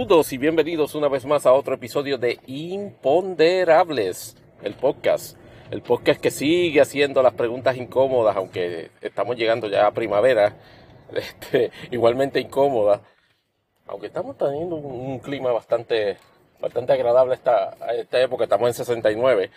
Saludos y bienvenidos una vez más a otro episodio de Imponderables, el podcast. El podcast que sigue haciendo las preguntas incómodas, aunque estamos llegando ya a primavera, este, igualmente incómoda. Aunque estamos teniendo un, clima bastante, bastante agradable esta, esta época, estamos en 69.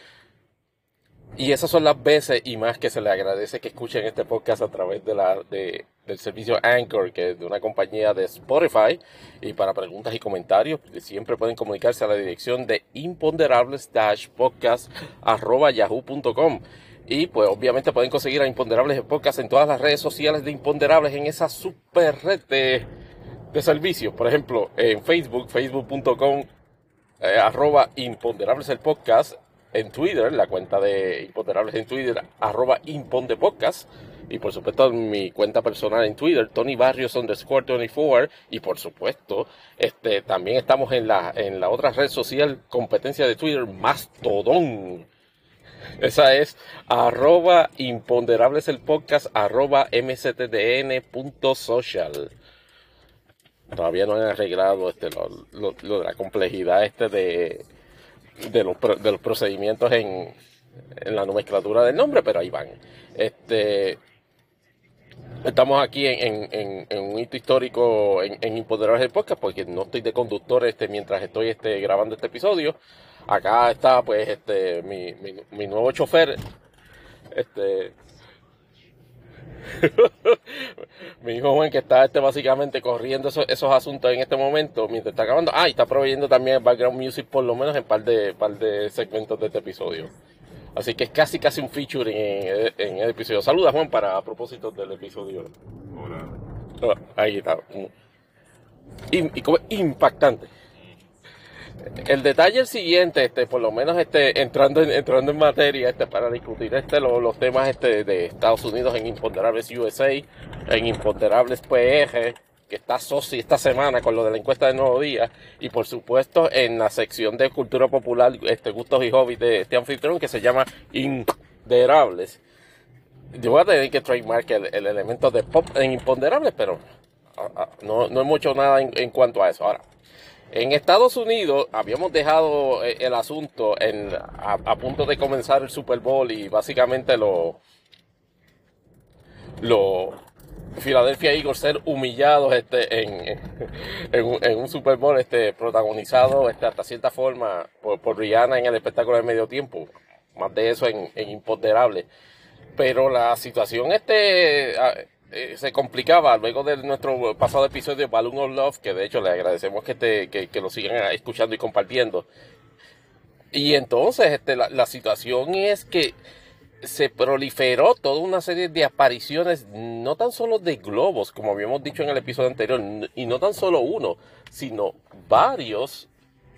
Y esas son las veces y más que se le agradece que escuchen este podcast a través de la, de, del servicio Anchor, que es de una compañía de Spotify. Y para preguntas y comentarios, siempre pueden comunicarse a la dirección de imponderables-podcast.yahoo.com. Y pues obviamente pueden conseguir a Imponderables Podcast en todas las redes sociales de Imponderables en esa super red de, de servicios. Por ejemplo, en Facebook, facebook.com eh, arroba Imponderables el podcast en Twitter, la cuenta de Imponderables en Twitter, arroba Impondepodcast. Y por supuesto mi cuenta personal en Twitter, Tony Barrios underscore 24. Y por supuesto, este, también estamos en la, en la otra red social competencia de Twitter, Mastodon. Esa es arroba imponderables el podcast arroba mctdn.social. Todavía no han arreglado este, lo, lo de la complejidad este de de los, de los procedimientos en, en, la nomenclatura del nombre, pero ahí van. Este, estamos aquí en, en, en un hito histórico en, en del Podcast, porque no estoy de conductor este, mientras estoy este, grabando este episodio. Acá está pues este mi, mi, mi nuevo chofer, este mi hijo Juan que está este, básicamente corriendo esos, asuntos en este momento mientras está acabando. Ah, y está proveyendo también background music por lo menos en par de, par de segmentos de este episodio. Así que es casi casi un feature en, el episodio. Saluda Juan para a propósito del episodio. Hola. Ah, ahí está. impactante el detalle es el siguiente, este, por lo menos este, entrando en, entrando en materia, este, para discutir este, los, temas este, de Estados Unidos en Imponderables USA, en Imponderables PR, que está soci esta semana con lo de la encuesta de Nuevo Día, y por supuesto en la sección de cultura popular, este, gustos y hobbies de este anfitrión que se llama Imponderables. Yo voy a tener que trademark el, el elemento de pop en Imponderables, pero ah, ah, no, no hay mucho nada en, en cuanto a eso. Ahora, en Estados Unidos habíamos dejado eh, el asunto a, punto de comenzar el Super Bowl y básicamente lo, lo Philadelphia Eagles ser humillados este, en, en, un Super Bowl este, protagonizado este, hasta cierta forma por, por Rihanna en el espectáculo de medio tiempo. Más de eso en, en Imponderable. Pero la situación este eh, se complicaba luego de nuestro pasado episodio Balloon of Love, que de hecho le agradecemos que, te, que, lo sigan escuchando y compartiendo. Y entonces este, la, situación es que se proliferó toda una serie de apariciones, no tan solo de globos, como habíamos dicho en el episodio anterior, y no tan solo uno, sino varios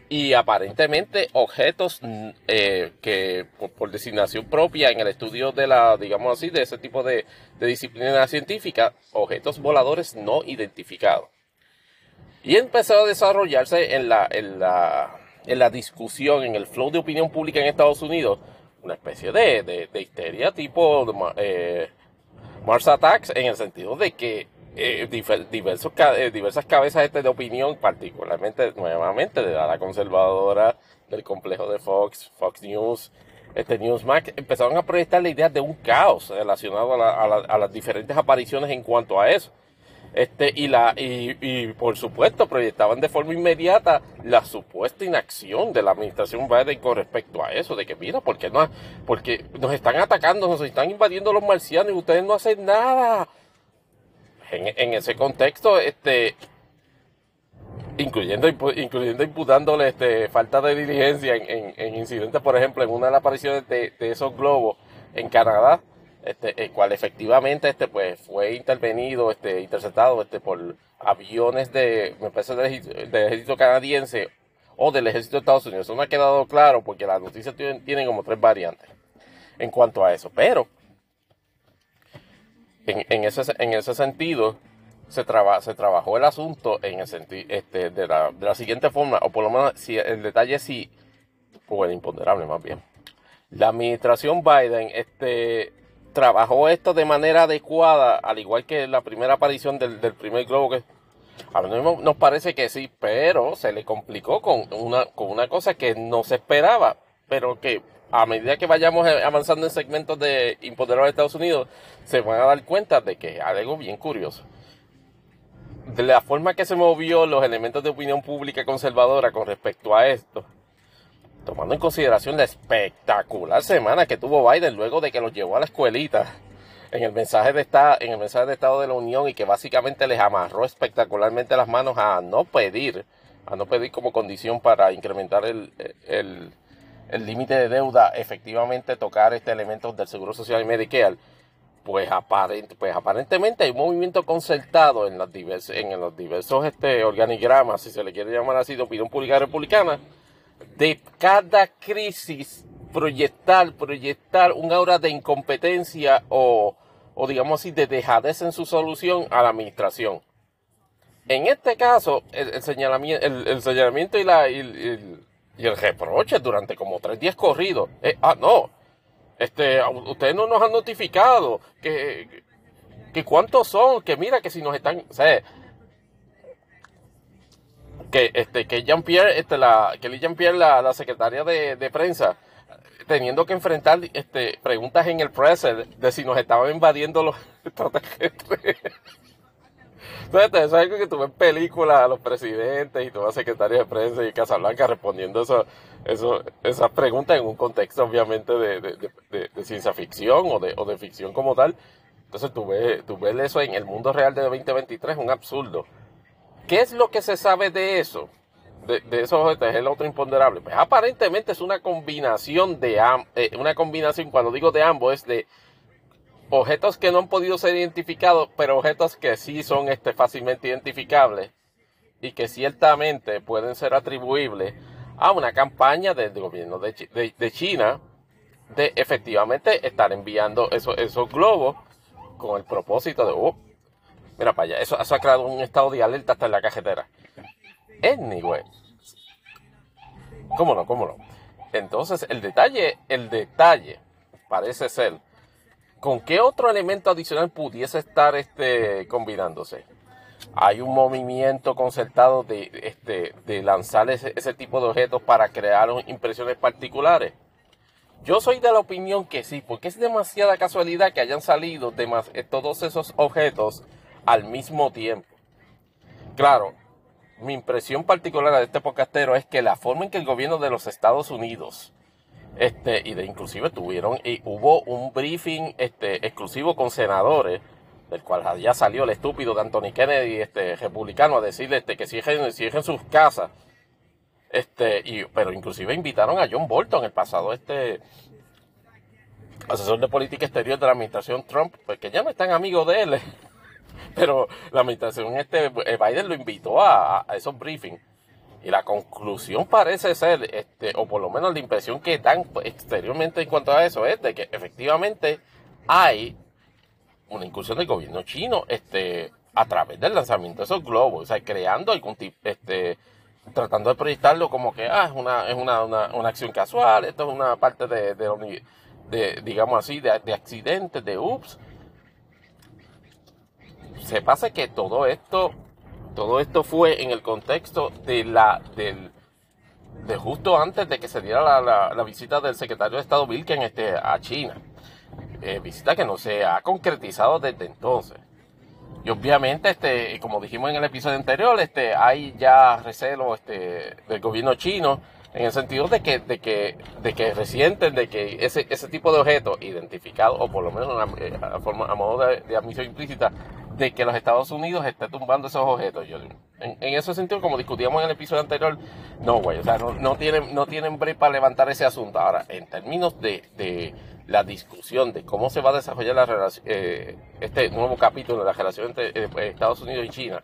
y aparentemente objetos mm, eh, que por, designación propia en el estudio de la, digamos así, de ese tipo de, disciplina científica, objetos voladores no identificados. Y empezó a desarrollarse en la, en la, en la discusión, en el flow de opinión pública en Estados Unidos, una especie de, de, histeria tipo eh, Mars Attacks, en el sentido de que eh, diversos, eh, diversas cabezas de opinión, particularmente nuevamente de la conservadora del complejo de Fox, Fox News, este Newsmax, empezaron a proyectar la idea de un caos relacionado a, las diferentes apariciones en cuanto a eso. Este, y, la, y, por supuesto proyectaban de forma inmediata la supuesta inacción de la administración Biden con respecto a eso, de que mira, ¿por qué no? Porque nos están atacando, nos están invadiendo los marcianos y ustedes no hacen nada en, ese contexto, este, incluyendo, incluyendo imputándole este, falta de diligencia en, en, incidentes, por ejemplo, en una de las apariciones de, esos globos en Canadá, este, el cual efectivamente este, pues, fue intervenido, este, interceptado este, por aviones de, me parece, del, ejército canadiense o del ejército de Estados Unidos. Eso no ha quedado claro porque las noticias tienen, tienen como tres variantes en cuanto a eso. Pero en, ese, en ese sentido, se, traba, se trabajó el asunto en el sentido, este, de, la, de la siguiente forma, o por lo menos si el detalle sí, o el imponderable más bien. La administración Biden este, trabajó esto de manera adecuada, al igual que la primera aparición del, del primer globo que A nosotros nos parece que sí, pero se le complicó con una, con una cosa que no se esperaba, pero que a medida que vayamos avanzando en segmentos de imponderables de Estados Unidos, se van a dar cuenta de que algo bien curioso. De la forma que se movió los elementos de opinión pública conservadora con respecto a esto, tomando en consideración la espectacular semana que tuvo Biden luego de que los llevó a la escuelita en el mensaje de estado, en el mensaje de Estado de la Unión y que básicamente les amarró espectacularmente las manos a no pedir, a no pedir como condición para incrementar el, el límite de deuda, efectivamente tocar este elemento del Seguro Social y Medicare, pues, pues aparentemente hay un movimiento concertado en, las en los diversos este, organigramas, si se le quiere llamar así, de opinión pública republicana, de cada crisis proyectar, proyectar un aura de incompetencia o, o digamos así, de dejadez en su solución a la administración. En este caso, el, señalamiento, el, señalamiento y, la, y el reproche durante como tres días corridos. Eh, ah, no. Este, ustedes no nos han notificado que, que cuántos son, que mira que si nos están, o sea, que este, que Jean Pierre, este, la, que Jean Pierre, la, la secretaria de, de, prensa, teniendo que enfrentar este, preguntas en el press de si nos estaban invadiendo los extraterrestres. Entonces, eso es algo que tú ves en películas a los presidentes y toda secretaria de prensa y Casablanca respondiendo eso, eso, esas preguntas en un contexto obviamente de, de, de, ciencia ficción o de, o de ficción como tal. Entonces tú ves, tú ves eso en el mundo real de 2023, un absurdo. ¿Qué es lo que se sabe de eso? De, de esos objetos, es el otro imponderable. Pues aparentemente es una combinación de eh, una combinación, cuando digo de ambos, es de objetos que no han podido ser identificados, pero objetos que sí son este, fácilmente identificables y que ciertamente pueden ser atribuibles a una campaña del gobierno de, China de efectivamente estar enviando esos, globos con el propósito de, oh, mira para allá, eso, eso ha creado un estado de alerta hasta en la cajetera. Anyway, ¿cómo no? ¿Cómo no? Entonces, el detalle, el detalle parece ser ¿Con qué otro elemento adicional pudiese estar este, combinándose? Hay un movimiento concertado de, este, de lanzar ese, tipo de objetos para crear impresiones particulares. Yo soy de la opinión que sí, porque es demasiada casualidad que hayan salido eh, todos esos objetos al mismo tiempo. Claro, mi impresión particular de este podcastero es que la forma en que el gobierno de los Estados Unidos este, y de inclusive tuvieron, y hubo un briefing este, exclusivo con senadores, del cual ya salió el estúpido de Anthony Kennedy, este, republicano, a decirle este, que cierren, cierren sus casas. Este, y, pero inclusive invitaron a John Bolton, el pasado este asesor de política exterior de la administración Trump, pues que ya no es tan amigo de él. Pero la administración este Biden lo invitó a, a esos briefings. Y la conclusión parece ser, este, o por lo menos la impresión que dan exteriormente en cuanto a eso, es de que efectivamente hay una incursión del gobierno chino este, a través del lanzamiento de esos globos, o sea, creando algún tipo, este, tratando de proyectarlo como que ah, es, una, es una, una, acción casual, esto es una parte de, de, de digamos así, de, de accidentes, de ups. Se pasa que todo esto todo esto fue en el contexto de la del de justo antes de que se diera la, visita del secretario de Estado Wilken este, a China. Eh, visita que no se ha concretizado desde entonces. Y obviamente, este, como dijimos en el episodio anterior, este, hay ya recelo este, del gobierno chino en el sentido de que, de que, de que resienten de que ese, ese tipo de objetos identificados, o por lo menos a, forma, a modo de, admisión implícita, de que los Estados Unidos esté tumbando esos objetos. Yo, en, ese sentido, como discutíamos en el episodio anterior, no, güey, o sea, no, no, tienen, no tienen break para levantar ese asunto. Ahora, en términos de, de la discusión de cómo se va a desarrollar la relación, eh, este nuevo capítulo de la relación entre eh, Estados Unidos y China,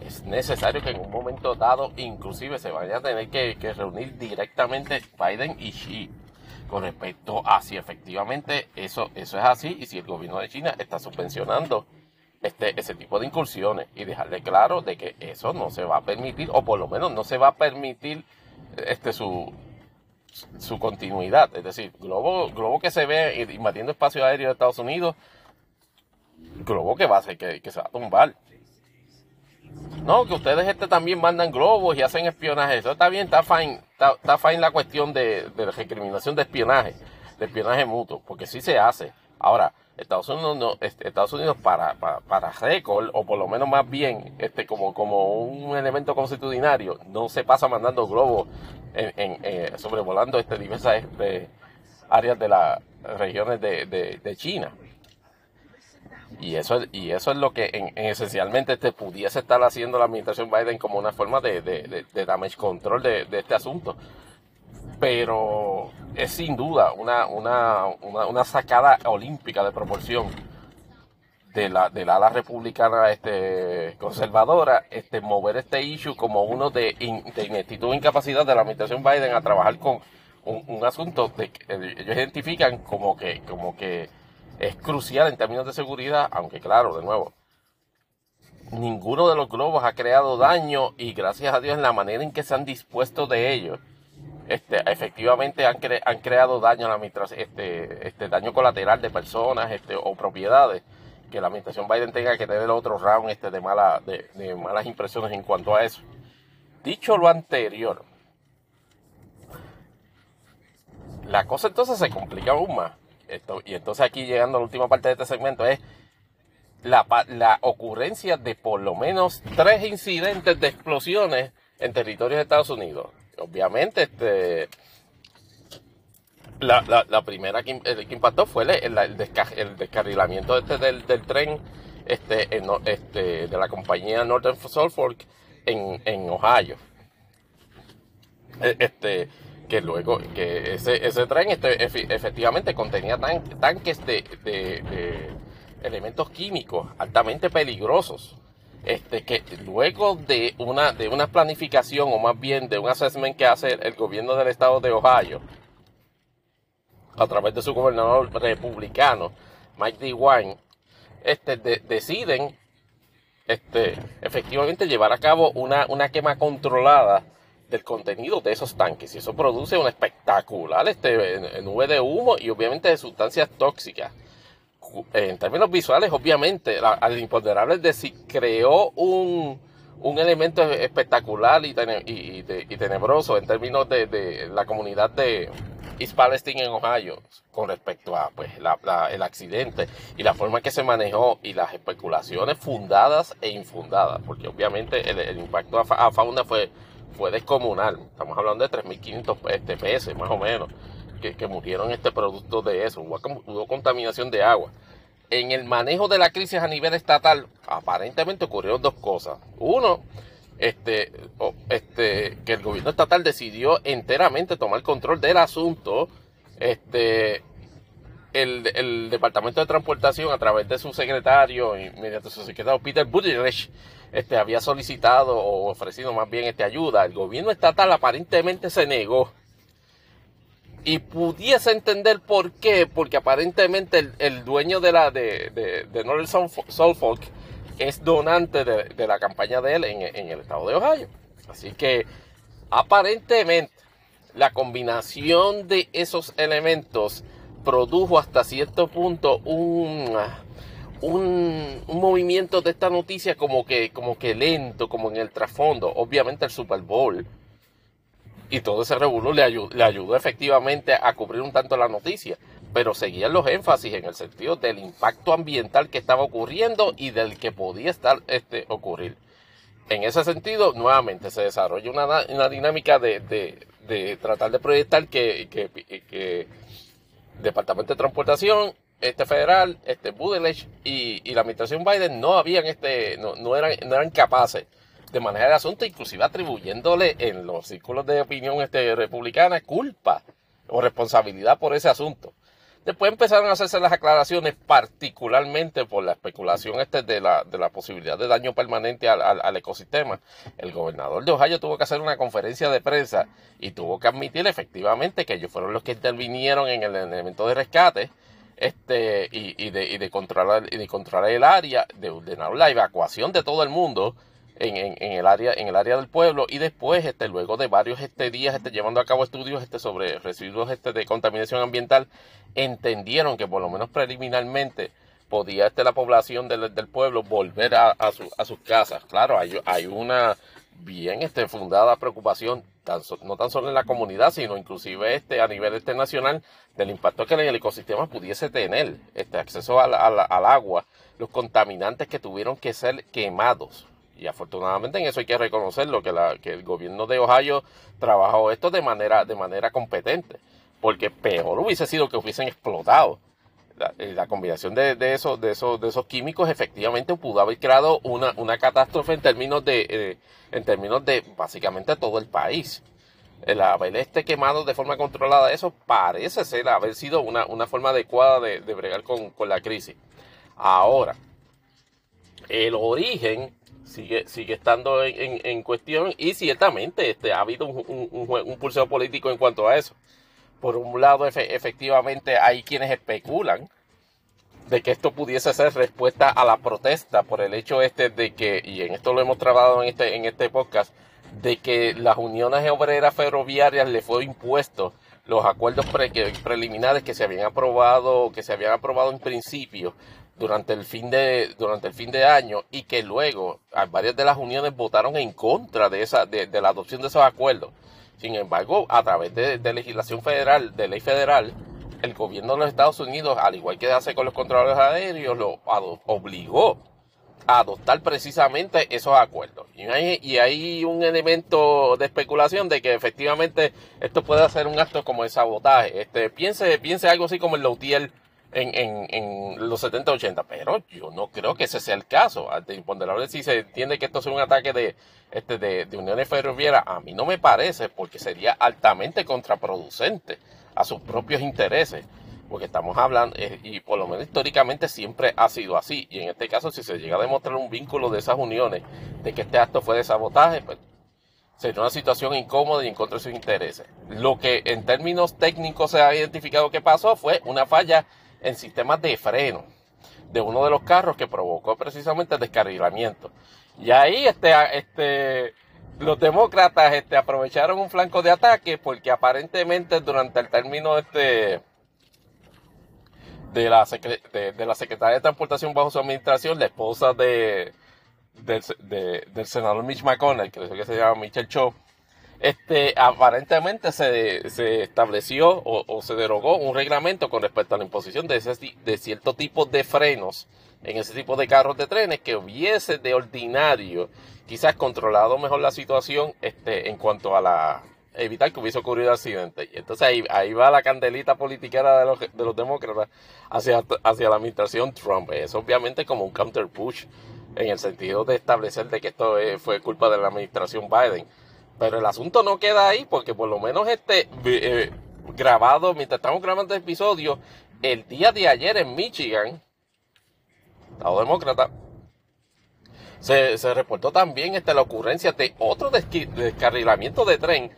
es necesario que en un momento dado, inclusive, se vaya a tener que, reunir directamente Biden y Xi con respecto a si efectivamente eso, eso es así y si el gobierno de China está subvencionando este, ese tipo de incursiones y dejarle claro de que eso no se va a permitir, o por lo menos no se va a permitir este, su, su continuidad. Es decir, globo, globo que se ve invadiendo espacio aéreo de Estados Unidos, globo que va a ser que se va a tumbar. No, que ustedes este también mandan globos y hacen espionaje. Eso está bien, está fine, está, fine la cuestión de, de recriminación de espionaje, de espionaje mutuo, porque sí se hace. Ahora, Estados Unidos, no, este, Estados Unidos para, para, para récord, o por lo menos más bien, este, como, como un elemento constitucionario, no se pasa mandando globos en, en, eh, sobrevolando este, diversas este, áreas de las regiones de, de, China. Y eso, y eso es lo que en, esencialmente este, pudiese estar haciendo la administración Biden como una forma de, de damage control de, este asunto. Pero es sin duda una, una, una, sacada olímpica de proporción de la, de la ala republicana este, conservadora este, mover este issue como uno de, de ineptitud e incapacidad de la administración Biden a trabajar con un, asunto que ellos identifican como que, como que es crucial en términos de seguridad, aunque claro, de nuevo, ninguno de los globos ha creado daño y gracias a Dios en la manera en que se han dispuesto de ellos este, efectivamente han, han creado daño a la este, este, daño colateral de personas este, o propiedades que la administración Biden tenga que tener otro round este, de, mala, de, malas impresiones en cuanto a eso. Dicho lo anterior, la cosa entonces se complica aún más. Y entonces aquí llegando a la última parte de este segmento es la, la ocurrencia de por lo menos tres incidentes de explosiones en territorios de Estados Unidos obviamente, este, la, la, primera que, impactó fue el, el, descarrilamiento este del, tren este, este, de la compañía Northern Suffolk en, en Ohio. E, este, que luego, que ese, ese tren este, efectivamente contenía tanques de, de elementos químicos altamente peligrosos este, que luego de una, de una planificación, o más bien de un assessment que hace el, gobierno del estado de Ohio, a través de su gobernador republicano, Mike DeWine, este, deciden este, efectivamente llevar a cabo una, una quema controlada del contenido de esos tanques. Y eso produce un espectacular este, nube de humo y obviamente de sustancias tóxicas en términos visuales, obviamente, al imponderable es decir, creó un, un elemento espectacular y, y, tenebroso en términos de, la comunidad de East Palestine en Ohio con respecto a pues, el accidente y la forma que se manejó y las especulaciones fundadas e infundadas, porque obviamente el, impacto a, fauna fue, fue descomunal. Estamos hablando de 3.500 este, pesos más o menos que, murieron este producto de eso. Hubo, contaminación de agua. En el manejo de la crisis a nivel estatal, aparentemente ocurrieron dos cosas. Uno, este, este, que el gobierno estatal decidió enteramente tomar control del asunto. Este, el, el, Departamento de Transportación, a través de su secretario y mediante su secretario Peter Buttigieg, este, había solicitado o ofrecido más bien este, ayuda. El gobierno estatal aparentemente se negó y pudiese entender por qué, porque aparentemente el, dueño de la de, de, de Northern es donante de, la campaña de él en, el estado de Ohio. Así que aparentemente la combinación de esos elementos produjo hasta cierto punto un, un, un, movimiento de esta noticia como que, como que lento, como en el trasfondo. Obviamente el Super Bowl y todo ese revuelo le, le ayudó efectivamente a cubrir un tanto la noticia, pero seguían los énfasis en el sentido del impacto ambiental que estaba ocurriendo y del que podía estar este, ocurrir. En ese sentido, nuevamente se desarrolla una, una dinámica de, de, tratar de proyectar que, que, que, Departamento de Transportación, este federal, este Buttigieg y, la administración Biden no habían este, no, no eran, no eran capaces de manejar el asunto, inclusive atribuyéndole en los círculos de opinión este, republicana culpa o responsabilidad por ese asunto. Después empezaron a hacerse las aclaraciones, particularmente por la especulación este de, la, de la posibilidad de daño permanente al, al, ecosistema. El gobernador de Ohio tuvo que hacer una conferencia de prensa y tuvo que admitir efectivamente que ellos fueron los que intervinieron en el elemento de rescate este, y, y, de, y de, controlar, y de controlar el área, de ordenar la evacuación de todo el mundo en, el área en el área del pueblo y después este luego de varios este días este llevando a cabo estudios este sobre residuos este de contaminación ambiental entendieron que por lo menos preliminarmente podía este, la población del, del pueblo volver a, a, su, a, sus casas. Claro, hay, hay una bien este, fundada preocupación, tan, no tan solo en la comunidad, sino inclusive este, a nivel este, nacional, del impacto que el ecosistema pudiese tener, este acceso al, al, al agua, los contaminantes que tuvieron que ser quemados. Y afortunadamente en eso hay que reconocerlo, que, la, que el gobierno de Ohio trabajó esto de manera, de manera competente, porque peor hubiese sido que hubiesen explotado la, eh, la combinación de, de, esos, de, esos, de esos químicos efectivamente pudo haber creado una, una catástrofe en términos de, eh, términos de básicamente todo el país. El haber este quemado de forma controlada, eso parece ser haber sido una, forma adecuada de, bregar con, la crisis. Ahora, el origen sigue, sigue estando en, en, en cuestión y ciertamente este, ha habido un, un, un, pulso político en cuanto a eso por un lado, efectivamente, hay quienes especulan de que esto pudiese ser respuesta a la protesta por el hecho este de que, y en esto lo hemos trabajado en este, en este podcast, de que las uniones obreras ferroviarias le fue impuesto los acuerdos pre, preliminares que se habían aprobado, que se habían aprobado en principio durante el fin de, durante el fin de año y que luego varias de las uniones votaron en contra de esa, de, de la adopción de esos acuerdos. Sin embargo, a través de, legislación federal, de ley federal, el gobierno de los Estados Unidos, al igual que hace con los controladores aéreos, lo obligó a adoptar precisamente esos acuerdos. Y hay, hay, un elemento de especulación de que efectivamente esto puede ser un acto como de sabotaje. Este, piense, piense algo así como el Lautier en, en, en los 70-80, pero yo no creo que ese sea el caso. Imponderable si se entiende que esto es un ataque de, este, de, de uniones ferroviarias, a mí no me parece porque sería altamente contraproducente a sus propios intereses. Porque estamos hablando, eh, y por lo menos históricamente siempre ha sido así. Y en este caso, si se llega a demostrar un vínculo de esas uniones, de que este acto fue de sabotaje, pues sería una situación incómoda y en contra de sus intereses. Lo que en términos técnicos se ha identificado que pasó fue una falla en sistemas de freno de uno de los carros que provocó precisamente el descarrilamiento. Y ahí este, este, los demócratas este, aprovecharon un flanco de ataque porque aparentemente durante el término este, de, la, de, de la Secretaría de Transportación bajo su administración, la esposa de, del, de, del senador Mitch McConnell, creo que se llama Michelle Cho, este, aparentemente se, se estableció o, se derogó un reglamento con respecto a la imposición de, ese, de cierto tipo de frenos en ese tipo de carros de trenes que hubiese de ordinario quizás controlado mejor la situación este, en cuanto a la evitar que hubiese ocurrido accidente. Y entonces ahí, ahí va la candelita politiquera de los, de los demócratas hacia, hacia la administración Trump. Es obviamente como un counter push en el sentido de establecer de que esto fue culpa de la administración Biden. Pero el asunto no queda ahí porque por lo menos este eh, grabado, mientras estamos grabando este episodio, el día de ayer en Michigan, Estado Demócrata, se, reportó también este, la ocurrencia de otro descarrilamiento de tren,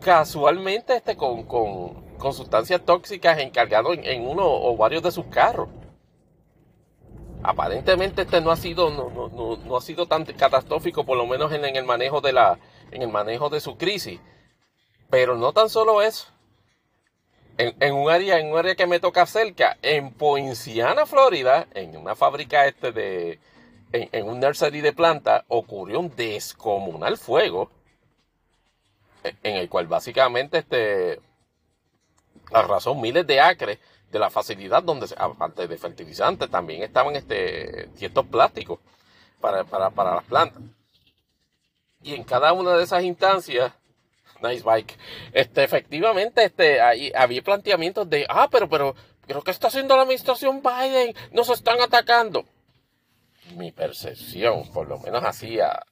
casualmente este, con, con, con sustancias tóxicas encargado en, en, uno o varios de sus carros. Aparentemente este no ha sido, no, no, no ha sido tan catastrófico, por lo menos en, en el manejo de la, en el manejo de su crisis. Pero no tan solo eso. En, un área, en un área que me toca cerca, en Poinciana, Florida, en una fábrica este de, en, un nursery de planta, ocurrió un descomunal fuego, en el cual básicamente este, arrasó miles de acres de la facilidad donde, aparte de fertilizantes, también estaban este, ciertos plásticos para, para, para las plantas. Y en cada una de esas instancias, nice bike, este, efectivamente, este, ahí había planteamientos de, ah, pero, pero, pero, ¿qué está haciendo la administración Biden? Nos están atacando. Mi percepción, por lo menos así a,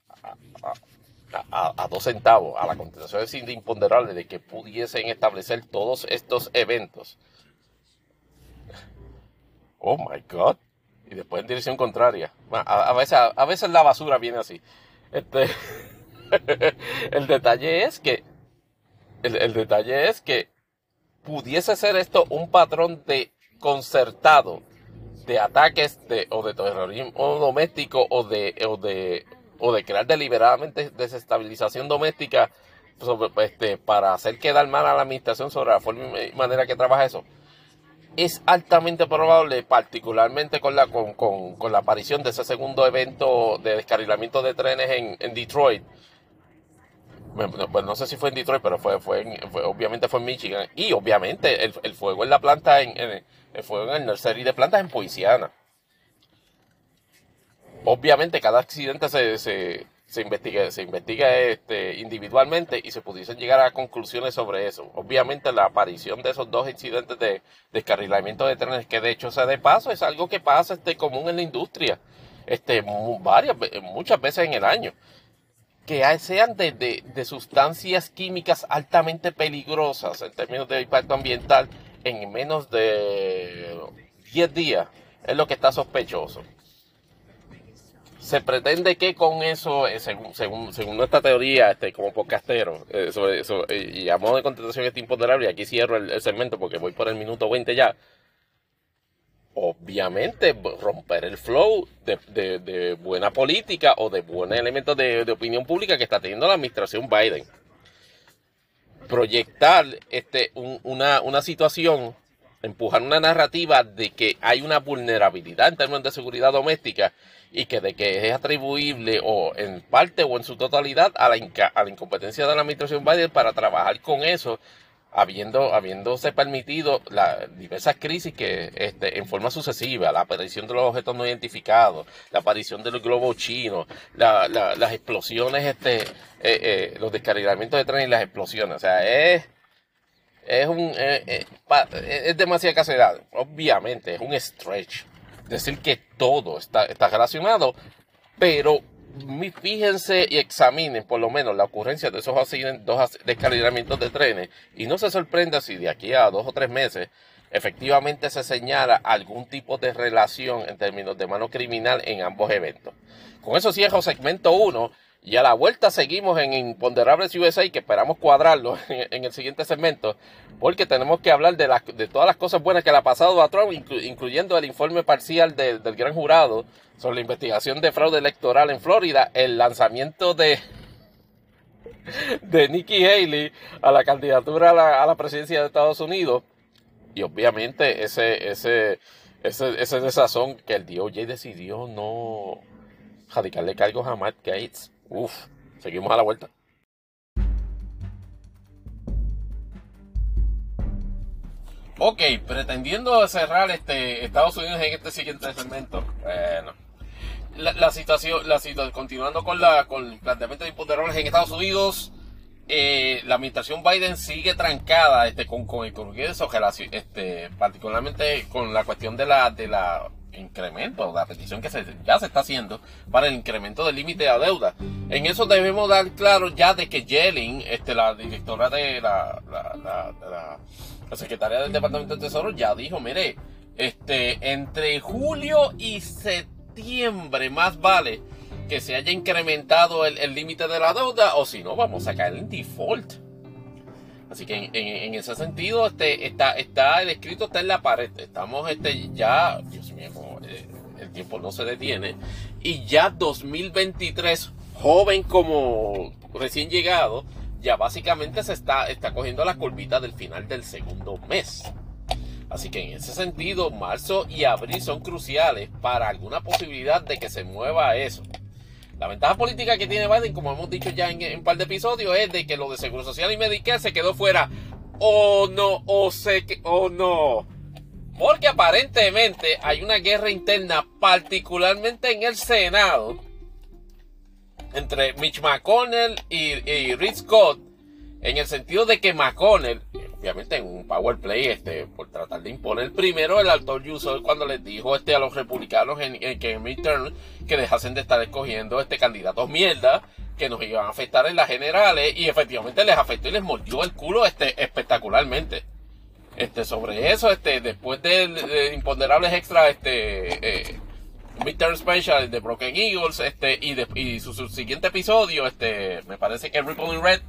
a, a, dos centavos, a la contestación es imponderable de que pudiesen establecer todos estos eventos. Oh my God. Y después en dirección contraria. A veces, a veces la basura viene así. Este. el detalle es que, el, detalle es que pudiese ser esto un patrón de concertado de ataques de, o de terrorismo doméstico o de, o de, o de crear deliberadamente desestabilización doméstica este, para hacer quedar mal a la administración sobre la forma y manera que trabaja eso. es altamente probable, particularmente con la, con, con, la aparición de ese segundo evento de descarrilamiento de trenes en, en Detroit. Bueno, pues no sé si fue en Detroit, pero fue, fue, obviamente fue en Michigan. Y obviamente el, el fuego en la planta, en, el fuego en el nursery de plantas en Poisiana. Obviamente cada accidente se, se, se investiga, se investiga este, individualmente y se pudiesen llegar a conclusiones sobre eso. Obviamente la aparición de esos dos incidentes de descarrilamiento de trenes, que de hecho sea de paso, es algo que pasa este, común en la industria, este, varias, muchas veces en el año. Que sean de, de, sustancias químicas altamente peligrosas en términos de impacto ambiental en menos de 10 días es lo que está sospechoso. Se pretende que con eso, eh, según, según, nuestra teoría, este, como podcastero, eh, sobre eh, y a modo de contestación este imponderable, y aquí cierro el, segmento porque voy por el minuto 20 ya, obviamente romper el flow de, buena política o de buenos elementos de, opinión pública que está teniendo la administración Biden. Proyectar este, una, situación empujar una narrativa de que hay una vulnerabilidad en términos de seguridad doméstica y que de que es atribuible o en parte o en su totalidad a la incompetencia de la administración Biden para trabajar con eso, habiendo, habiéndose permitido las diversas crisis que este, en forma sucesiva, la aparición de los objetos no identificados, la aparición del globo chino, las explosiones, este, eh, eh, los descarrilamientos de tren y las explosiones. O sea, es es un eh, es demasiada casedad. Obviamente, es un stretch decir que todo está, está relacionado, pero fíjense y examinen por lo menos la ocurrencia de esos dos descalibramientos de trenes y no se sorprenda si de aquí a dos o tres meses efectivamente se señala algún tipo de relación en términos de mano criminal en ambos eventos. Con eso cierro segmento 1 y a la vuelta seguimos en Imponderables USA, que esperamos cuadrarlo en, el siguiente segmento, porque tenemos que hablar de, de todas las cosas buenas que le ha pasado a Trump, incluyendo el informe parcial del gran jurado sobre la investigación de fraude electoral en Florida, el lanzamiento de, de Nikki Haley a la candidatura a la, presidencia de Estados Unidos, y obviamente ese, ese, ese, ese desazón que el DOJ decidió no radicarle cargos a Matt Gates Uf, seguimos a la vuelta. Ok, pretendiendo cerrar este Estados Unidos en este siguiente segmento. Bueno, la, situación, la situación, continuando con la con el planteamiento de imponderables en Estados Unidos, eh, la administración Biden sigue trancada este con, con el Congreso, este, particularmente con la cuestión de la de la incremento, la petición que se, ya se está haciendo para el incremento del límite de deuda. En eso debemos dar claro ya de que Yellen, este, la directora de la, la, secretaria del Departamento de Tesoro, ya dijo, mire, este, entre julio y septiembre más vale que se haya incrementado el límite de la deuda o si no vamos a caer en default. Así que en, ese sentido, este, está, está, el escrito está en la pared. Estamos este, ya, Dios mío, eh, el tiempo no se detiene. Y ya 2023, joven como recién llegado, ya básicamente se está, está cogiendo la curvita del final del segundo mes. Así que en ese sentido, marzo y abril son cruciales para alguna posibilidad de que se mueva eso. La ventaja política que tiene Biden, como hemos dicho ya en, un par de episodios, es de que lo de Seguro Social y Medicare se quedó fuera. O no, o sé que, o no. Porque aparentemente hay una guerra interna, particularmente en el Senado, entre Mitch McConnell y, y Rick Scott, en el sentido de que McConnell obviamente en un power play este, por tratar de imponer primero el alto uso cuando les dijo este, a los republicanos en, que en midterm que dejasen de estar escogiendo este candidatos mierda que nos iban a afectar en las generales y efectivamente les afectó y les mordió el culo este, espectacularmente. Este, sobre eso, este, después de, imponderables extra, este, eh, Midterm Special de Broken Eagles, este, y, de, y su, siguiente episodio, este, me parece que Ripple in Red,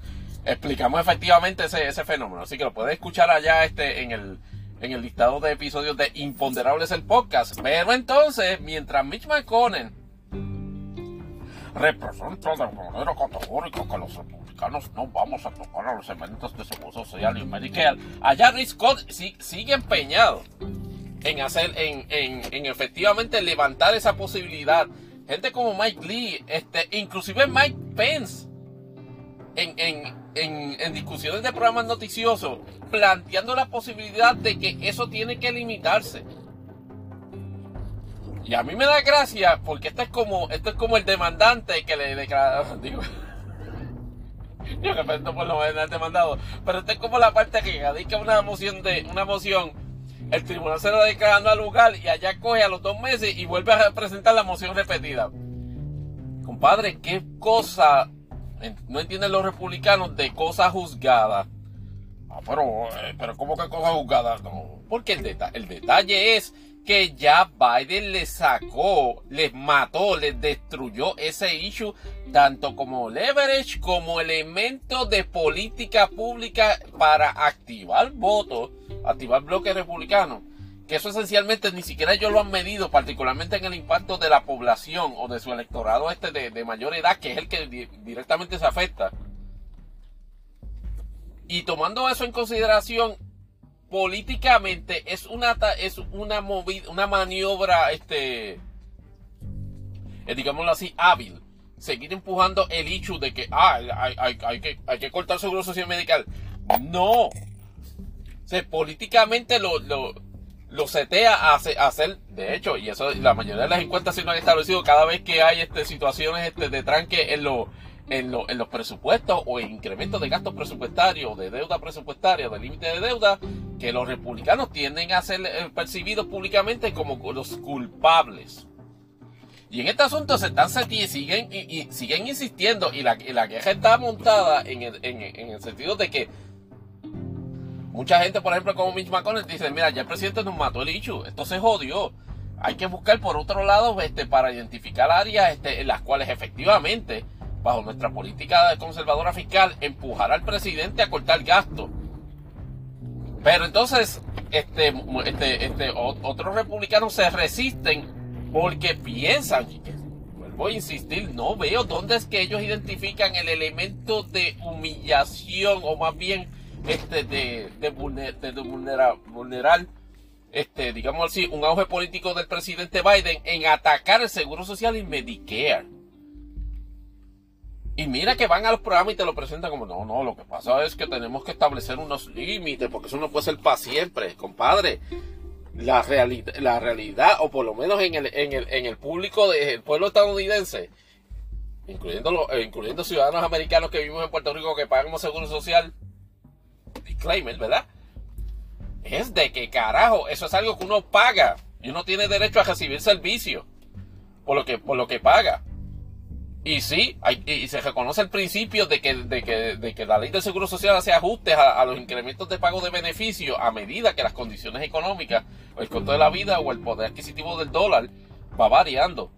explicamos efectivamente ese, ese fenómeno. Así que lo puedes escuchar allá este, en, el, en el listado de episodios de Imponderables el podcast. Pero entonces, mientras Mitch McConnell representa de manera categórica que los republicanos no vamos a tocar a los elementos de seguro social y Medicare. Allá Rick Scott sigue empeñado en hacer, en, en, en, efectivamente levantar esa posibilidad. Gente como Mike Lee, este, inclusive Mike Pence, en, en, en, discusiones de programas noticiosos, planteando la posibilidad de que eso tiene que limitarse. Y a mí me da gracia porque esto es como, esto es como el demandante que le declara, digo, yo respeto por lo menos demandado, pero esto es como la parte que radica una moción de, una moción, el tribunal se lo declarando al lugar y allá coge a los dos meses y vuelve a presentar la moción repetida. Compadre, qué cosa no entienden los republicanos de cosas juzgadas. Ah, pero, eh, pero ¿cómo que cosas juzgadas? No. Porque el, el detalle es que ya Biden le sacó, les mató, les destruyó ese issue tanto como leverage como elemento de política pública para activar votos, activar bloques republicanos que eso esencialmente ni siquiera ellos lo han medido, particularmente en el impacto de la población o de su electorado este de, mayor edad, que es el que directamente se afecta. Y tomando eso en consideración, políticamente es una es una movida, una maniobra, este, eh, digámoslo así, hábil. Seguir empujando el hecho de que ah, hay, que, hay que cortar seguro social medical. No. O políticamente lo setea a, hacer, de hecho, y eso la mayoría de las encuestas lo han establecido cada vez que hay este, situaciones este, de tranque en, lo, en, en los presupuestos o incrementos de gastos presupuestarios, de deuda presupuestaria, de límite de deuda, que los republicanos tienden a ser eh, percibidos públicamente como los culpables. Y en este asunto se están siguen, y, siguen insistiendo y la, la queja está montada en el, en el sentido de que Mucha gente, por ejemplo, como Mitch McConnell, dice, mira, ya el presidente nos mató el issue, esto se jodió. Hay que buscar por otro lado este, para identificar áreas este, en las cuales efectivamente, bajo nuestra política conservadora fiscal, empujar al presidente a cortar gasto. Pero entonces, este, este, este, otros republicanos se resisten porque piensan, vuelvo a insistir, no veo dónde es que ellos identifican el elemento de humillación o más bien este, de, de, vulnerar, este, digamos así, un auge político del presidente Biden en atacar el Seguro Social y Medicare. Y mira que van a los programas y te lo presentan como, no, no, lo que pasa es que tenemos que establecer unos límites, porque eso no puede ser para siempre, compadre. La, realidad, la realidad, o por lo menos en el, en el, en el público del pueblo estadounidense, incluyendo, incluyendo ciudadanos americanos que vivimos en Puerto Rico que pagamos seguro social, disclaimer, ¿verdad? Es de que carajo, eso es algo que uno paga y uno tiene derecho a recibir servicio por lo que, por lo que paga. Y sí, y se reconoce el principio de que, de que, de que la ley del Seguro Social hace ajustes a, los incrementos de pago de beneficio a medida que las condiciones económicas, el costo de la vida o el poder adquisitivo del dólar va variando.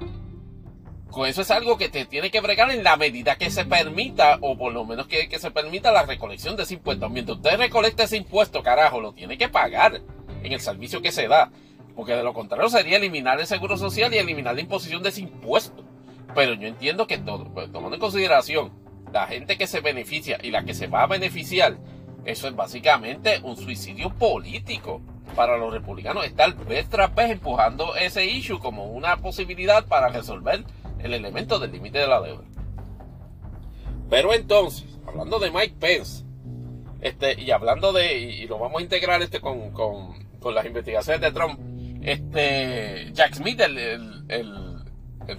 Con eso es algo que te tiene que bregar en la medida que se permita, o por lo menos que, se permita la recolección de ese impuesto. Mientras usted recolecta ese impuesto, carajo, lo tiene que pagar en el servicio que se da. Porque de lo contrario sería eliminar el seguro social y eliminar la imposición de ese impuesto. Pero yo entiendo que todo, pues, tomando en consideración la gente que se beneficia y la que se va a beneficiar, eso es básicamente un suicidio político para los republicanos. Estar vez tras vez empujando ese issue como una posibilidad para resolver el elemento del límite de la deuda. Pero entonces, hablando de Mike Pence, este, y hablando de, y lo vamos a integrar este con, con, con las investigaciones de Trump, este, Jack Smith, el, el,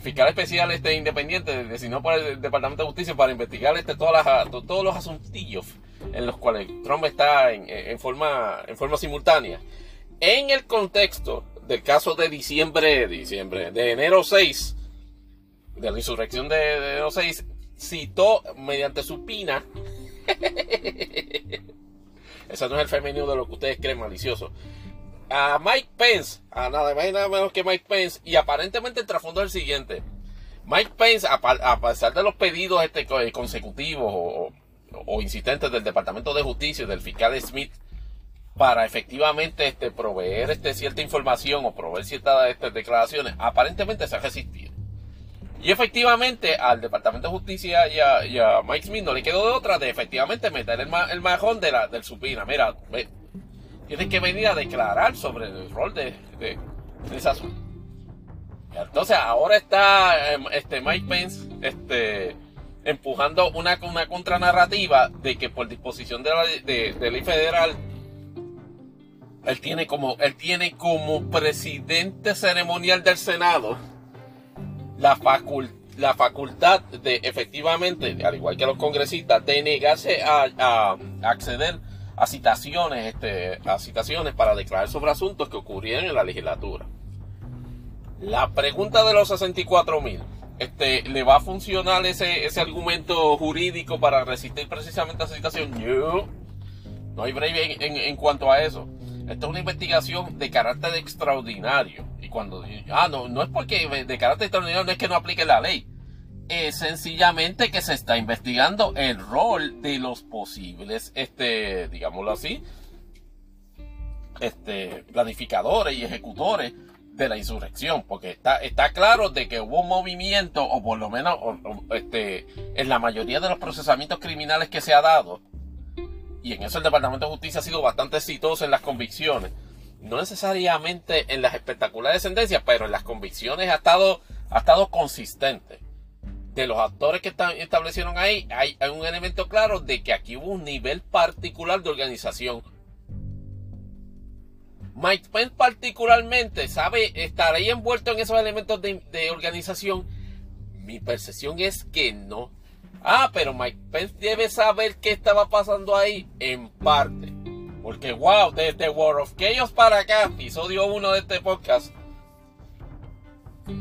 fiscal especial este independiente, designado por el Departamento de Justicia para investigar este, todas las, todos los asuntillos en los cuales Trump está en, en, forma, en forma simultánea. En el contexto del caso de diciembre, diciembre, de enero 6, de la insurrección de, de los seis, citó mediante su pina. Ese no es el femenino de lo que ustedes creen malicioso. A Mike Pence, a nada más y nada menos que Mike Pence, y aparentemente el trasfondo es el siguiente. Mike Pence, a, pesar de los pedidos este, consecutivos o, o, insistentes del Departamento de Justicia y del fiscal Smith para efectivamente este, proveer este, cierta información o proveer ciertas este, declaraciones, aparentemente se ha resistido. Y efectivamente al Departamento de Justicia y a, Mike Smith no le quedó de otra de efectivamente meter el, el majón de la, del supina. Mira, tienes que venir a declarar sobre el rol de, de, ese asunto. Entonces ahora está em, este Mike Pence este, empujando una, una contranarrativa de que por disposición de la de, ley federal él tiene como él tiene como presidente ceremonial del Senado la, la facultad de efectivamente, al igual que los congresistas, de negarse a, acceder a citaciones, este, a citaciones para declarar sobre asuntos que ocurrieron en la legislatura. La pregunta de los 64 mil, este, ¿le va a funcionar ese, ese argumento jurídico para resistir precisamente a esa citación? No, no hay breve en cuanto a eso. Esta es una investigación de carácter extraordinario. Y cuando. Ah, no, no es porque de carácter extraordinario no es que no aplique la ley. Es sencillamente que se está investigando el rol de los posibles, este, digámoslo así, este, planificadores y ejecutores de la insurrección, porque está, está claro de que hubo un movimiento, o por lo menos este, en la mayoría de los procesamientos criminales que se ha dado, y en eso el Departamento de Justicia ha sido bastante exitoso en las convicciones. No necesariamente en las espectaculares sentencias, pero en las convicciones ha estado, ha estado consistente. De los actores que establecieron ahí, hay, un elemento claro de que aquí hubo un nivel particular de organización. Mike Pence particularmente sabe estar ahí envuelto en esos elementos de, de organización. Mi percepción es que no Ah, pero Mike Pence debe saber qué estaba pasando ahí en parte. Porque, wow, desde War of Chaos para acá, episodio 1 de este podcast,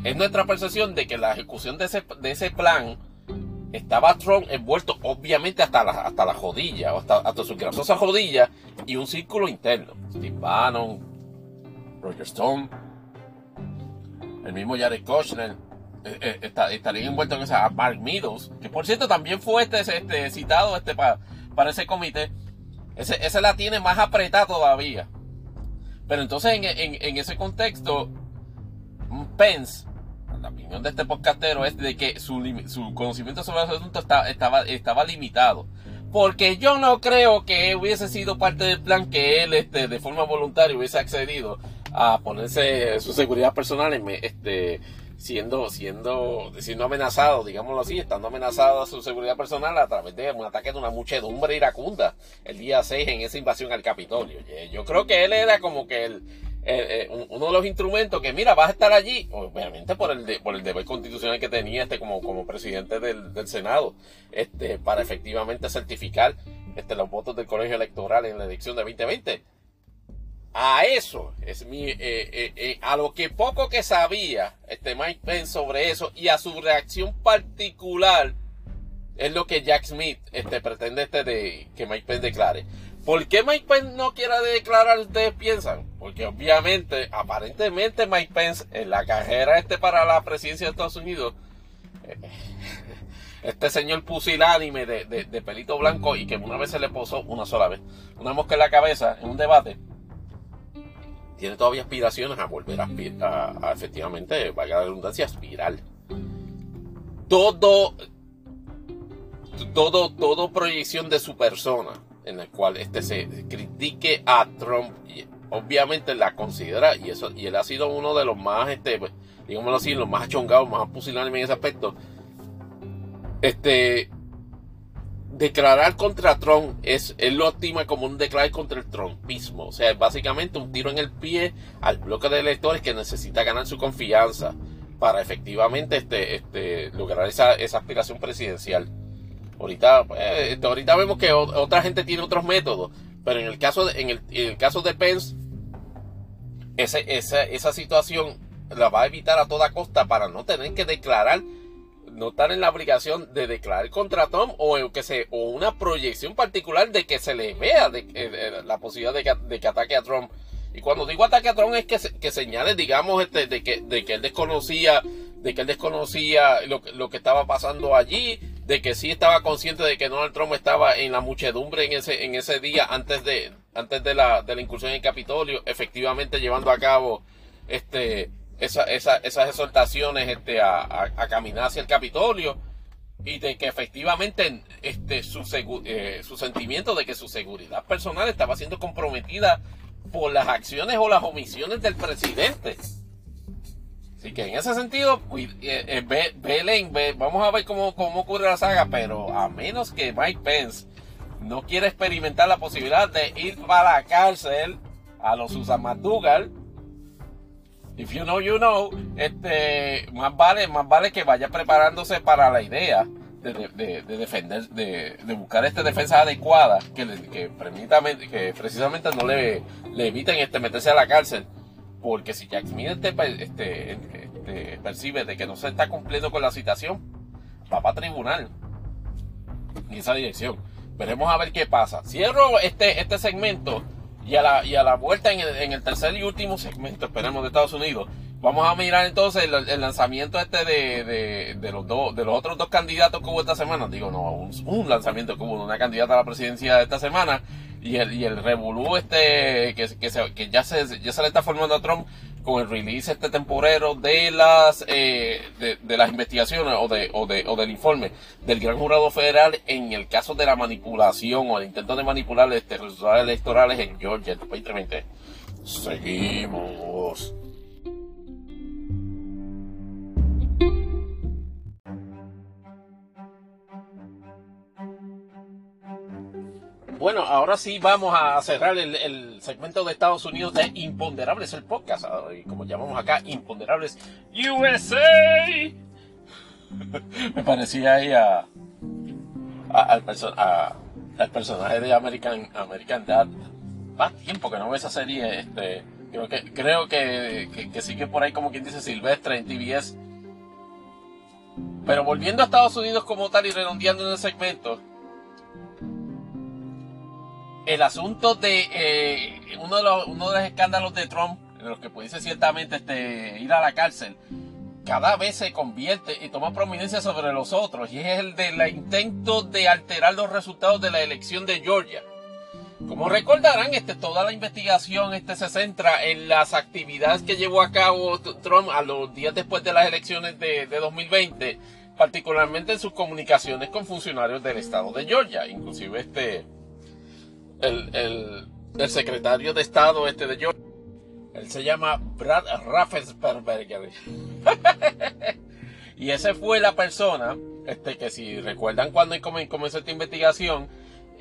es nuestra percepción de que la ejecución de ese, de ese plan estaba Trump envuelto, obviamente, hasta la, hasta la jodilla, hasta, hasta su grasosa jodilla, y un círculo interno. Steve Bannon, Roger Stone, el mismo Jared Kushner, eh, eh, estaría envuelto en esa Mark Meadows, que por cierto también fue este, este citado este para, para ese comité. Ese, ese, la tiene más apretada todavía. Pero entonces en, ese contexto, Pence, la opinión de este podcastero es de que su, su conocimiento sobre el asunto estaba, estaba limitado. Porque yo no creo que hubiese sido parte del plan que él este, de forma voluntaria hubiese accedido a ponerse su seguridad personal en, este, siendo, siendo, siendo amenazado, digámoslo así, estando amenazado a su seguridad personal a través de un ataque de una muchedumbre iracunda el día 6 en esa invasión al Capitolio. Yo creo que él era como que el, uno de los instrumentos que, mira, vas a estar allí, obviamente por el, por el deber constitucional que tenía este como, como presidente del, del Senado, este, para efectivamente certificar este, los votos del colegio electoral en la elección de 2020 a eso es mi eh, eh, eh, a lo que poco que sabía este Mike Pence sobre eso y a su reacción particular es lo que Jack Smith este pretende este de que Mike Pence declare ¿Por qué Mike Pence no quiere declarar? Ustedes piensan. Porque obviamente, aparentemente Mike Pence en la carrera este para la presidencia de Estados Unidos, este señor pusilánime de, de pelito blanco y que una vez se le posó una sola vez una mosca en la cabeza en un debate, tiene todavía aspiraciones a volver a, a, a efectivamente, valga la redundancia, aspirar. Todo, todo, todo proyección de su persona en la cual este se critique a Trump, y obviamente la considera, y eso, y él ha sido uno de los más, este, digámoslo así, los más achongados, más pusilánimes en ese aspecto. Este, declarar contra Trump es, él lo estima como un declarar contra el trumpismo. O sea, es básicamente un tiro en el pie al bloque de electores que necesita ganar su confianza para efectivamente este, este, lograr esa, aspiración presidencial. Ahorita, eh, este, ahorita vemos que otra gente tiene otros métodos, pero en el caso de, en el, caso de Pence, esa, esa situación la va a evitar a toda costa para no tener que declarar no estar en la obligación de declarar contra Trump o que se o una proyección particular de que se le vea de, la posibilidad de que, ataque a Trump. Y cuando digo ataque a Trump es que, que señale, digamos, este, de, que, de que él desconocía, de que él desconocía lo, lo que estaba pasando allí, de que sí estaba consciente de que Donald Trump estaba en la muchedumbre en ese, en ese día antes de, antes de la, de la incursión en el Capitolio, efectivamente llevando a cabo este esa, esa, esas exhortaciones este, a, a, caminar hacia el Capitolio y de que efectivamente este, su, eh, su sentimiento de que su seguridad personal estaba siendo comprometida por las acciones o las omisiones del presidente. Así que en ese sentido, eh, eh, vamos a ver cómo, cómo ocurre la saga, pero a menos que Mike Pence no quiera experimentar la posibilidad de ir para la cárcel a los Susan McDougall, if you know, you know, este, más vale, más vale que vaya preparándose para la idea de, defender, de, buscar esta defensa adecuada que, que, que precisamente no le, le eviten este, meterse a la cárcel. Porque si Jack Smith este, este, este, percibe de que no se está cumpliendo con la citación, va para tribunal. En esa dirección. Veremos a ver qué pasa. Cierro este, este segmento y a la, y a la vuelta en el, en el tercer y último segmento, esperemos, de Estados Unidos Vamos a mirar entonces el, lanzamiento este de, de, los dos, de los otros dos candidatos que hubo esta semana. Digo, no, un, lanzamiento que hubo de una candidata a la presidencia de esta semana y el, y el revolú este que, que, que ya se, ya se le está formando a Trump con el release este temporero de las eh, de, las investigaciones o de, o de o del informe del gran jurado federal en el caso de la manipulación o el intento de manipular este, resultados electorales en Georgia 2020. Seguimos. Bueno, ahora sí vamos a cerrar el, segmento de Estados Unidos de Imponderables, el podcast, como llamamos acá, Imponderables USA. Me parecía ahí a, al, personaje de American, American Dad. Más tiempo que no veo esa serie, este, creo que, creo que, que, sigue por ahí como quien dice Silvestre en TBS. Pero volviendo a Estados Unidos como tal y redondeando en el segmento, el asunto de eh, uno, de los, uno de los escándalos de Trump, en los que pudiese ciertamente este, ir a la cárcel, cada vez se convierte y toma prominencia sobre los otros, y es el del intento de alterar los resultados de la elección de Georgia. Como recordarán, este, toda la investigación este, se centra en las actividades que llevó a cabo Trump a los días después de las elecciones de, de 2020, particularmente en sus comunicaciones con funcionarios del estado de Georgia, inclusive este, el, el, secretario de Estado este de Georgia. Él se llama Brad Raffensperger. y ese fue la persona, este, que si recuerdan cuando comenzó esta investigación,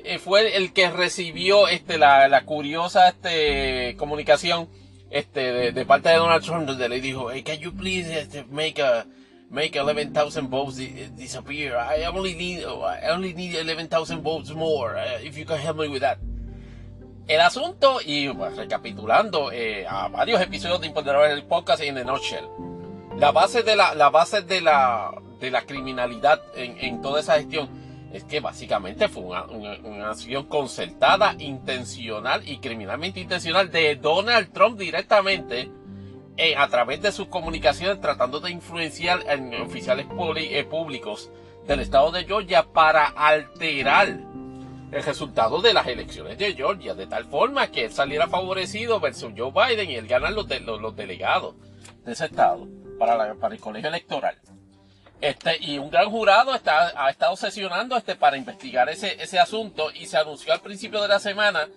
eh, fue el que recibió este, la, la curiosa este, comunicación este, de, parte de Donald Trump, donde le dijo, hey, can you please este, make a make 11,000 votes disappear? I only need, I only need 11,000 votes more. Uh, if you can help me with that. El asunto, y pues, recapitulando eh, a varios episodios de Imponderables el podcast en The Nutshell, la base de la, la base de la, de la criminalidad en, en toda esa gestión es que básicamente fue una, una, acción concertada, intencional y criminalmente intencional de Donald Trump directamente eh, a través de sus comunicaciones tratando de influenciar en oficiales eh, públicos del estado de Georgia para alterar el resultado de las elecciones de Georgia, de tal forma que él saliera favorecido versus Joe Biden y él ganar los, los, delegados de ese estado para, para el colegio electoral. Este, y un gran jurado está, ha estado sesionando este, para investigar ese, ese asunto y se anunció al principio de la semana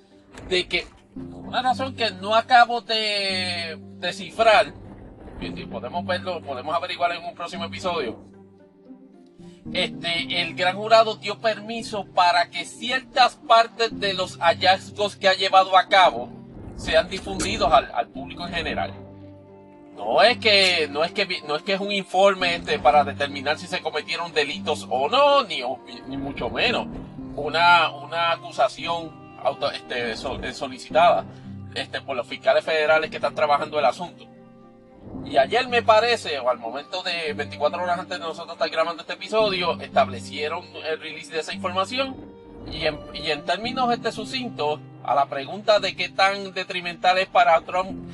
de que, una razón que no acabo de descifrar, podemos verlo, podemos averiguar en un próximo episodio, este, el gran jurado dio permiso para que ciertas partes de los hallazgos que ha llevado a cabo sean difundidos al, público en general. No es que no es que no es que es un informe este para determinar si se cometieron delitos o no, ni, ni mucho menos una, una acusación este, solicitada este, por los fiscales federales que están trabajando el asunto. Y ayer me parece, o al momento de 24 horas antes de nosotros estar grabando este episodio, establecieron el release de esa información. Y en, y en términos este sucinto, a la pregunta de qué tan detrimental es para Trump,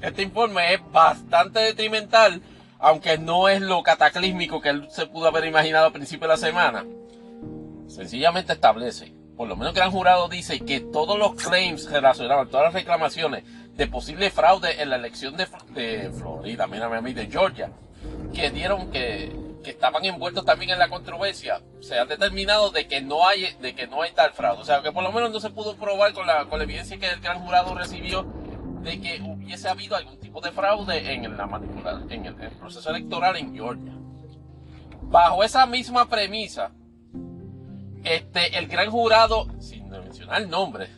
este informe es bastante detrimental, aunque no es lo cataclísmico que él se pudo haber imaginado al principio de la semana. Sencillamente establece, por lo menos el gran jurado dice que todos los claims relacionados, todas las reclamaciones de posible fraude en la elección de, Florida, mírame a mí, de Georgia, que dieron que, que estaban envueltos también en la controversia, se ha determinado de que no hay, de que no hay tal fraude. O sea, que por lo menos no se pudo probar con la, con la evidencia que el gran jurado recibió de que hubiese habido algún tipo de fraude en la en el, proceso electoral en Georgia. Bajo esa misma premisa, este, el gran jurado, sin mencionar nombres,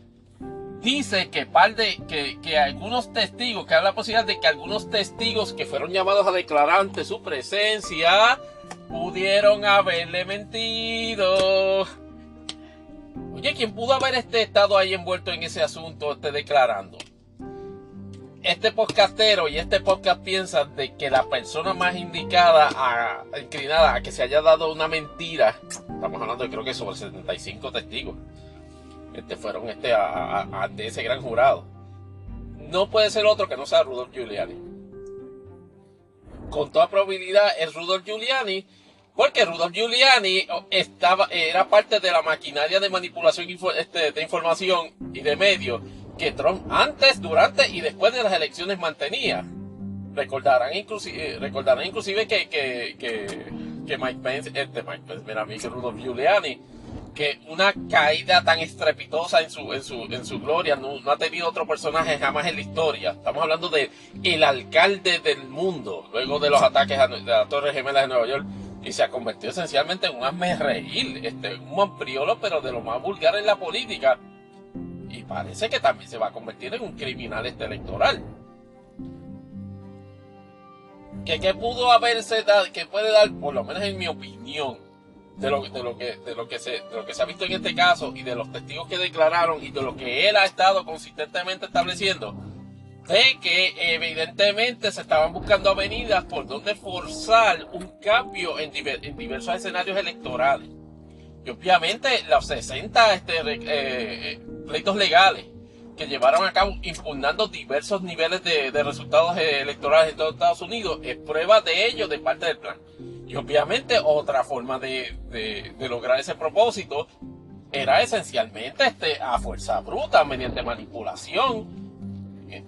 dice que, par que, que algunos testigos, que hay la posibilidad de que algunos testigos que fueron llamados a declarar ante su presencia pudieron haberle mentido. Oye, ¿quién pudo haber este estado ahí envuelto en ese asunto, este declarando? este podcastero y este podcast piensan de que la persona más indicada, a, inclinada a que se haya dado una mentira, estamos hablando de creo que sobre 75 testigos, este fueron este ante ese gran jurado. No puede ser otro que no sea Rudolf Giuliani. Con toda probabilidad es Rudolf Giuliani, porque Rudolf Giuliani estaba, era parte de la maquinaria de manipulación este, de información y de medios que Trump antes, durante y después de las elecciones mantenía. Recordarán inclusive, recordarán inclusive que, que, que, Mike Pence, este Mike Pence, mira a mí que Rudolph Giuliani, que una caída tan estrepitosa en su, en su, en su gloria no, ha tenido otro personaje jamás en la historia. Estamos hablando de el alcalde del mundo, luego de los ataques a, de la Torre Gemela de Nueva York, y se ha convertido esencialmente en un asme este, un mampriolo, pero de lo más vulgar en la política y parece que también se va a convertir en un criminal este electoral. Que, pudo haberse dado, que puede dar, por lo menos en mi opinión, de lo, de, lo que, de, lo que se, de lo que se ha visto en este caso y de los testigos que declararon y de lo que él ha estado consistentemente estableciendo, de que evidentemente se estaban buscando avenidas por donde forzar un cambio en, en diversos escenarios electorales. Y obviamente los 60 este, eh, pleitos legales que llevaron a cabo impugnando diversos niveles de, resultados electorales en todo Estados Unidos es prueba de ello de parte del plan. Y obviamente otra forma de, lograr ese propósito era esencialmente este, a fuerza bruta, mediante manipulación, eh,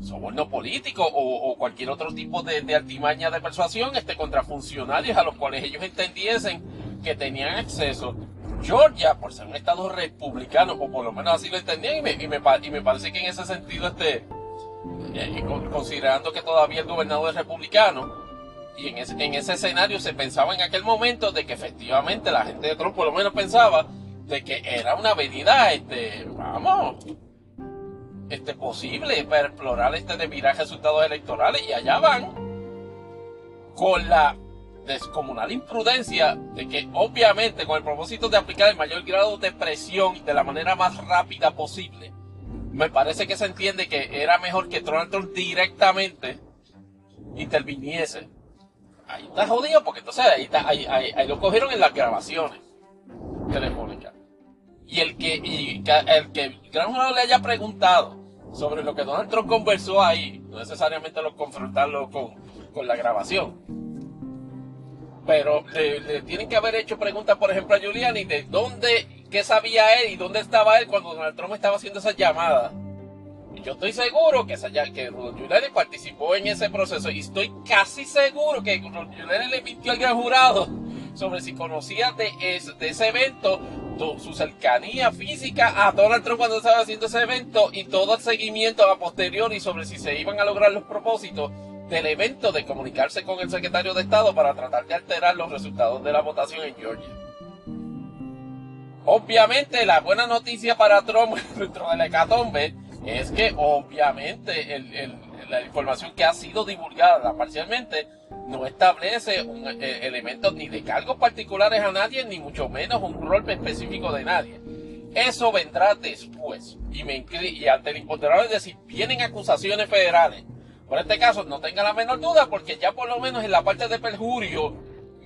soborno político o, cualquier otro tipo de, de, artimaña de persuasión este, contra funcionarios a los cuales ellos entendiesen que tenían acceso. Georgia, por ser un estado republicano, o por lo menos así lo entendían, y me, y me, parece que en ese sentido, este, eh, considerando que todavía el gobernador es republicano, y en ese, en ese escenario se pensaba en aquel momento de que efectivamente la gente de Trump por lo menos pensaba de que era una avenida, este, vamos, este, posible para explorar este de mirar resultados electorales, y allá van con la descomunal imprudencia de que obviamente con el propósito de aplicar el mayor grado de presión de la manera más rápida posible, me parece que se entiende que era mejor que Donald Trump directamente interviniese. Ahí está jodido porque entonces ahí, está, ahí, ahí, lo cogieron en las grabaciones telefónicas. Y el que, y el que el gran jurado le haya preguntado sobre lo que Donald Trump conversó ahí, no necesariamente lo confrontarlo con, con la grabación pero le, tienen que haber hecho preguntas, por ejemplo, a Giuliani de dónde, qué sabía él y dónde estaba él cuando Donald Trump estaba haciendo esas llamadas. Y yo estoy seguro que, esa, que Giuliani participó en ese proceso y estoy casi seguro que Giuliani le mintió al gran jurado sobre si conocía de, de ese evento su cercanía física a Donald Trump cuando estaba haciendo ese evento y todo el seguimiento a posteriori sobre si se iban a lograr los propósitos del evento de comunicarse con el secretario de Estado para tratar de alterar los resultados de la votación en Georgia. Obviamente la buena noticia para Trump dentro de la hecatombe es que obviamente la información que ha sido divulgada parcialmente no establece un, eh, elementos ni de cargos particulares a nadie, ni mucho menos un rol específico de nadie. Eso vendrá después. Y, me, y ante el imponderable es decir, vienen acusaciones federales por este caso, no tenga la menor duda, porque ya por lo menos en la parte de perjurio,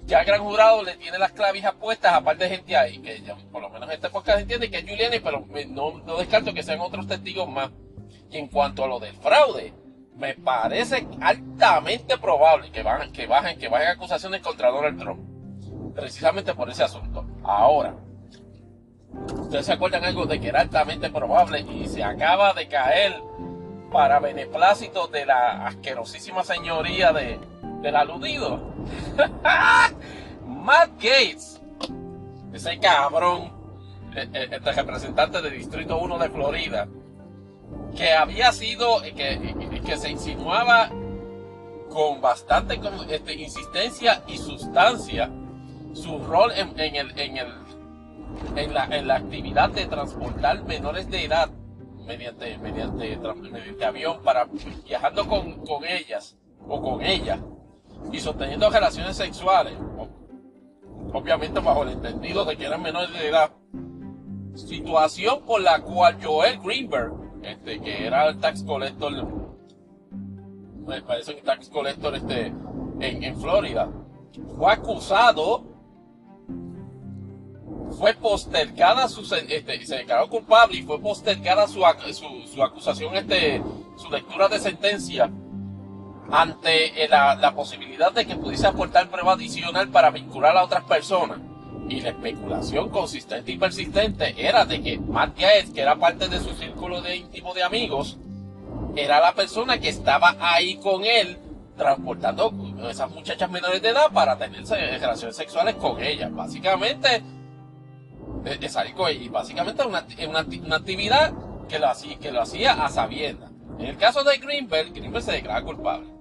ya el gran jurado le tiene las clavijas puestas, aparte de gente ahí, que ya, por lo menos este podcast entiende que es Giuliani, pero no, no descarto que sean otros testigos más. Y en cuanto a lo del fraude, me parece altamente probable que bajen, que bajen, que bajen acusaciones contra Donald Trump. Precisamente por ese asunto. Ahora, ustedes se acuerdan algo de que era altamente probable y se acaba de caer para beneplácito de la asquerosísima señoría de, del aludido. Matt Gates, ese cabrón, eh, eh, este representante del Distrito 1 de Florida, que había sido, que, que se insinuaba con bastante este, insistencia y sustancia su rol en, la, actividad de transportar menores de edad mediante avión para viajando con, con ellas o con ella y sosteniendo relaciones sexuales, obviamente bajo el entendido de que eran menores de edad, situación por la cual Joel Greenberg, este, que era el tax collector, me parece un tax collector este, en, Florida, fue acusado fue postergada su este, se declaró culpable y fue postergada su, su, acusación este su lectura de sentencia ante eh, la, posibilidad de que pudiese aportar prueba adicional para vincular a otras personas y la especulación consistente y persistente era de que Matt Gaetz, que era parte de su círculo de íntimo de amigos era la persona que estaba ahí con él transportando a esas muchachas menores de edad para tener relaciones sexuales con ellas básicamente con ella. Y básicamente una, una, una actividad que lo, hacía, que lo hacía a sabiendas. En el caso de Greenberg, Greenberg se declara culpable.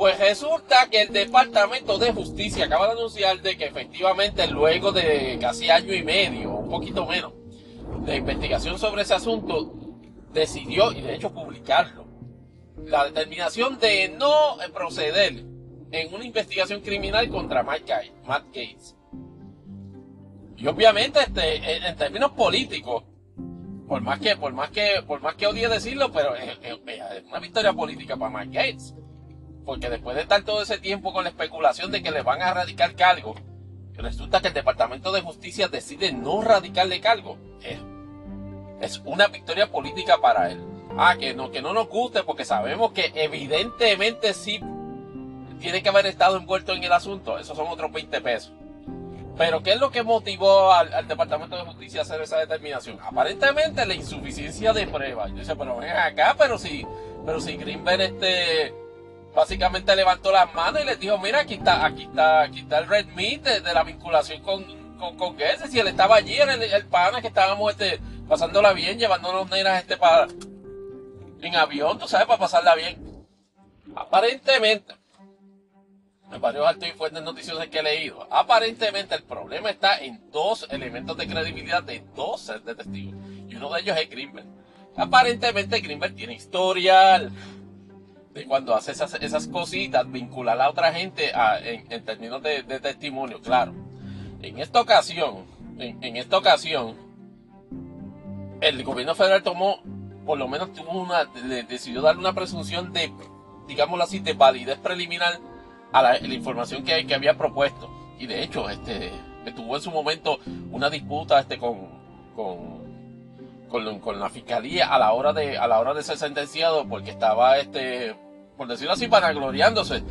Pues resulta que el Departamento de Justicia acaba de anunciar de que efectivamente luego de casi año y medio, un poquito menos, de investigación sobre ese asunto, decidió, y de hecho publicarlo, la determinación de no proceder en una investigación criminal contra Matt Gates. Y obviamente, este, en, términos políticos, por más que, por más que, por más que odie decirlo, pero es, una victoria política para Mike Gates. Porque después de estar todo ese tiempo con la especulación de que le van a radicar cargo, resulta que el Departamento de Justicia decide no radicarle cargo. Es, una victoria política para él. Ah, que no, que no nos guste porque sabemos que evidentemente sí tiene que haber estado envuelto en el asunto. Esos son otros 20 pesos. Pero ¿qué es lo que motivó al, Departamento de Justicia a hacer esa determinación? Aparentemente la insuficiencia de pruebas. Yo decía, pero ven acá, pero si, pero si Greenberg este, básicamente levantó las manos y les dijo, mira, aquí está, aquí está, aquí está el red meat de, la vinculación con, con, con Si él estaba allí, en el, el pana que estábamos este, pasándola bien, llevándonos nenas este para en avión, tú sabes, para pasarla bien. Aparentemente, en varios altos y fuentes noticiosos que he leído, aparentemente el problema está en dos elementos de credibilidad de dos sets de testigos. Y uno de ellos es Greenberg. Aparentemente Greenberg tiene historial de cuando hace esas, esas cositas, vincular a otra gente en, términos de, testimonio, claro. En esta ocasión, en, esta ocasión, el gobierno federal tomó, por lo menos tuvo una, decidió darle una presunción de, digámoslo así, de validez preliminar a la, información que, que, había propuesto. Y de hecho, este, tuvo en su momento una disputa este, con, con, la fiscalía a la hora de, a la hora de ser sentenciado, porque estaba, este, por decirlo así, vanagloriándose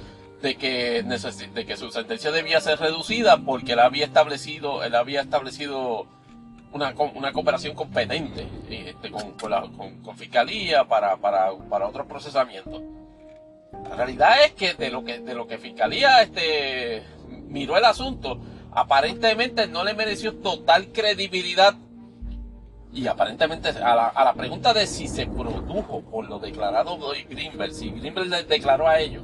de que, de que su sentencia debía ser reducida porque él había establecido, él había establecido una, una cooperación competente este, con, con, la, con, fiscalía para, para, para otros procesamientos. La realidad es que de lo que, de lo que Fiscalía este, miró el asunto, aparentemente no le mereció total credibilidad. Y aparentemente a la, a la pregunta de si se produjo por lo declarado de Greenberg, si Greenberg declaró a ellos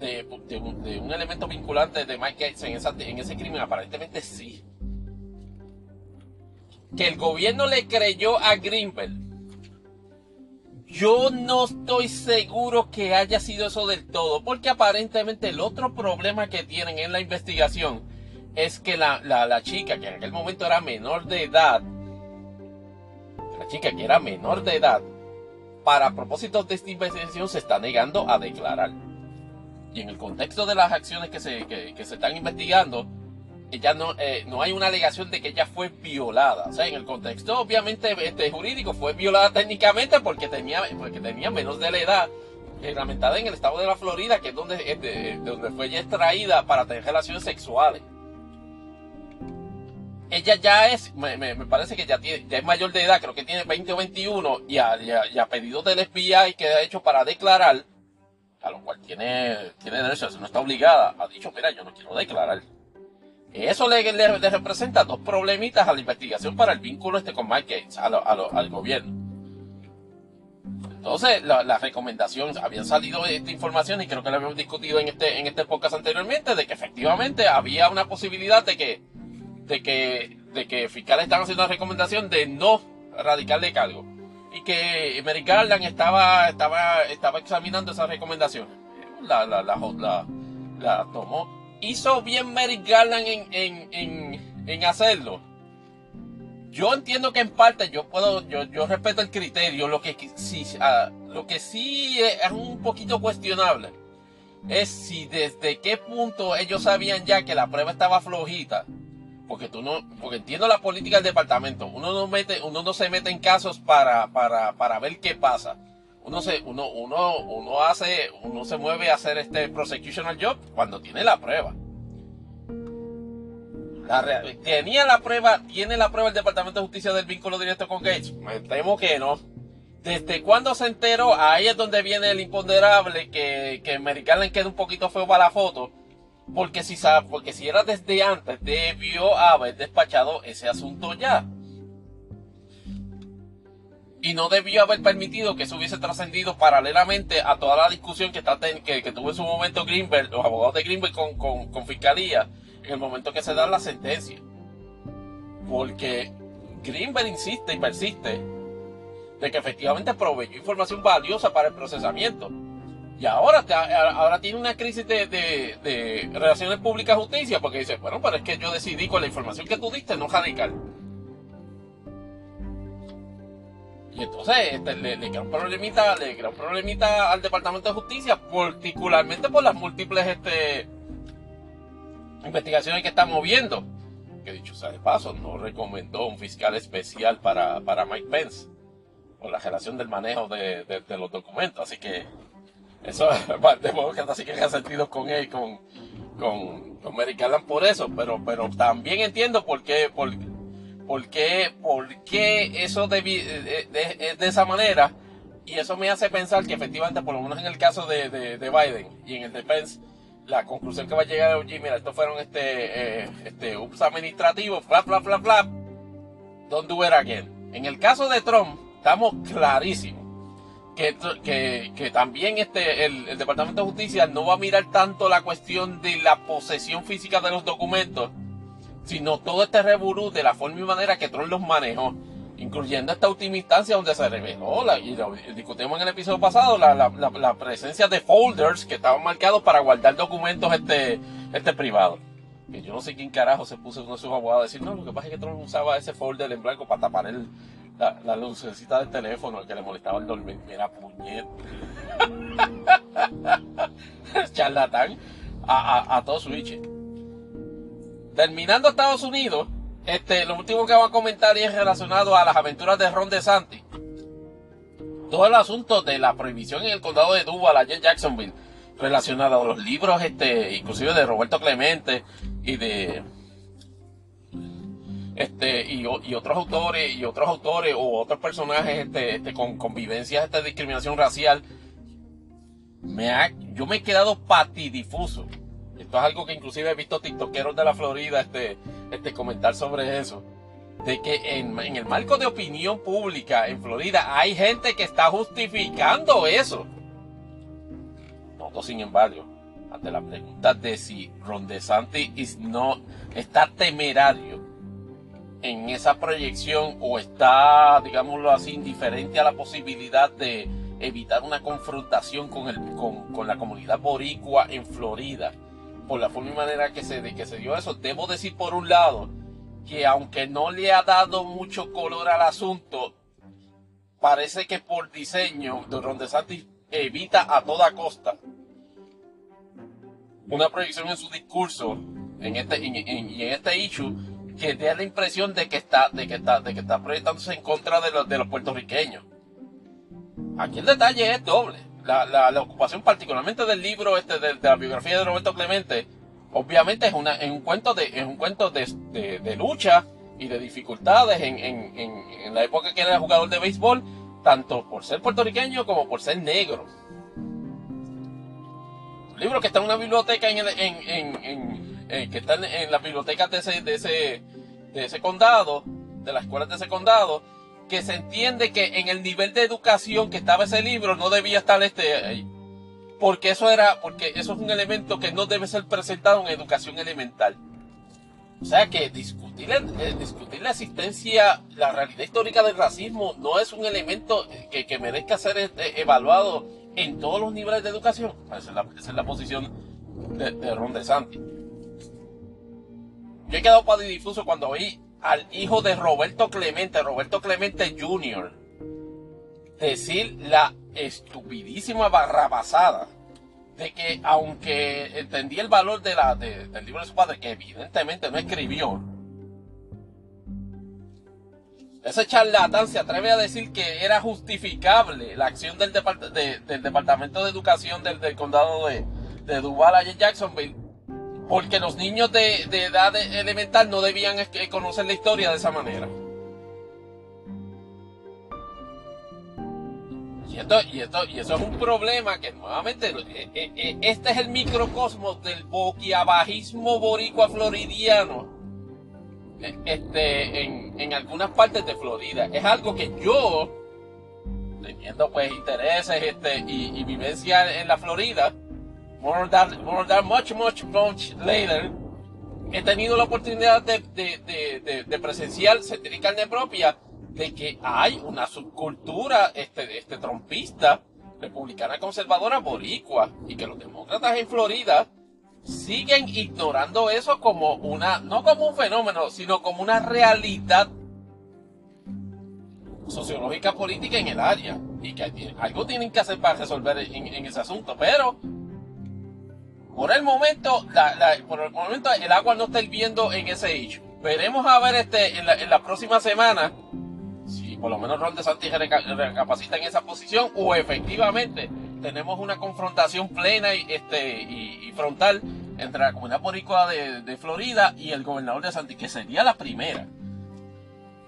de, un, elemento vinculante de Mike Gates en, en ese crimen, aparentemente sí. Que el gobierno le creyó a Greenberg yo no estoy seguro que haya sido eso del todo, porque aparentemente el otro problema que tienen en la investigación es que la, chica, que en aquel momento era menor de edad, chica que era menor de edad, para propósitos de esta investigación se está negando a declarar. Y en el contexto de las acciones que se, que se están investigando, ella no, eh, no hay una alegación de que ella fue violada. O sea, en el contexto obviamente este, jurídico fue violada técnicamente porque tenía, porque tenía menos de la edad reglamentada en el estado de la Florida, que es donde, este, donde fue extraída para tener relaciones sexuales. Ella ya es, me, me- me parece que ya, tiene, ya es mayor de edad, creo que tiene 20 o 21, y a, y a- y pedido del FBI que ha hecho para declarar, a lo cual tiene, tiene derecho, no está obligada, ha dicho, mira, yo no quiero declarar. Eso le, le- representa dos problemitas a la investigación para el vínculo este con Mike Gates, a lo- a lo- al gobierno. Entonces, la, la recomendación, habían salido esta información y creo que lo habíamos discutido en este, en este podcast anteriormente, de que efectivamente había una posibilidad de que, de que, de que fiscales estaban haciendo una recomendación de no radicarle cargo. Y que Merrick Garland estaba, estaba, estaba examinando esa recomendación. La, la, la, la, la tomó. Hizo bien Merrick Garland en, en, en, en hacerlo. Yo entiendo que en parte yo puedo, yo, yo respeto el criterio, lo que sí, ah, lo que sí es un poquito cuestionable es si desde qué punto ellos sabían ya que la prueba estaba flojita. Porque tú no, porque entiendo la política del departamento. Uno no mete, uno no se mete en casos para, para, para ver qué pasa. Uno se, uno, uno, uno hace, uno se mueve a hacer este prosecutional job cuando tiene la prueba. La tenía la prueba, tiene la prueba el Departamento de Justicia del vínculo directo con Gates. Me temo que no. ¿Desde cuándo se enteró? Ahí es donde viene el imponderable que, que Merrick Garland queda un poquito feo para la foto. Porque si, porque si era desde antes, debió haber despachado ese asunto ya. Y no debió haber permitido que eso hubiese trascendido paralelamente a toda la discusión que, está que tuvo en su momento Greenberg, los abogados de Greenberg con, con, con Fiscalía, en el momento que se da la sentencia. Porque Greenberg insiste y persiste de que efectivamente proveyó información valiosa para el procesamiento. Y ahora, ahora tiene una crisis de, de- relaciones públicas justicia porque dice, bueno, pero es que yo decidí con la información que tú diste no radical. Y entonces este, le, le crea un problemita, le crea un problemita al Departamento de Justicia, particularmente por las múltiples este, investigaciones que está moviendo. Que dicho sea de paso, no recomendó un fiscal especial para, para Mike Pence por la relación del manejo de- de los documentos. Así que eso de modo que así que haga sentido con él, con, con, con Garland por eso, pero, pero también entiendo por qué, por, por qué, por qué eso debi- eh, de, de- de esa manera. Y eso me hace pensar que efectivamente, por lo menos en el caso de, de, de Biden y en el de Pence, la conclusión que va a llegar OG, mira, estos fueron este, eh, este, ups administrativos, flap, flap, flap, flap, don't do it again. En el caso de Trump, estamos clarísimos que, que, que también este, el, Departamento de Justicia no va a mirar tanto la cuestión de la posesión física de los documentos, sino todo este reburú de la forma y manera que Trump los manejó, incluyendo esta última instancia donde se reveló, la, y lo discutimos en el episodio pasado, la, la, la, la presencia de folders que estaban marcados para guardar documentos este, este privados. Que yo no sé quién carajo se puso uno de sus abogados a decir, no, lo que pasa es que Trump usaba ese folder en blanco para tapar el, la, la lucecita del teléfono que le molestaba el dormir. Mira, puñet. Charlatán a, a, a todo. Terminando Estados Unidos, este, lo último que vamos a comentar es relacionado a las aventuras de Ron DeSantis. Todo el asunto de la prohibición en el condado de Duval, allá en Jacksonville, relacionado a los libros, este, inclusive de Roberto Clemente y de este y, otros autores y otros autores o otros personajes este, este con convivencias de discriminación racial me ha- yo me he quedado patidifuso. Esto es algo que inclusive he visto tiktokeros de la Florida este, este comentar sobre eso. De que en, en el marco de opinión pública en Florida hay gente que está justificando eso. Noto, sin embargo, ante la pregunta de si Ron DeSantis no está temerario en esa proyección o está, digámoslo así, indiferente a la posibilidad de evitar una confrontación con, el, con, con la comunidad boricua en Florida, por la forma y manera que se, de que se dio eso, debo decir por un lado que aunque no le ha dado mucho color al asunto, parece que por diseño, Ron DeSantis evita a toda costa una proyección en su discurso en este en, en- este issue que dé la impresión de que está de que está de que está proyectándose en contra de los de los puertorriqueños aquí el detalle es doble la, la, la ocupación particularmente del libro este de, la biografía de Roberto Clemente obviamente es una es un cuento de es un cuento de, de, lucha y de dificultades en, en, en la época que era jugador de béisbol, tanto por ser puertorriqueño como por ser negro. Un libro que está en una biblioteca en, en, en- eh, que está en, las bibliotecas de ese, de ese de ese condado, de las escuelas de ese condado, que se entiende que en el nivel de educación que estaba ese libro no debía estar este ahí. Porque eso era, porque eso es un elemento que no debe ser presentado en educación elemental. O sea que discutir, eh, discutir la existencia, la realidad histórica del racismo no es un elemento que, que merezca ser este, evaluado en todos los niveles de educación. Esa es la, esa es la posición de, de Ron. Yo he quedado difuso cuando vi al hijo de Roberto Clemente, Roberto Clemente Jr., decir la estupidísima barrabasada de que aunque entendía el valor de la, de- del libro de su padre, que evidentemente no escribió, ese charlatán se atreve a decir que era justificable la acción del, depart- de- del Departamento de Educación del, condado de, de Duval allá en Jacksonville, porque los niños de, de edad elemental no debían eh, conocer la historia de esa manera. Y, esto, y, esto, y eso es un problema que nuevamente, eh, eh, este es el microcosmos del boquiabajismo boricua floridiano este, en, en algunas partes de Florida. Es algo que yo, teniendo pues intereses este, y, y vivencia en la Florida, more than, more than much, much, much later, he tenido la oportunidad de, de, de, de, presenciar, sentir en carne propia, de que hay una subcultura este, este trompista, republicana conservadora boricua, y que los demócratas en Florida siguen ignorando eso como una, no como un fenómeno, sino como una realidad sociológica política en el área. Y que algo tienen que hacer para resolver en, ese asunto. Pero, por el momento, la- por el momento el agua no está hirviendo en ese hecho. Veremos a ver este, en, la, en la próxima semana si por lo menos Ron DeSantis reca- recapacita en esa posición o efectivamente tenemos una confrontación plena y, este, y, frontal entre la comunidad boricua de, Florida y el gobernador de Santi, que sería la primera.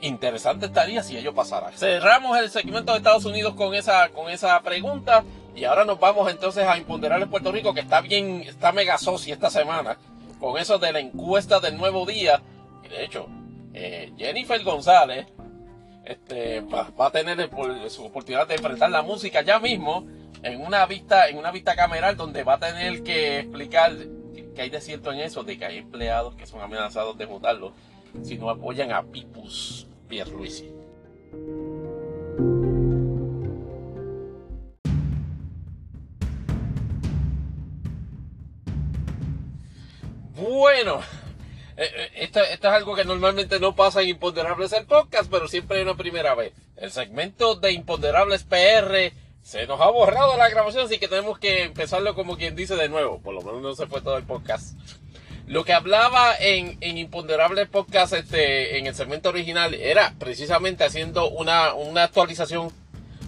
Interesante estaría si ello pasara. Cerramos el segmento de Estados Unidos con esa, con esa pregunta y ahora nos vamos entonces a Imponderables Puerto Rico, que está bien, está mega esta semana, con eso de la encuesta del nuevo día. Y de hecho, eh, Jennifer González, este, va, a tener su oportunidad de enfrentar la música ya mismo en una vista, en una vista cameral donde va a tener que explicar que, hay de cierto en eso, de que hay empleados que son amenazados de votarlo si no apoyan a Pipus Pierluisi. Bueno, eh, eh, esto, esto es algo que normalmente no pasa en Imponderables el podcast, pero siempre hay una primera vez. El segmento de Imponderables PR se nos ha borrado la grabación, así que tenemos que empezarlo como quien dice de nuevo. Por lo menos no se fue todo el podcast. Lo que hablaba en, en Imponderables Podcast este, en el segmento original era precisamente haciendo una, una actualización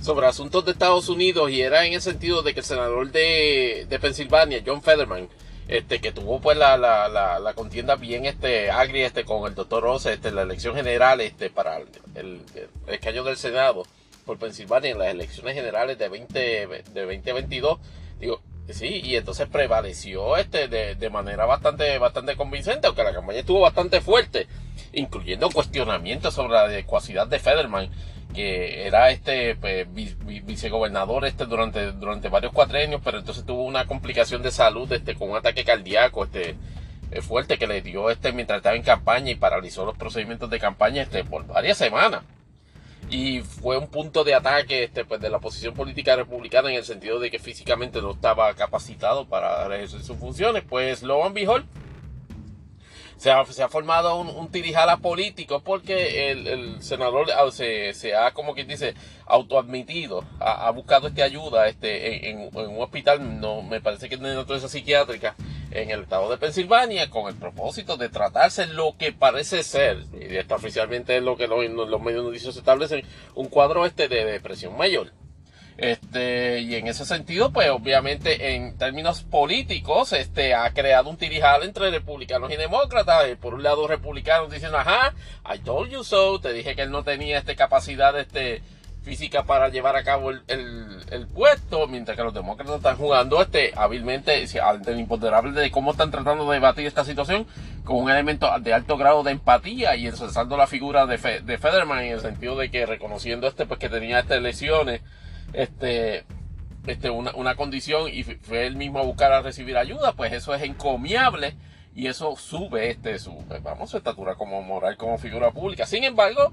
sobre asuntos de Estados Unidos y era en el sentido de que el senador de, de Pensilvania, John Federman, este, que tuvo pues la, la, la, contienda bien este, agria este, con el doctor Ross este, la elección general este, para el, el escaño del Senado por Pensilvania en las elecciones generales de, 20, de 2022. Digo, sí, y entonces prevaleció este de, de manera bastante, bastante convincente, aunque la campaña estuvo bastante fuerte, incluyendo cuestionamientos sobre la adecuacidad de Federman que era este pues, vi- vi- vicegobernador este durante durante varios cuatrenios pero entonces tuvo una complicación de salud este con un ataque cardíaco este eh, fuerte que le dio este mientras estaba en campaña y paralizó los procedimientos de campaña este por varias semanas y fue un punto de ataque este pues de la oposición política republicana en el sentido de que físicamente no estaba capacitado para ejercer sus funciones. Pues lo and behold se ha, se ha formado un, un tirijala político porque el, el senador ah, se, se ha, como quien dice, autoadmitido, ha, ha buscado este ayuda este, en, en- un hospital, no me parece que es naturaleza psiquiátrica, en el estado de Pensilvania, con el propósito de tratarse lo que parece ser, y esto oficialmente es lo que los, los medios noticios establecen, un cuadro este de depresión mayor. Este, y en ese sentido, pues obviamente en términos políticos, este, ha creado un tirijal entre republicanos y demócratas. Eh, por un lado, republicanos diciendo, ajá, I told you so, te dije que él no tenía este capacidad este, física para llevar a cabo el, el, puesto, mientras que los demócratas están jugando este, hábilmente ante el imponderable de cómo están tratando de debatir esta situación con un elemento de alto grado de empatía y ensalzando la figura de, de Federman en el sentido de que reconociendo este, pues que tenía estas lesiones este, este, una, una condición y fue él mismo a buscar a recibir ayuda, pues eso es encomiable y eso sube este, su, pues, vamos, su estatura como moral, como figura pública. Sin embargo,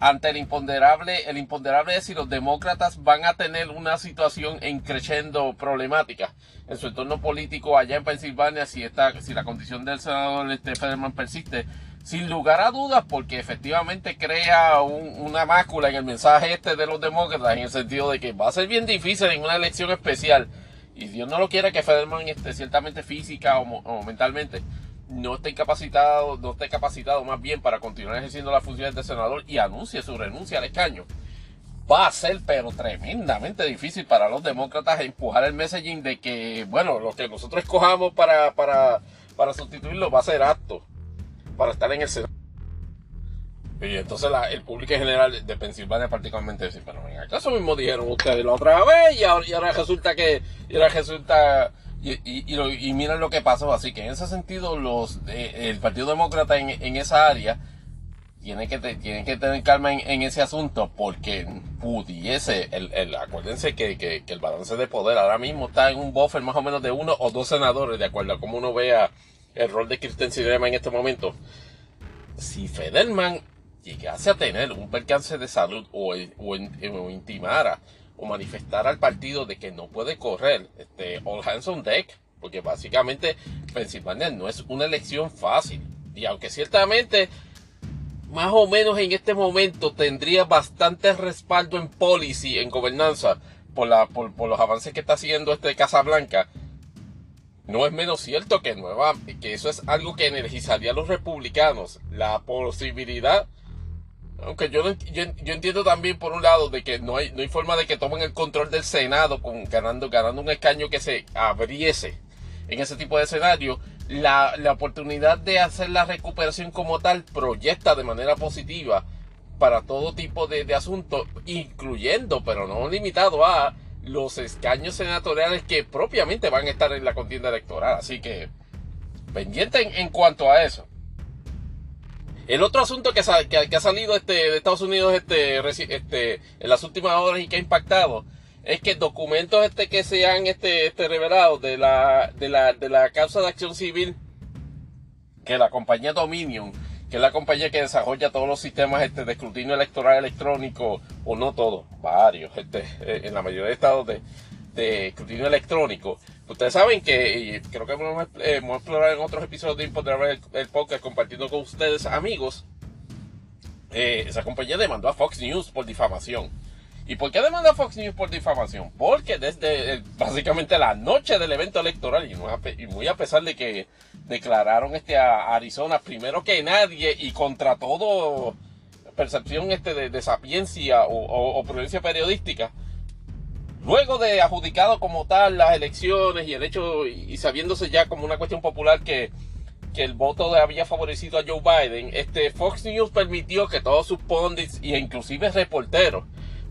ante el imponderable, el imponderable es si los demócratas van a tener una situación en creciendo problemática en su entorno político allá en Pensilvania si esta, si la condición del senador este Federman persiste sin lugar a dudas, porque efectivamente crea una mácula en el mensaje este de los demócratas, en el sentido de que va a ser bien difícil en una elección especial, y Dios no lo quiere que Federman esté ciertamente física o, mentalmente, no esté capacitado, no esté capacitado más bien para continuar ejerciendo las funciones de senador y anuncie su renuncia al escaño. Va a ser pero tremendamente difícil para los demócratas empujar el messaging de que, bueno, lo que nosotros escojamos para, para, para sustituirlo va a ser apto para estar en el Senado. Y entonces el público en general de Pensilvania particularmente dice, pero en acaso mismo dijeron ustedes la otra vez y ahora, resulta que, y ahora resulta, y, y, miren lo que pasó. Así que en ese sentido los el Partido Demócrata en, esa área tiene que, tiene que tener calma en, ese asunto porque pudiese, el, el acuérdense que, que, el balance de poder ahora mismo está en un buffer más o menos de uno o dos senadores, de acuerdo a cómo uno vea el rol de Kirsten Sinema en este momento. Si Federman llegase a tener un percance de salud o, o, intimara o manifestara al partido de que no puede correr, este, all hands on deck, porque básicamente Pensilvania no es una elección fácil. Y aunque ciertamente más o menos en este momento tendría bastante respaldo en policy, en gobernanza, por, la, por, por los avances que está haciendo este Casablanca, no es menos cierto que, nueva, que eso es algo que energizaría a los republicanos. La posibilidad, aunque yo, yo, entiendo también por un lado de que no hay, no hay forma de que tomen el control del Senado con, ganando, ganando un escaño que se abriese en ese tipo de escenario, la, la oportunidad de hacer la recuperación como tal proyecta de manera positiva para todo tipo de, de asuntos, incluyendo, pero no limitado a los escaños senatoriales que propiamente van a estar en la contienda electoral. Así que, pendiente en, cuanto a eso. El otro asunto que, ha salido este, de Estados Unidos este, este, en las últimas horas y que ha impactado es que documentos que se han revelado de la, de, la, de la causa de acción civil que la compañía Dominion que es la compañía que desarrolla todos los sistemas este, de escrutinio electoral electrónico, o no todos, varios, este, eh, en la mayoría de estados de, escrutinio electrónico. Ustedes saben que, creo que hemos, eh, explorado en otros episodios de el, el, podcast compartiendo con ustedes, amigos, eh, esa compañía demandó a Fox News por difamación. ¿Y por qué demanda Fox News por difamación? Porque desde básicamente la noche del evento electoral, y muy a pesar de que declararon este a Arizona primero que nadie y contra todo percepción este de, sapiencia o, prudencia periodística, luego de adjudicado como tal las elecciones y el hecho, y sabiéndose ya como una cuestión popular que, que el voto había favorecido a Joe Biden, este Fox News permitió que todos sus pundits e inclusive reporteros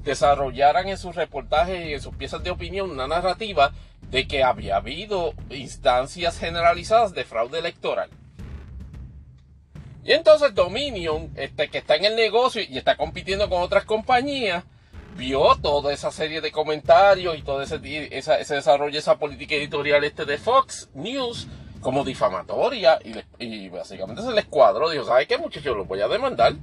desarrollaran en sus reportajes y en sus piezas de opinión una narrativa de que había habido instancias generalizadas de fraude electoral. Y entonces Dominion, este, que está en el negocio y está compitiendo con otras compañías, vio toda esa serie de comentarios y todo ese, ese desarrollo, esa política editorial este de Fox News como difamatoria y, básicamente se les cuadró, dijo, ¿sabe qué muchachos? Lo voy a demandar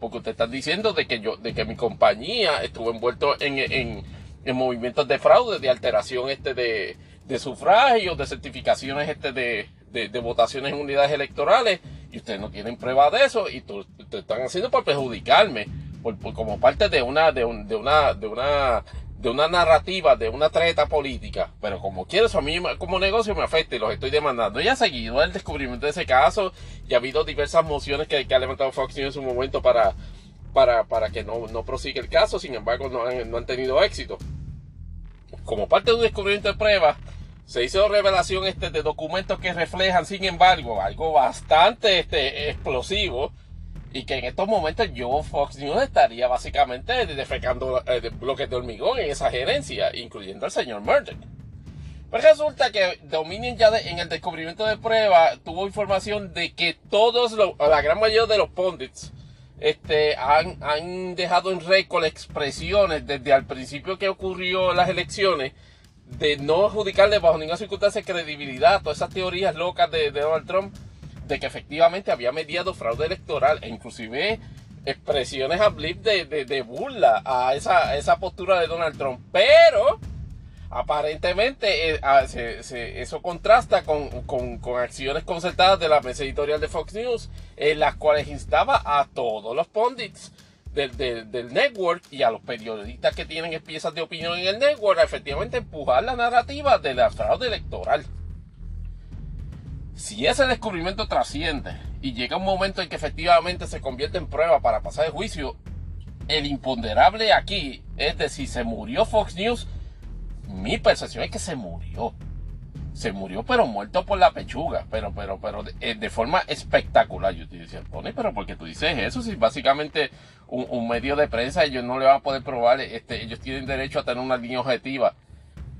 porque usted está diciendo de que yo, de que mi compañía estuvo envuelto en, en, en movimientos de fraude, de alteración este de, de sufragios, de certificaciones este de, de, votaciones en unidades electorales, y ustedes no tienen prueba de eso, y ustedes están haciendo por perjudicarme, por, como parte de una, de, un, de una, de una de una narrativa, de una treta política, pero como quiero eso a mí como negocio me afecta y los estoy demandando. Ya ha seguido el descubrimiento de ese caso y ha habido diversas mociones que, ha levantado Fox News en su momento para, para, para que no, no prosiga el caso, sin embargo no han, no han tenido éxito. como parte de un descubrimiento de pruebas, se hizo revelación este, de documentos que reflejan, sin embargo, algo bastante este, explosivo y que en estos momentos yo, Fox News, estaría básicamente defecando eh, bloques de hormigón en esa gerencia, incluyendo al señor Murdoch. Pues resulta que Dominion ya en el descubrimiento de prueba tuvo información de que todos, los, la gran mayoría de los pundits, este, han, han dejado en récord expresiones desde al principio que ocurrió las elecciones de no adjudicarle bajo ninguna circunstancia credibilidad a todas esas teorías locas de, Donald Trump de que efectivamente había mediado fraude electoral e inclusive expresiones a blip de, de, burla a esa, esa postura de Donald Trump. Pero aparentemente eh, ah, eso contrasta con, con, acciones concertadas de la mesa editorial de Fox News, en las cuales instaba a todos los pundits del, network y a los periodistas que tienen piezas de opinión en el network a efectivamente empujar la narrativa de la fraude electoral. Si ese descubrimiento trasciende y llega un momento en que efectivamente se convierte en prueba para pasar el juicio, el imponderable aquí es de si se murió Fox News. Mi percepción es que se murió se murió pero muerto por la pechuga, pero pero pero de, eh, forma espectacular. Yo te decía, Tony, pero ¿por qué tú dices eso? Si básicamente un, medio de prensa ellos no le van a poder probar, este, ellos tienen derecho a tener una línea objetiva.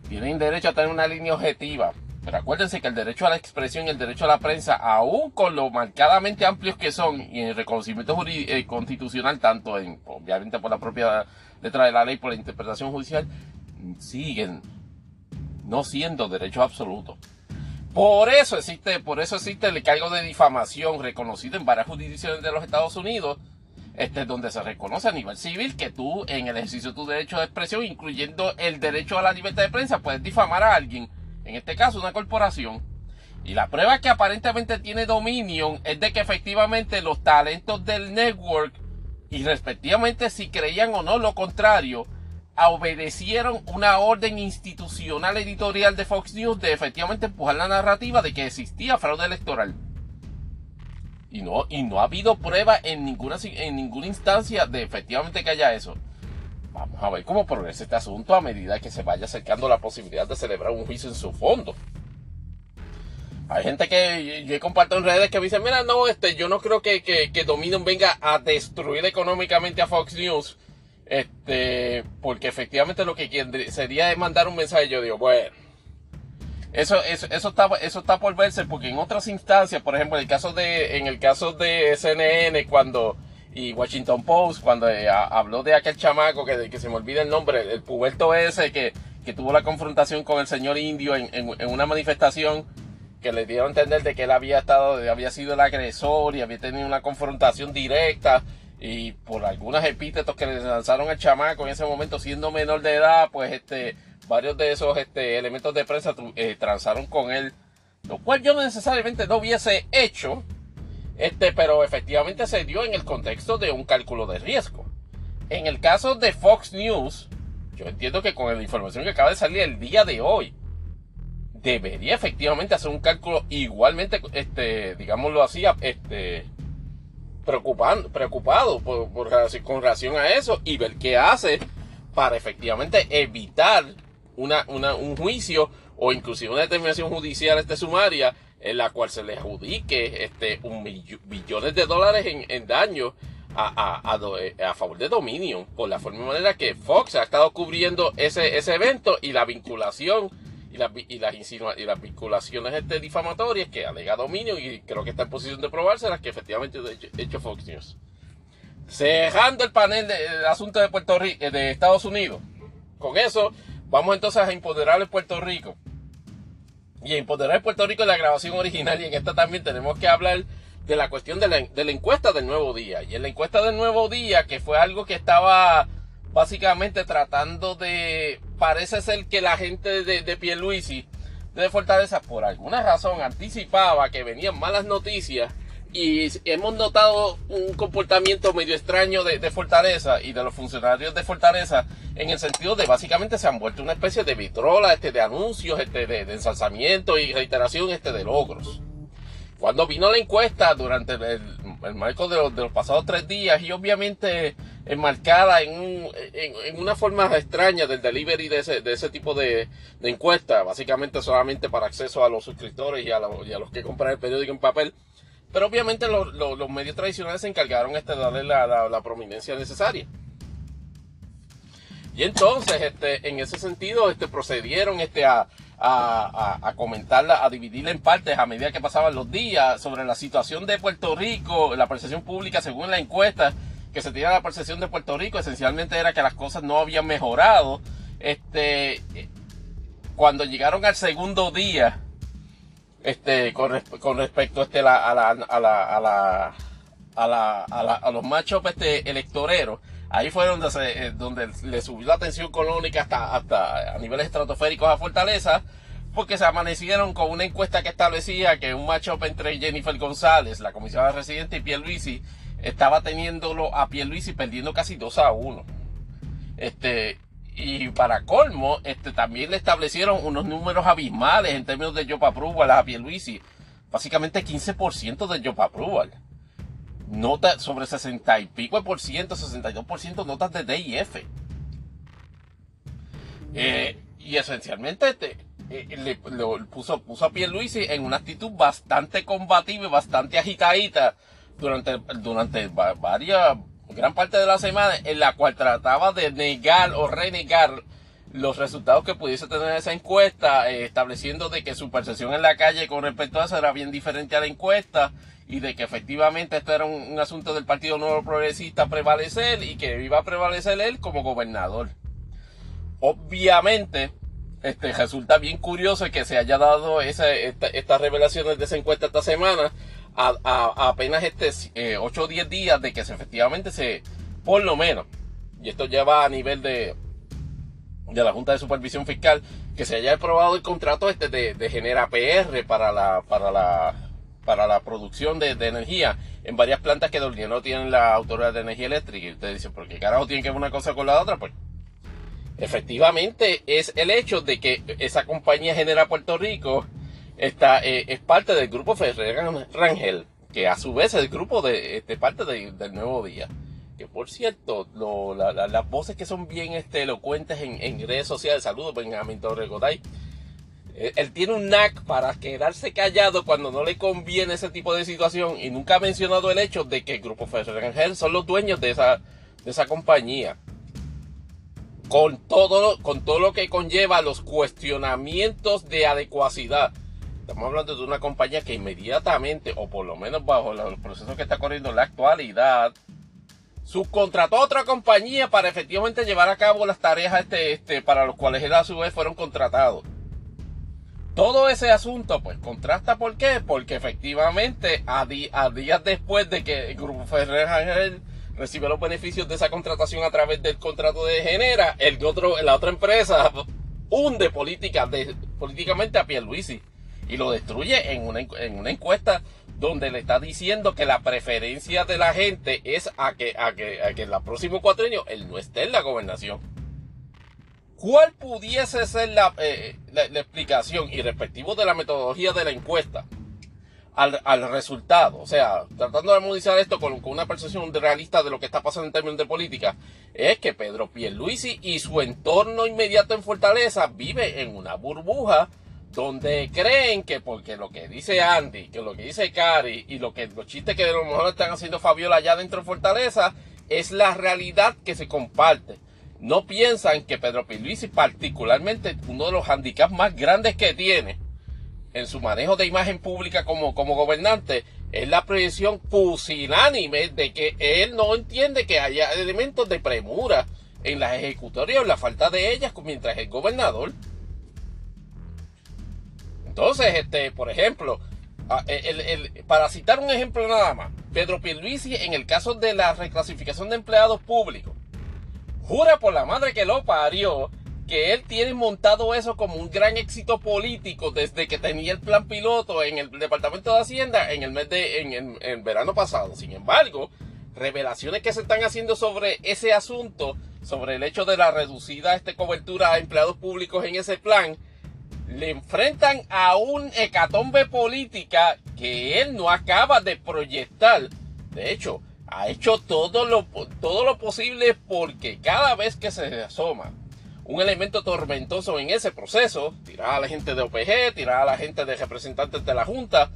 Tienen derecho a tener una línea objetiva. Pero acuérdense que el derecho a la expresión y el derecho a la prensa, aún con lo marcadamente amplios que son y en el reconocimiento eh, constitucional, tanto en, obviamente por la propia letra de la ley, por la interpretación judicial, siguen no siendo derecho absoluto. Por eso existe, por eso existe el cargo de difamación reconocido en varias jurisdicciones de los Estados Unidos, este, donde se reconoce a nivel civil que tú, en el ejercicio de tu derecho de expresión, incluyendo el derecho a la libertad de prensa, puedes difamar a alguien, en este caso una corporación. Y la prueba que aparentemente tiene Dominion es de que efectivamente los talentos del network, y respectivamente si creían o no lo contrario, obedecieron una orden institucional editorial de Fox News de efectivamente empujar la narrativa de que existía fraude electoral. Y no, y no ha habido prueba en ninguna, en ninguna instancia de efectivamente que haya eso. Vamos a ver cómo progresa este asunto a medida que se vaya acercando la posibilidad de celebrar un juicio en su fondo. Hay gente que yo he compartido en redes que me dicen, mira, no, este, yo no creo que, que, que Dominion venga a destruir económicamente a Fox News este, porque efectivamente lo que sería mandar un mensaje. Yo digo, bueno, eso, eso, eso, está, eso está por verse, porque en otras instancias, por ejemplo, en el caso de, en el caso de CNN, cuando, y Washington Post, cuando eh, habló de aquel chamaco que, que se me olvida el nombre, el puberto ese que, que tuvo la confrontación con el señor indio en, en, una manifestación que le dieron a entender de que él había estado, había sido el agresor y había tenido una confrontación directa y por algunos epítetos que le lanzaron al chamaco en ese momento siendo menor de edad, pues este, varios de esos este, elementos de prensa eh, transaron con él, lo cual yo necesariamente no hubiese hecho, este, pero efectivamente se dio en el contexto de un cálculo de riesgo. En el caso de Fox News, yo entiendo que con la información que acaba de salir el día de hoy, debería efectivamente hacer un cálculo igualmente, este, digámoslo así, este, preocupando, preocupado por, con relación a eso y ver qué hace para efectivamente evitar una, un juicio o inclusive una determinación judicial este sumaria en la cual se le adjudique este, un billones de dólares en, en daño a, a, a, favor de Dominion por la forma y manera que Fox ha estado cubriendo ese, ese evento y la vinculación y, las, y las vinculaciones este, difamatorias que alega Dominio y creo que está en posición de probárselas que efectivamente ha hecho, Fox News. Cerrando el panel del asunto de Puerto Rico, eh, de Estados Unidos. Con eso, vamos entonces a Imponderable Puerto Rico. Y a Imponderable Puerto Rico es la grabación original y en esta también tenemos que hablar de la cuestión de la, de la encuesta del nuevo día. Y en la encuesta del nuevo día, que fue algo que estaba básicamente tratando de, parece ser que la gente de, de Pierluisi, de Fortaleza, por alguna razón anticipaba que venían malas noticias y hemos notado un comportamiento medio extraño de, Fortaleza y de los funcionarios de Fortaleza en el sentido de básicamente se han vuelto una especie de vitrola este, de anuncios, este, de, ensalzamiento y reiteración este, de logros. Cuando vino la encuesta durante el, marco de los, de los, pasados tres días y obviamente enmarcada en, un, una forma extraña del delivery de ese, de ese tipo de, de encuesta, básicamente solamente para acceso a los suscriptores y a, los que compran el periódico en papel. Pero obviamente los, medios tradicionales se encargaron este, de darle la, prominencia necesaria. Y entonces, este, en ese sentido, este, procedieron este, a, a, comentarla, a dividirla en partes a medida que pasaban los días sobre la situación de Puerto Rico, la percepción pública según la encuesta que se tenía la percepción de Puerto Rico, esencialmente era que las cosas no habían mejorado. Este, cuando llegaron al segundo día, este, con, respecto este, a, la, a, la, a, los machos este, electoreros, ahí fue eh, donde le subió la tensión colónica hasta, hasta a niveles estratosféricos a Fortaleza, porque se amanecieron con una encuesta que establecía que un matchup entre Jennifer González, la comisionada residente, y Pierluisi estaba teniéndolo a Pierluisi perdiendo casi 2 a 1. Este, y para colmo, este, también le establecieron unos números abismales en términos de job approval a Pierluisi. Básicamente 15% de job approval. Nota sobre 60 y pico por ciento, 62% notas de D y F. Eh, y esencialmente este, eh, le, puso, puso a Pierluisi en una actitud bastante combativa y bastante agitadita durante, durante varias, gran parte de la semana en la cual trataba de negar o renegar los resultados que pudiese tener esa encuesta, eh, estableciendo de que su percepción en la calle con respecto a eso era bien diferente a la encuesta y de que efectivamente esto era un, asunto del Partido Nuevo Progresista prevalecer y que iba a prevalecer él como gobernador. Obviamente, este, resulta bien curioso que se haya dado esa, estas revelaciones de esa encuesta esta semana, apenas este 8 o 10 días de que se, efectivamente se, por lo menos, y esto ya va a nivel de, de la Junta de Supervisión Fiscal, que se haya aprobado el contrato este de, de PR para la, para la, para la producción de, energía en varias plantas que de no tienen la autoridad de energía eléctrica. Y ustedes dicen, ¿por qué carajo tienen que ver una cosa con la otra? Pues efectivamente es el hecho de que esa compañía Genera Puerto Rico esta, eh, es parte del grupo Ferrer Rangel, que a su vez es el grupo de este, parte del Nuevo Día. Que por cierto, las voces que son bien este, elocuentes en, redes sociales, saludos Benjamín Torres Goday. Eh, él tiene un knack para quedarse callado cuando no le conviene ese tipo de situación y nunca ha mencionado el hecho de que el grupo Ferrer Rangel son los dueños de esa, de esa compañía con todo, con todo lo que conlleva los cuestionamientos de adecuacidad Estamos hablando de una compañía que inmediatamente, o por lo menos bajo los procesos que está corriendo en la actualidad, subcontrató a otra compañía para efectivamente llevar a cabo las tareas este, este, para los cuales él a su vez fueron contratados. Todo ese asunto, pues, contrasta por qué? Porque efectivamente, a, días después de que el Grupo Ferrer recibe los beneficios de esa contratación a través del contrato de Genera, el otro, la otra empresa hunde política de, políticamente a Pierluisi y lo destruye en una, en una encuesta donde le está diciendo que la preferencia de la gente es a que, a que, en el próximo cuatrienio él no esté en la gobernación. ¿Cuál pudiese ser la, eh, la, explicación y respectivo de la metodología de la encuesta al, al resultado? O sea, tratando de armonizar esto con, con, una percepción realista de lo que está pasando en términos de política, es que Pedro Pierluisi y su entorno inmediato en Fortaleza vive en una burbuja donde creen que porque lo que dice Andy, que lo que dice Cari y lo que los chistes que a lo mejor están haciendo Fabiola allá dentro de Fortaleza es la realidad que se comparte. No piensan que Pedro Pierluisi particularmente uno de los handicaps más grandes que tiene en su manejo de imagen pública como, como gobernante es la proyección pusilánime de que él no entiende que haya elementos de premura en las ejecutorias o la falta de ellas mientras es gobernador. Entonces, este, por ejemplo, para citar un ejemplo nada más, Pedro Pierluisi en el caso de la reclasificación de empleados públicos, jura por la madre que lo parió que él tiene montado eso como un gran éxito político desde que tenía el plan piloto en el Departamento de Hacienda en el mes de en, en verano pasado. Sin embargo, revelaciones que se están haciendo sobre ese asunto, sobre el hecho de la reducida este, cobertura a empleados públicos en ese plan, le enfrentan a un hecatombe política que él no acaba de proyectar. De hecho, ha hecho todo lo, todo lo posible porque cada vez que se asoma un elemento tormentoso en ese proceso, tirar a la gente de OPG, tirar a la gente de representantes de la Junta,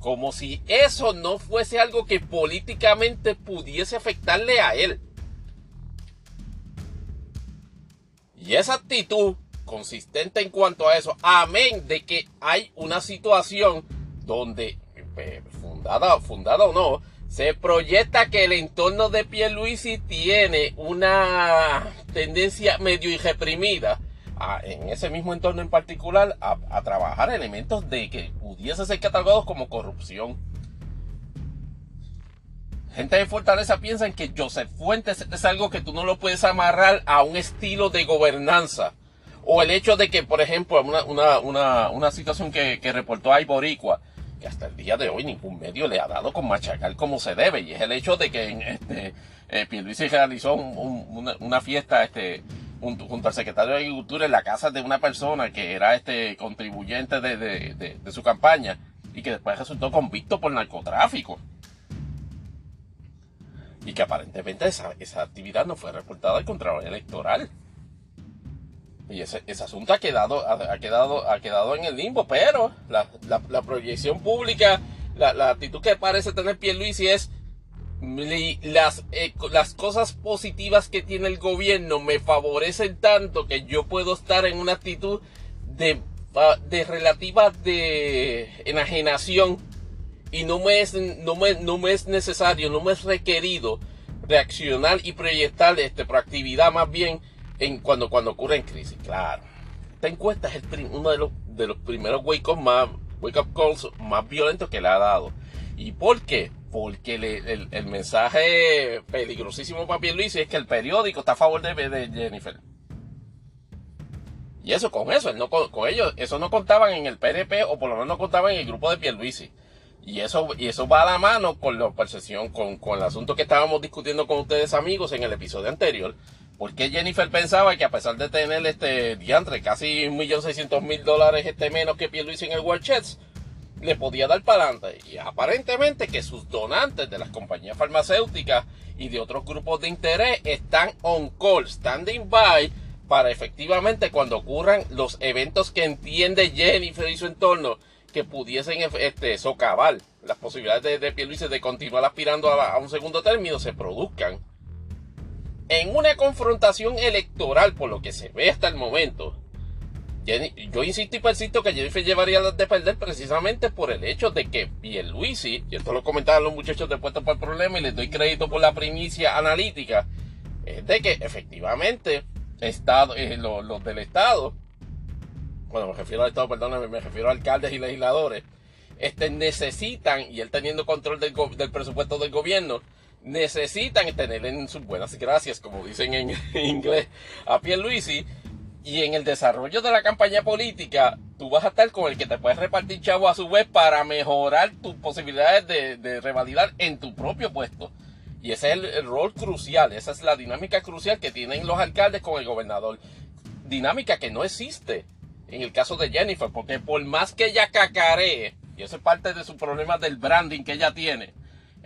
como si eso no fuese algo que políticamente pudiese afectarle a él. Y esa actitud consistente en cuanto a eso, amén de que hay una situación donde, eh, fundada, fundada o no, se proyecta que el entorno de Pierluisi tiene una tendencia medio y reprimida en ese mismo entorno en particular a, trabajar elementos de que pudiesen ser catalogados como corrupción. Gente de Fortaleza piensa que Joseph Fuentes es algo que tú no lo puedes amarrar a un estilo de gobernanza. O el hecho de que, por ejemplo, una, situación que, reportó ahí Boricua, que hasta el día de hoy ningún medio le ha dado con machacar como se debe, y es el hecho de que este, eh, Pierluisi realizó una, fiesta este, junto, al secretario de Agricultura en la casa de una persona que era este contribuyente de, su campaña y que después resultó convicto por narcotráfico. Y que aparentemente esa, actividad no fue reportada al Contralor Electoral. Y ese, asunto ha quedado, ha, quedado, ha quedado en el limbo, pero la, proyección pública, la, actitud que parece tener Pierluisi es las, eh, las cosas positivas que tiene el gobierno me favorecen tanto que yo puedo estar en una actitud de, de relativa de enajenación y no me, es, no, me, no me es necesario, no me es requerido reaccionar y proyectar este, proactividad más bien en cuando, cuando ocurre en crisis. Claro, esta encuesta es el, uno de los, de los primeros wake up, calls más violentos que le ha dado. ¿Y por qué? porque el, mensaje peligrosísimo para Pierluisi es que el periódico está a favor de, de Jennifer. Y eso con eso, no, con, ellos, eso no contaban en el PNP o por lo menos no contaban en el grupo de Pierluisi. Y eso, y eso va a la mano con la percepción, con, con el asunto que estábamos discutiendo con ustedes amigos en el episodio anterior. Porque Jennifer pensaba que a pesar de tener este diantre casi 1.600.000 dólares este menos que Pierluisi en el World Chess, le podía dar para adelante. Y aparentemente que sus donantes de las compañías farmacéuticas y de otros grupos de interés están on call, standing by, para efectivamente cuando ocurran los eventos que entiende Jennifer y su entorno que pudiesen este, socavar las posibilidades de, de Pierluisi de continuar aspirando a un segundo término se produzcan. En una confrontación electoral, por lo que se ve hasta el momento, yo insisto y persisto que Jennifer llevaría de perder precisamente por el hecho de que Pierluisi, y esto lo comentaban los muchachos de Puesto para el Problema y les doy crédito por la primicia analítica, es de que efectivamente estado, eh, los, del Estado, bueno, me refiero al Estado, perdóname, me refiero a alcaldes y legisladores, este, necesitan, y él teniendo control del presupuesto del gobierno, necesitan tener en sus buenas gracias, como dicen en inglés, a Pierluisi, y en el desarrollo de la campaña política, tú vas a estar con el que te puedes repartir chavo a su vez para mejorar tus posibilidades de, revalidar en tu propio puesto. Y ese es el, rol crucial, esa es la dinámica crucial que tienen los alcaldes con el gobernador. Dinámica que no existe en el caso de Jennifer, porque por más que ella cacaree, y eso es parte de su problema del branding que ella tiene,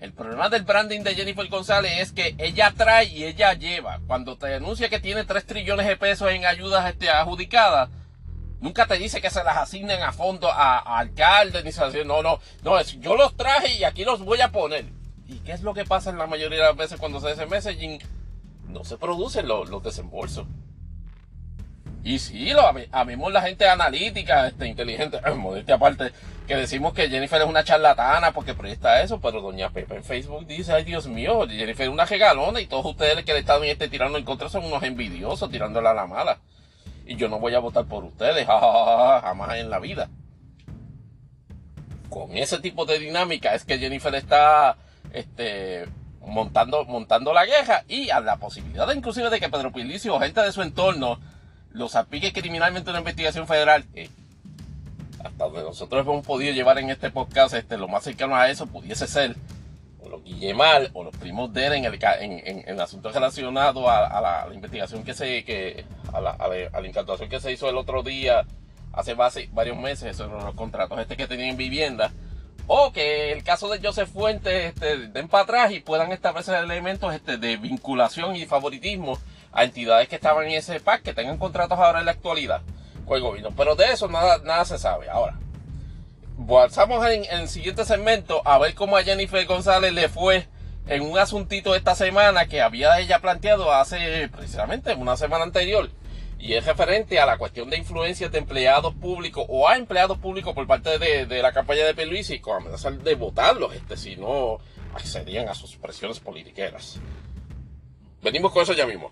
el problema del branding de Jennifer González es que ella trae y ella lleva. Cuando te denuncia que tiene 3 trillones de pesos en ayudas este, adjudicadas, nunca te dice que se las asignen a fondo a, alcaldes, ni se las no, no, no, es, yo los traje y aquí los voy a poner. ¿Y qué es lo que pasa en la mayoría de las veces cuando se hace messaging? No se producen los desembolsos. Y sí, lo amemos la gente analítica, este, inteligente, modestia aparte, que decimos que Jennifer es una charlatana porque proyecta eso, pero doña Pepe en Facebook dice, ay Dios mío, Jennifer es una regalona y todos ustedes que le están este, tirando en contra son unos envidiosos, tirándola a la mala. Y yo no voy a votar por ustedes, jamás en la vida. Con ese tipo de dinámica es que Jennifer está este, montando, montando la guerra y a la posibilidad inclusive de que Pedro Pilicio o gente de su entorno los aplique criminalmente una investigación federal, eh, hasta donde nosotros hemos podido llevar en este podcast, este, lo más cercano a eso pudiese ser o los Guillemal o los primos de él en el, en, en, asunto relacionado a, la, investigación que se, que, a la, a la, que se hizo el otro día, hace varios meses, sobre los contratos este que tenían vivienda, O que el caso de Joseph Fuentes este, den para atrás y puedan establecer elementos este, de vinculación y favoritismo a entidades que estaban en ese PAC que tengan contratos ahora en la actualidad con el gobierno. Pero de eso nada, nada se sabe. Ahora, pasamos en, el siguiente segmento a ver cómo a Jennifer González le fue en un asuntito esta semana que había ella planteado hace precisamente una semana anterior y es referente a la cuestión de influencias de empleados públicos o a empleados públicos por parte de, la campaña de Pierluisi con amenazar de votarlos este, si no accedían a sus presiones politiqueras. Venimos con eso ya mismo.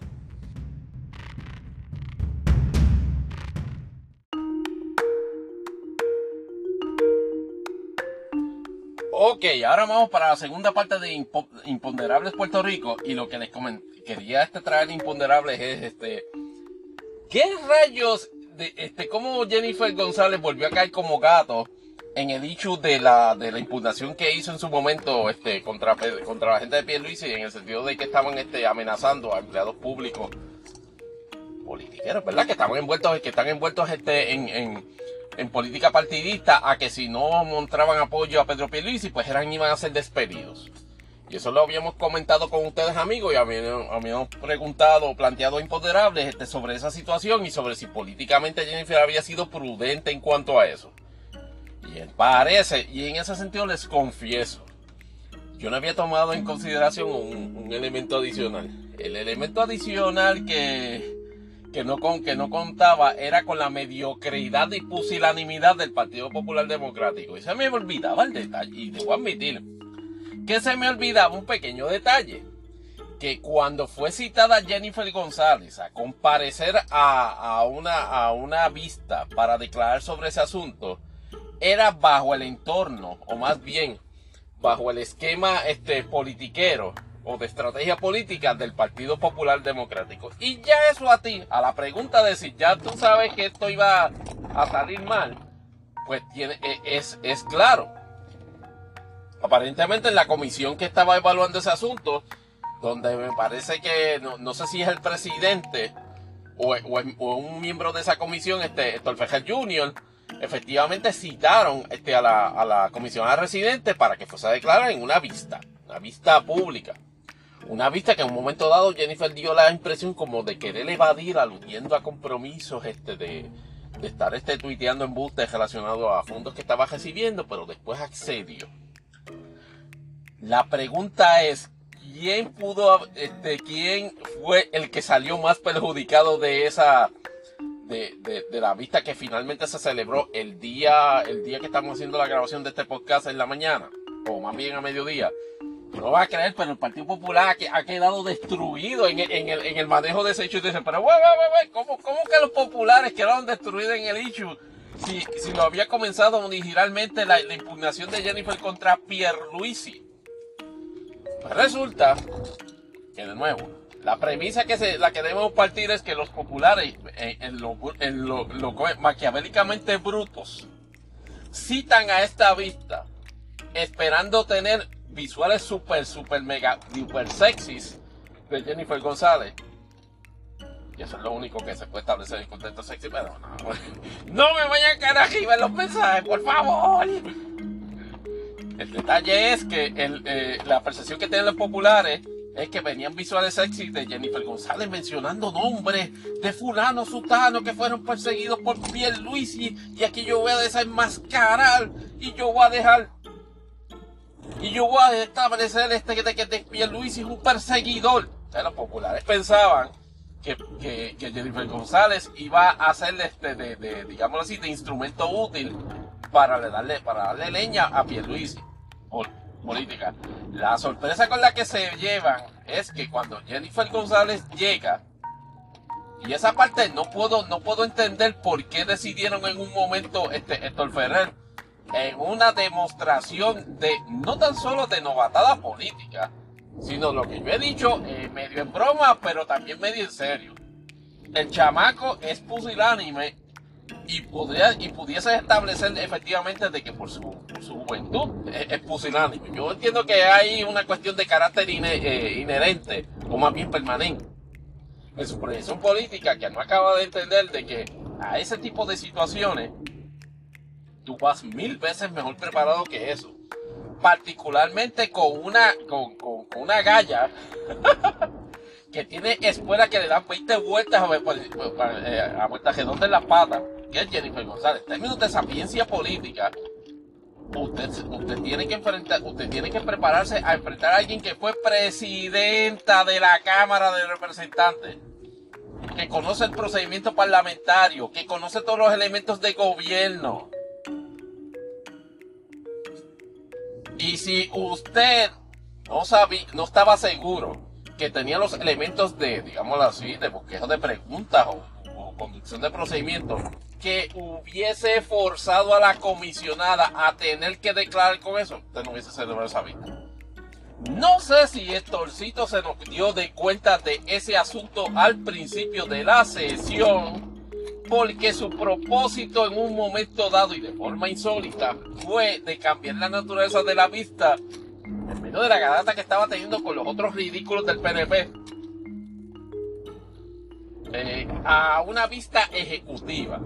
Ok, ahora vamos para la segunda parte de Imponderables Puerto Rico y lo que les quería este traer Imponderables es este ¿Qué rayos de este cómo Jennifer González volvió a caer como gato en el issue de la de la impugnación que hizo en su momento este contra contra la gente de Pierluisi en el sentido de que estaban este amenazando a empleados públicos politiqueros, ¿verdad? Que estaban envueltos que están envueltos este en en política partidista a que si no mostraban apoyo a Pedro Pierluisi, pues eran iban a ser despedidos. Y eso lo habíamos comentado con ustedes amigos y habíamos preguntado, planteado imponderables este, sobre esa situación y sobre si políticamente Jennifer había sido prudente en cuanto a eso. Y parece, y en ese sentido les confieso, yo no había tomado en consideración un, un elemento adicional. El elemento adicional que, que no, con, que no contaba era con la mediocridad y pusilanimidad del Partido Popular Democrático. Y se me olvidaba el detalle, y debo admitir que se me olvidaba un pequeño detalle. Que cuando fue citada Jennifer González a comparecer a, una, a una vista para declarar sobre ese asunto, era bajo el entorno, o más bien bajo el esquema este, politiquero o de estrategia política del Partido Popular Democrático. Y ya eso a ti, a la pregunta de si ya tú sabes que esto iba a salir mal, pues tiene, e, es, es claro. Aparentemente en la comisión que estaba evaluando ese asunto, donde me parece que, no, sé si es el presidente o, un miembro de esa comisión, este, Torfejer Jr., efectivamente citaron este, a, la, a la comisión residente para que fuese a declarar en una vista, una vista pública. Una vista que en un momento dado Jennifer dio la impresión como de querer evadir aludiendo a compromisos este de, estar este tuiteando embustes relacionados a fondos que estaba recibiendo, pero después accedió. La pregunta es, ¿quién pudo, este, quién fue el que salió más perjudicado de esa, de, de, la vista que finalmente se celebró el día, el día que estamos haciendo la grabación de este podcast en la mañana, o más bien a mediodía? No va a creer, pero el Partido Popular ha, quedado destruido en, el, manejo de ese hecho. Y dice, pero, wey, wey, ¿cómo, ¿cómo, que los populares quedaron destruidos en el issue? Si, lo había comenzado originalmente la, impugnación de Jennifer contra Pierluisi. Pues resulta que, de nuevo, la premisa que la que debemos partir es que los populares, en, en lo, en lo maquiavélicamente brutos, citan a esta vista esperando tener visuales super, super, mega, super sexys de Jennifer González. Y eso es lo único que se puede establecer en contexto sexy, pero no. No me vayan a caer arriba en los mensajes, por favor. El detalle es que eh, la percepción que tienen los populares es que venían visuales sexy de Jennifer González mencionando nombres de fulano, sutano que fueron perseguidos por Pierluisi y aquí yo voy a desenmascarar y yo voy a dejar y yo voy a establecer este que, que, que Luis es un perseguidor. los populares pensaban que, que, Jennifer González iba a hacerle este de, de, digámoslo así, de instrumento útil para darle, para darle leña a Pierluisi por política. La sorpresa con la que se llevan es que cuando Jennifer González llega, y esa parte no puedo, no puedo entender por qué decidieron en un momento este Héctor Ferrer en una demostración de no tan solo de novatada política, sino lo que yo he dicho eh, medio en broma, pero también medio en serio. El chamaco es pusilánime y, podría, y pudiese establecer efectivamente de que por su, juventud es, pusilánime. Yo entiendo que hay una cuestión de carácter eh, inherente o más bien permanente en su proyección política que no acaba de entender de que a ese tipo de situaciones tú vas mil veces mejor preparado que eso. particularmente con una, con, con- una galla que tiene espuelas que le dan 20 vueltas a, por- eh, a vueltas en las patas, que es Jennifer González. En términos de sapiencia política, usted, usted tiene que enfrentar, usted tiene que prepararse a enfrentar a alguien que fue presidenta de la Cámara de Representantes, que conoce el procedimiento parlamentario, que conoce todos los elementos de gobierno. Y si usted no sabía, no estaba seguro que tenía los elementos de, digámoslo así, de bosquejo de preguntas o, conducción de procedimiento, que hubiese forzado a la comisionada a tener que declarar con eso, usted no hubiese celebrado esa vista. No sé si Estorcito se nos dio de cuenta de ese asunto al principio de la sesión, porque su propósito en un momento dado y de forma insólita fue de cambiar la naturaleza de la vista en medio de la garata que estaba teniendo con los otros ridículos del PNP eh, a una vista ejecutiva.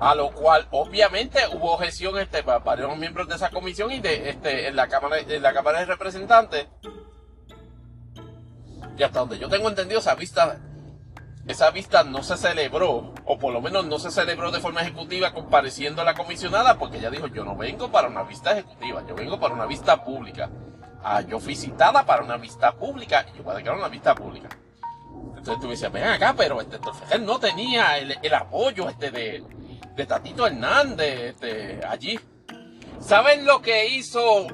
A lo cual, obviamente, hubo objeción este, para varios miembros de esa comisión y de este, en, la cámara, en la Cámara de Representantes. Y hasta donde yo tengo entendido, esa vista, esa vista no se celebró, o por lo menos no se celebró de forma ejecutiva compareciendo a la comisionada, porque ella dijo, yo no vengo para una vista ejecutiva, yo vengo para una vista pública. Ah, yo fui citada para una vista pública y yo voy a declarar una vista pública. Entonces tú me decías, ven acá, pero este Torfejel no tenía el, el apoyo este de, de Tatito Hernández este, allí. ¿Saben lo que hizo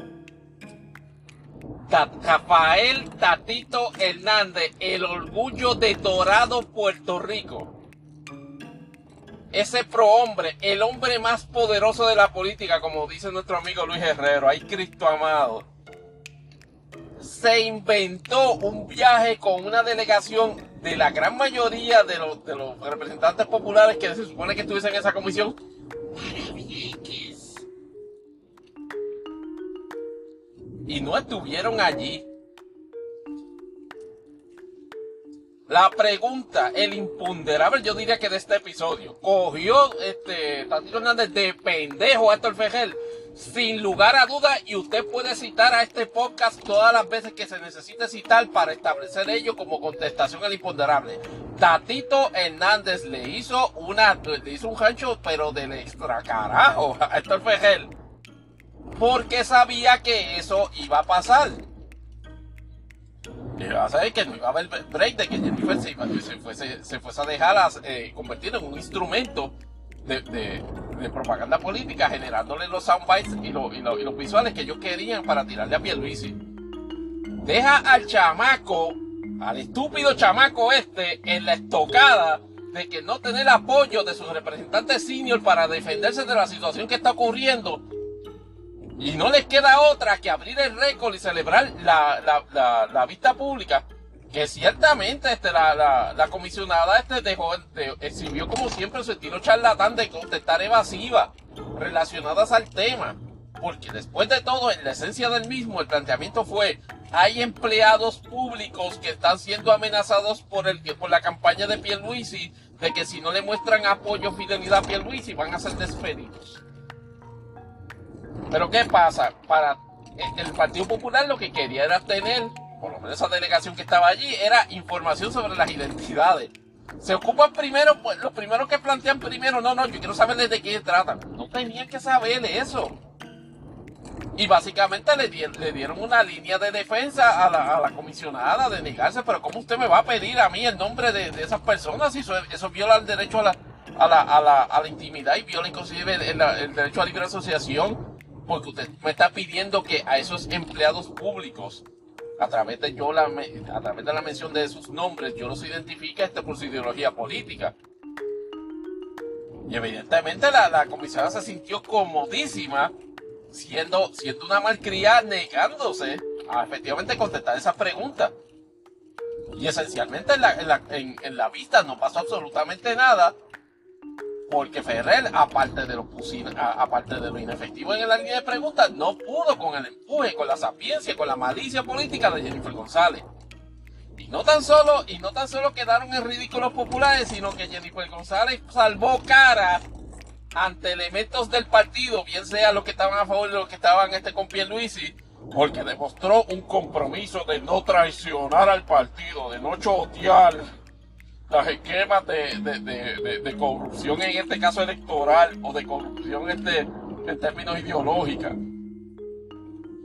Rafael Tatito Hernández, el orgullo de Dorado, Puerto Rico? Ese prohombre, el hombre más poderoso de la política, como dice nuestro amigo Luis Herrero, ay Cristo amado se inventó un viaje con una delegación de la gran mayoría de los, de los representantes populares que se supone que estuviesen en esa comisión Y no estuvieron allí. La pregunta, el imponderable, yo diría que de este episodio, cogió este Tatito Hernández de pendejo a Héctor Fejel, sin lugar a duda, y usted puede citar a este podcast todas las veces que se necesite citar para establecer ello como contestación al imponderable. Tatito Hernández le hizo una, le hizo un rancho, pero del extra carajo a Héctor Fejel, porque sabía que eso iba a pasar. Y a saber que no iba a haber break de que Jennifer se, iba- se fuese, se fuese a dejar a, eh, convertir en un instrumento de, de- de propaganda política, generándole los soundbites y, lo- y lo- y los visuales que ellos querían para tirarle a Pierluisi. Deja al chamaco, al estúpido chamaco este, en la estocada de que no tener apoyo de sus representantes senior para defenderse de la situación que está ocurriendo y no les queda otra que abrir el récord y celebrar la, la, la, vista pública. Que ciertamente este, la, comisionada este dejó, de- exhibió como siempre su estilo charlatán de contestar evasiva relacionadas al tema. Porque después de todo, en la esencia del mismo, el planteamiento fue, hay empleados públicos que están siendo amenazados por, el, por la campaña de Pierluisi, de que si no le muestran apoyo o fidelidad a Pierluisi van a ser despedidos. Pero ¿qué pasa? Para el el Partido Popular lo que quería era tener, por lo menos esa delegación que estaba allí, era información sobre las identidades. Se ocupan primero, pues los primeros que plantean primero, no, no, yo quiero saber de qué tratan. No tenían que saber eso. Y básicamente le, di- le dieron una línea de defensa a la, la comisionada de negarse, pero ¿cómo usted me va a pedir a mí el nombre de, esas personas? Si eso, eso viola el derecho a la, a la, a la, a la intimidad y viola inclusive el, derecho a libre asociación, porque usted me está pidiendo que a esos empleados públicos, a través de yo la, a través de la mención de sus nombres, yo los identifique este por su ideología política. Y evidentemente la, la comisionada se sintió comodísima siendo, siendo una malcriada negándose a efectivamente contestar esas preguntas. Y esencialmente en la, en la, en la vista no pasó absolutamente nada. Porque Ferrer, aparte de lo aparte de lo inefectivo en la línea de preguntas, no pudo con el empuje, con la sapiencia, con la malicia política de Jennifer González. Y no tan solo, y no tan solo quedaron en ridículos populares, sino que Jennifer González salvó cara ante elementos del partido, bien sea los que estaban a favor de los que estaban este, con Pierluisi, porque demostró un compromiso de no traicionar al partido, de no chotear los esquemas de, corrupción en este caso electoral o de corrupción este, en términos ideológicos.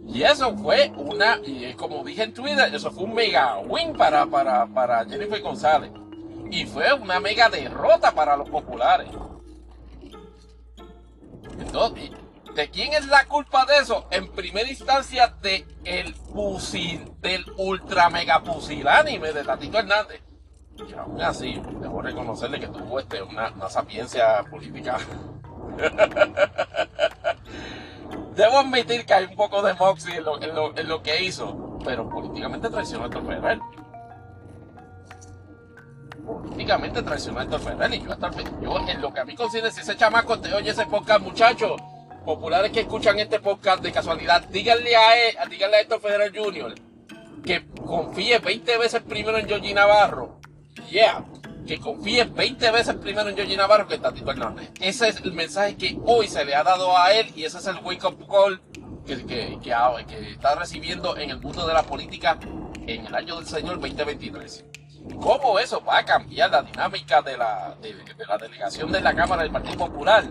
Y eso fue una, y como dije en Twitter, eso fue un mega win para, para, para Jennifer González. Y fue una mega derrota para los populares. Entonces, ¿de quién es la culpa de eso? En primera instancia, de el pusil, del ultra mega pusilánime de Tatito Hernández. Y aún así, debo reconocerle que tuvo este, una, una sapiencia política. debo admitir que hay un poco de moxie en lo, en lo, que hizo, pero políticamente traicionó a Héctor Ferrer. Políticamente traicionó a Héctor Ferrer y yo, hasta yo en lo que a mí considera si ese chamaco te oye ese podcast, muchachos, populares que escuchan este podcast de casualidad, díganle a él, díganle a Héctor Ferrer Jr. que confíe 20 veces primero en Georgie Navarro yeah, que confíe 20 veces primero en Georgie Navarro que en Tatito Hernández. Ese es el mensaje que hoy se le ha dado a él y ese es el wake up call que, que, que, está recibiendo en el mundo de la política en el año del Señor 2023. ¿Cómo eso va a cambiar la dinámica de la, de, la delegación de la Cámara del Partido Popular?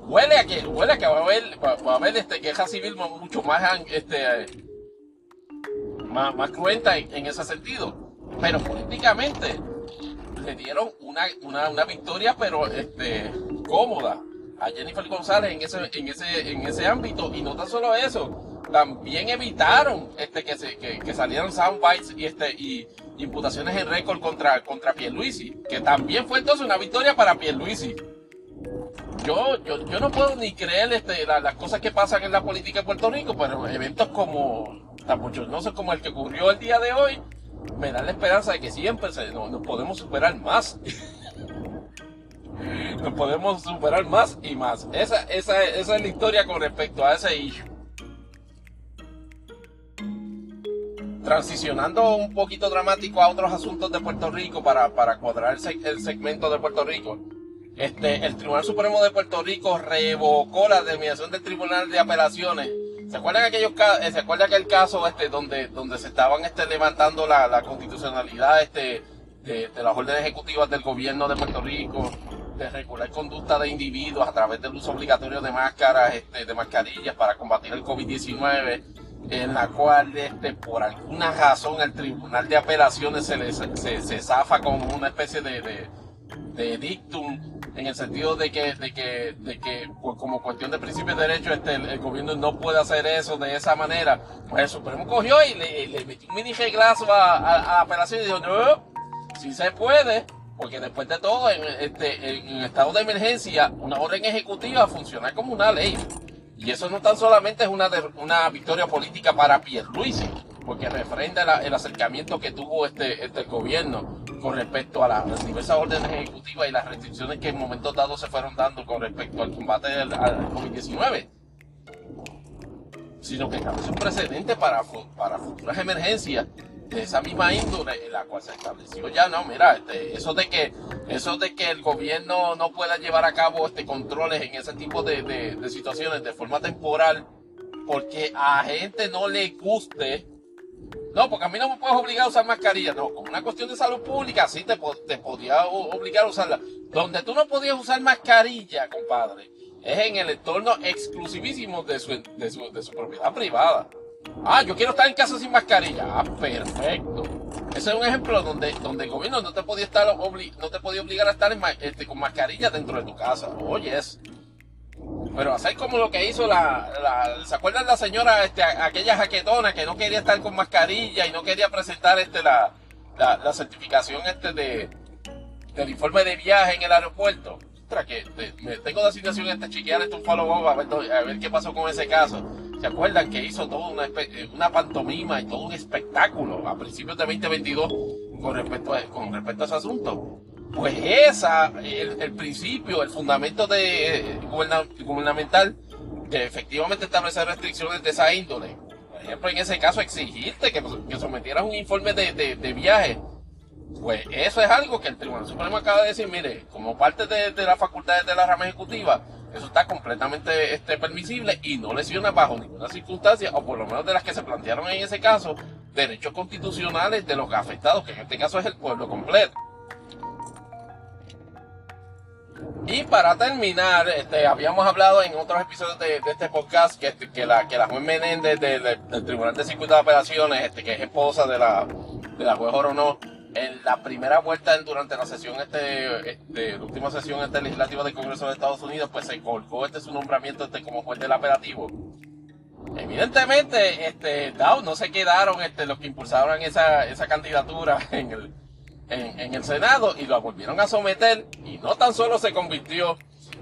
Huele a que, huele a que va a haber, va, a haber este, queja civil mucho más, este, más, más cruenta en ese sentido pero políticamente le dieron una, una, victoria, pero este, cómoda a Jennifer González en ese, en ese, en ese ámbito. Y no tan solo eso, también evitaron este, que, se, que, que salieran soundbites y, este, y imputaciones en récord contra, contra Pierluisi, que también fue entonces una victoria para Pierluisi. Yo, yo, yo no puedo ni creer este, las cosas que pasan en la política de Puerto Rico, pero eventos como tan sé como el que ocurrió el día de hoy, me da la esperanza de que siempre nos, podemos superar más. nos podemos superar más y más. Esa, es la historia con respecto a ese issue. Transicionando un poquito dramático a otros asuntos de Puerto Rico para, cuadrar el, el segmento de Puerto Rico. Este, el Tribunal Supremo de Puerto Rico revocó la determinación del Tribunal de Apelaciones ¿Se acuerdan aquellos eh, se acuerda aquel caso este donde donde se estaban este levantando la, constitucionalidad este de, las órdenes ejecutivas del gobierno de Puerto Rico de regular conducta de individuos a través del uso obligatorio de máscaras, este, de mascarillas para combatir el COVID-19, en la cual este, por alguna razón el Tribunal de Apelaciones se, se, se zafa con una especie de, de, de dictum en el sentido de que, de que, de que pues, como cuestión de principio de derecho, este, el, gobierno no puede hacer eso de esa manera. Pues el Supremo cogió y le, metió un mini reglazo a, la apelación y dijo, no, si se puede, porque después de todo, en, este, en estado de emergencia, una orden ejecutiva funciona como una ley. Y eso no tan solamente es una, una victoria política para Pierluisi, porque refrenda el acercamiento que tuvo este, este gobierno con respecto a las diversas órdenes ejecutivas y las restricciones que en momentos dados se fueron dando con respecto al combate al, COVID-19, sino que establece un precedente para, para futuras emergencias de esa misma índole en la cual se estableció ya no mira este, eso de que eso de que el gobierno no pueda llevar a cabo este controles en ese tipo de, de situaciones de forma temporal porque a gente no le guste no, porque a mí no me puedes obligar a usar mascarilla. No, como una cuestión de salud pública, sí te, te podía obligar a usarla. Donde tú no podías usar mascarilla, compadre, es en el entorno exclusivísimo de su, de su, de su propiedad privada. Ah, yo quiero estar en casa sin mascarilla. Ah, perfecto. Ese es un ejemplo donde, donde el gobierno no te podía estar no te podía obligar a estar este, con mascarilla dentro de tu casa. Oye, es pero hacer como lo que hizo la, la ¿se acuerdan la señora, este, aquella jaquetona que no quería estar con mascarilla y no quería presentar este la, la, certificación este de del informe de viaje en el aeropuerto? Ostras, que me tengo de asignación este chequear este un follow up a ver, qué pasó con ese caso. ¿Se acuerdan que hizo toda una, una pantomima y todo un espectáculo a principios de 2022 con respecto a, con respecto a ese asunto? Pues esa, el, principio, el fundamento de, gubernamental de efectivamente establecer restricciones de esa índole. Por ejemplo, en ese caso, exigirte que, que sometieras un informe de, de, viaje Pues eso es algo que el Tribunal Supremo acaba de decir, mire, como parte de, de las facultades de la rama ejecutiva, eso está completamente este, permisible y no lesiona bajo ninguna circunstancia, o por lo menos de las que se plantearon en ese caso, derechos constitucionales de los afectados, que en este caso es el pueblo completo. Y para terminar, este, habíamos hablado en otros episodios de, este podcast que, la, que la juez Menéndez del Tribunal de Circuito de Operaciones, este, que es esposa de la, de la juez Orono, en la primera vuelta durante la sesión este, este, la última sesión este legislativa del Congreso de Estados Unidos pues se colgó este su nombramiento este como juez del operativo evidentemente este no se quedaron este los que impulsaron esa, esa candidatura en el en, el Senado y lo volvieron a someter y no tan solo se convirtió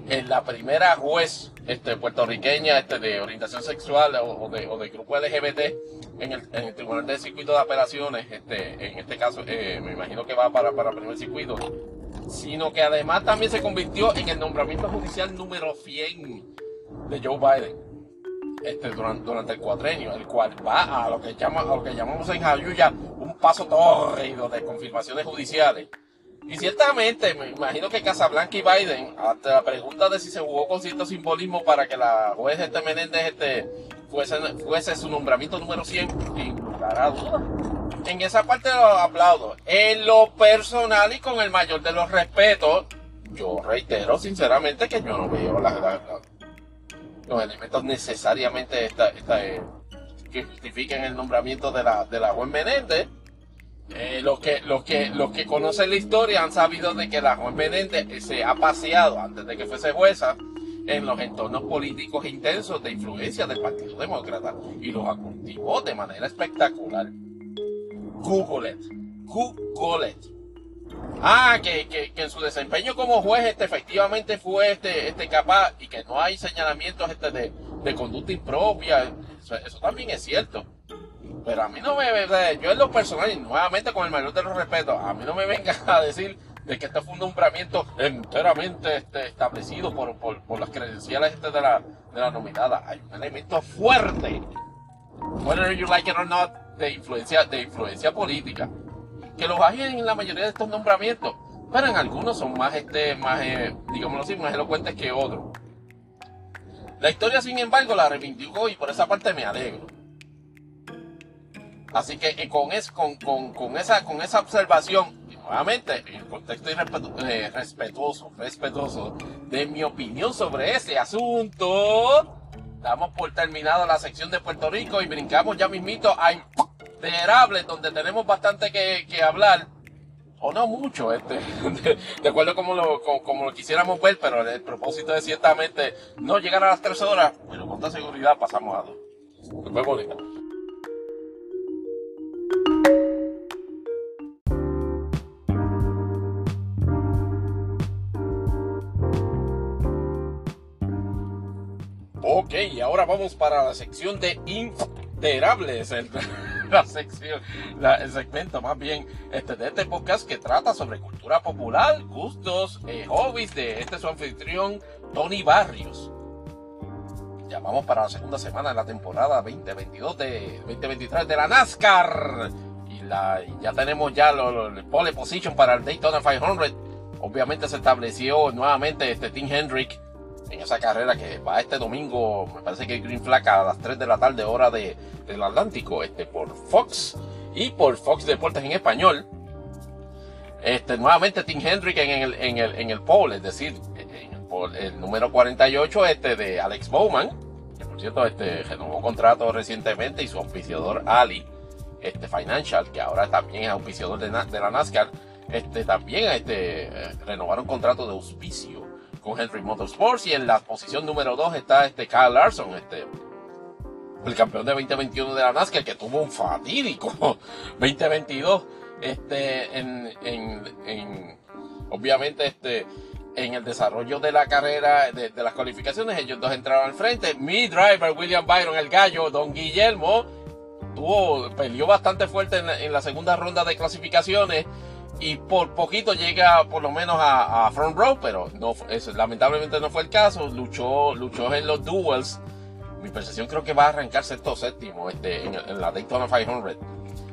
en la primera juez este, puertorriqueña este, de orientación sexual o, de, o de grupo LGBT en el, Tribunal de Circuito de Apelaciones, este, en este caso eh, me imagino que va para, para primer circuito, sino que además también se convirtió en el nombramiento judicial número 100 de Joe Biden. Este, durante, durante el cuatrenio, el cual va a lo que, llama, a lo que llamamos en Jayuya un paso tórrido de confirmaciones judiciales y ciertamente, me imagino que Casablanca y Biden, ante la pregunta de si se jugó con cierto simbolismo para que la juez este Menéndez este, fuese, fuese su nombramiento número 100, sin lugar a duda. En esa parte lo aplaudo. En lo personal y con el mayor de los respetos, yo reitero sinceramente que yo no veo los elementos necesariamente esta, esta, eh, que justifiquen el nombramiento de la, de la Menéndez eh, los, que, los, que, los que conocen la historia han sabido de que la juez Menéndez se ha paseado antes de que fuese jueza en los entornos políticos intensos de influencia del Partido Demócrata y los cultivó de manera espectacular. Google it. Google it. Ah, que, que, que, en su desempeño como juez este, efectivamente fue este, este capaz y que no hay señalamientos este, de, de conducta impropia. eso también es cierto. Pero a mí no me, yo en lo personal, y nuevamente con el mayor de los respetos, a mí no me venga a decir de que este fue un nombramiento enteramente este, establecido por, por, las credenciales este de, la, de la nominada. Hay un elemento fuerte, whether you like it or not, de influencia, de influencia política, que los hay en la mayoría de estos nombramientos, pero en algunos son más, este, más eh, digámoslo así, más elocuentes que otros. La historia, sin embargo, la reivindicó y por esa parte me alegro. Así que eh, con, es, con, con, con, esa, con esa observación, nuevamente, en el contexto eh, respetuoso, respetuoso de mi opinión sobre ese asunto, damos por terminado la sección de Puerto Rico y brincamos ya mismito a Interables, donde tenemos bastante que, hablar o no mucho, este, de, acuerdo como lo, como, lo quisiéramos ver, pero el propósito es ciertamente no llegar a las tres horas, pero con toda seguridad pasamos a dos. Nos vemos Ok, y ahora vamos para la sección de interables. la sección, el segmento más bien este, de este podcast que trata sobre cultura popular, gustos, eh, hobbies de este su anfitrión Tony Barrios. Ya vamos para la segunda semana de la temporada 2022 de 2023 de la NASCAR. Y, la, ya tenemos ya el pole position para el Daytona 500. Obviamente se estableció nuevamente este Tim Hendrick en esa carrera que va este domingo, me parece que Green Flag a las 3 de la tarde, hora de, del Atlántico, este, por Fox y por Fox Deportes en español. Este, nuevamente Tim Hendrick en el, en el, en el pole, es decir, en el, número 48 este, de Alex Bowman, que por cierto este, renovó contrato recientemente, y su auspiciador Ali este, Financial, que ahora también es auspiciador de, de la NASCAR, este, también este, renovaron contrato de auspicio con Henry Motorsports. Y en la posición número 2 está este Kyle Larson, este, el campeón de 2021 de la NASCAR, que tuvo un fatídico 2022. Este, en, en, obviamente, este, en el desarrollo de la carrera, de, las cualificaciones, ellos dos entraron al frente. Mi driver, William Byron, el gallo, Don Guillermo, tuvo, peleó bastante fuerte en la segunda ronda de clasificaciones y por poquito llega por lo menos a, front row, pero no, eso, lamentablemente no fue el caso. Luchó, luchó en los duels. Mi percepción creo que va a arrancar sexto séptimo este, en, la Daytona 500.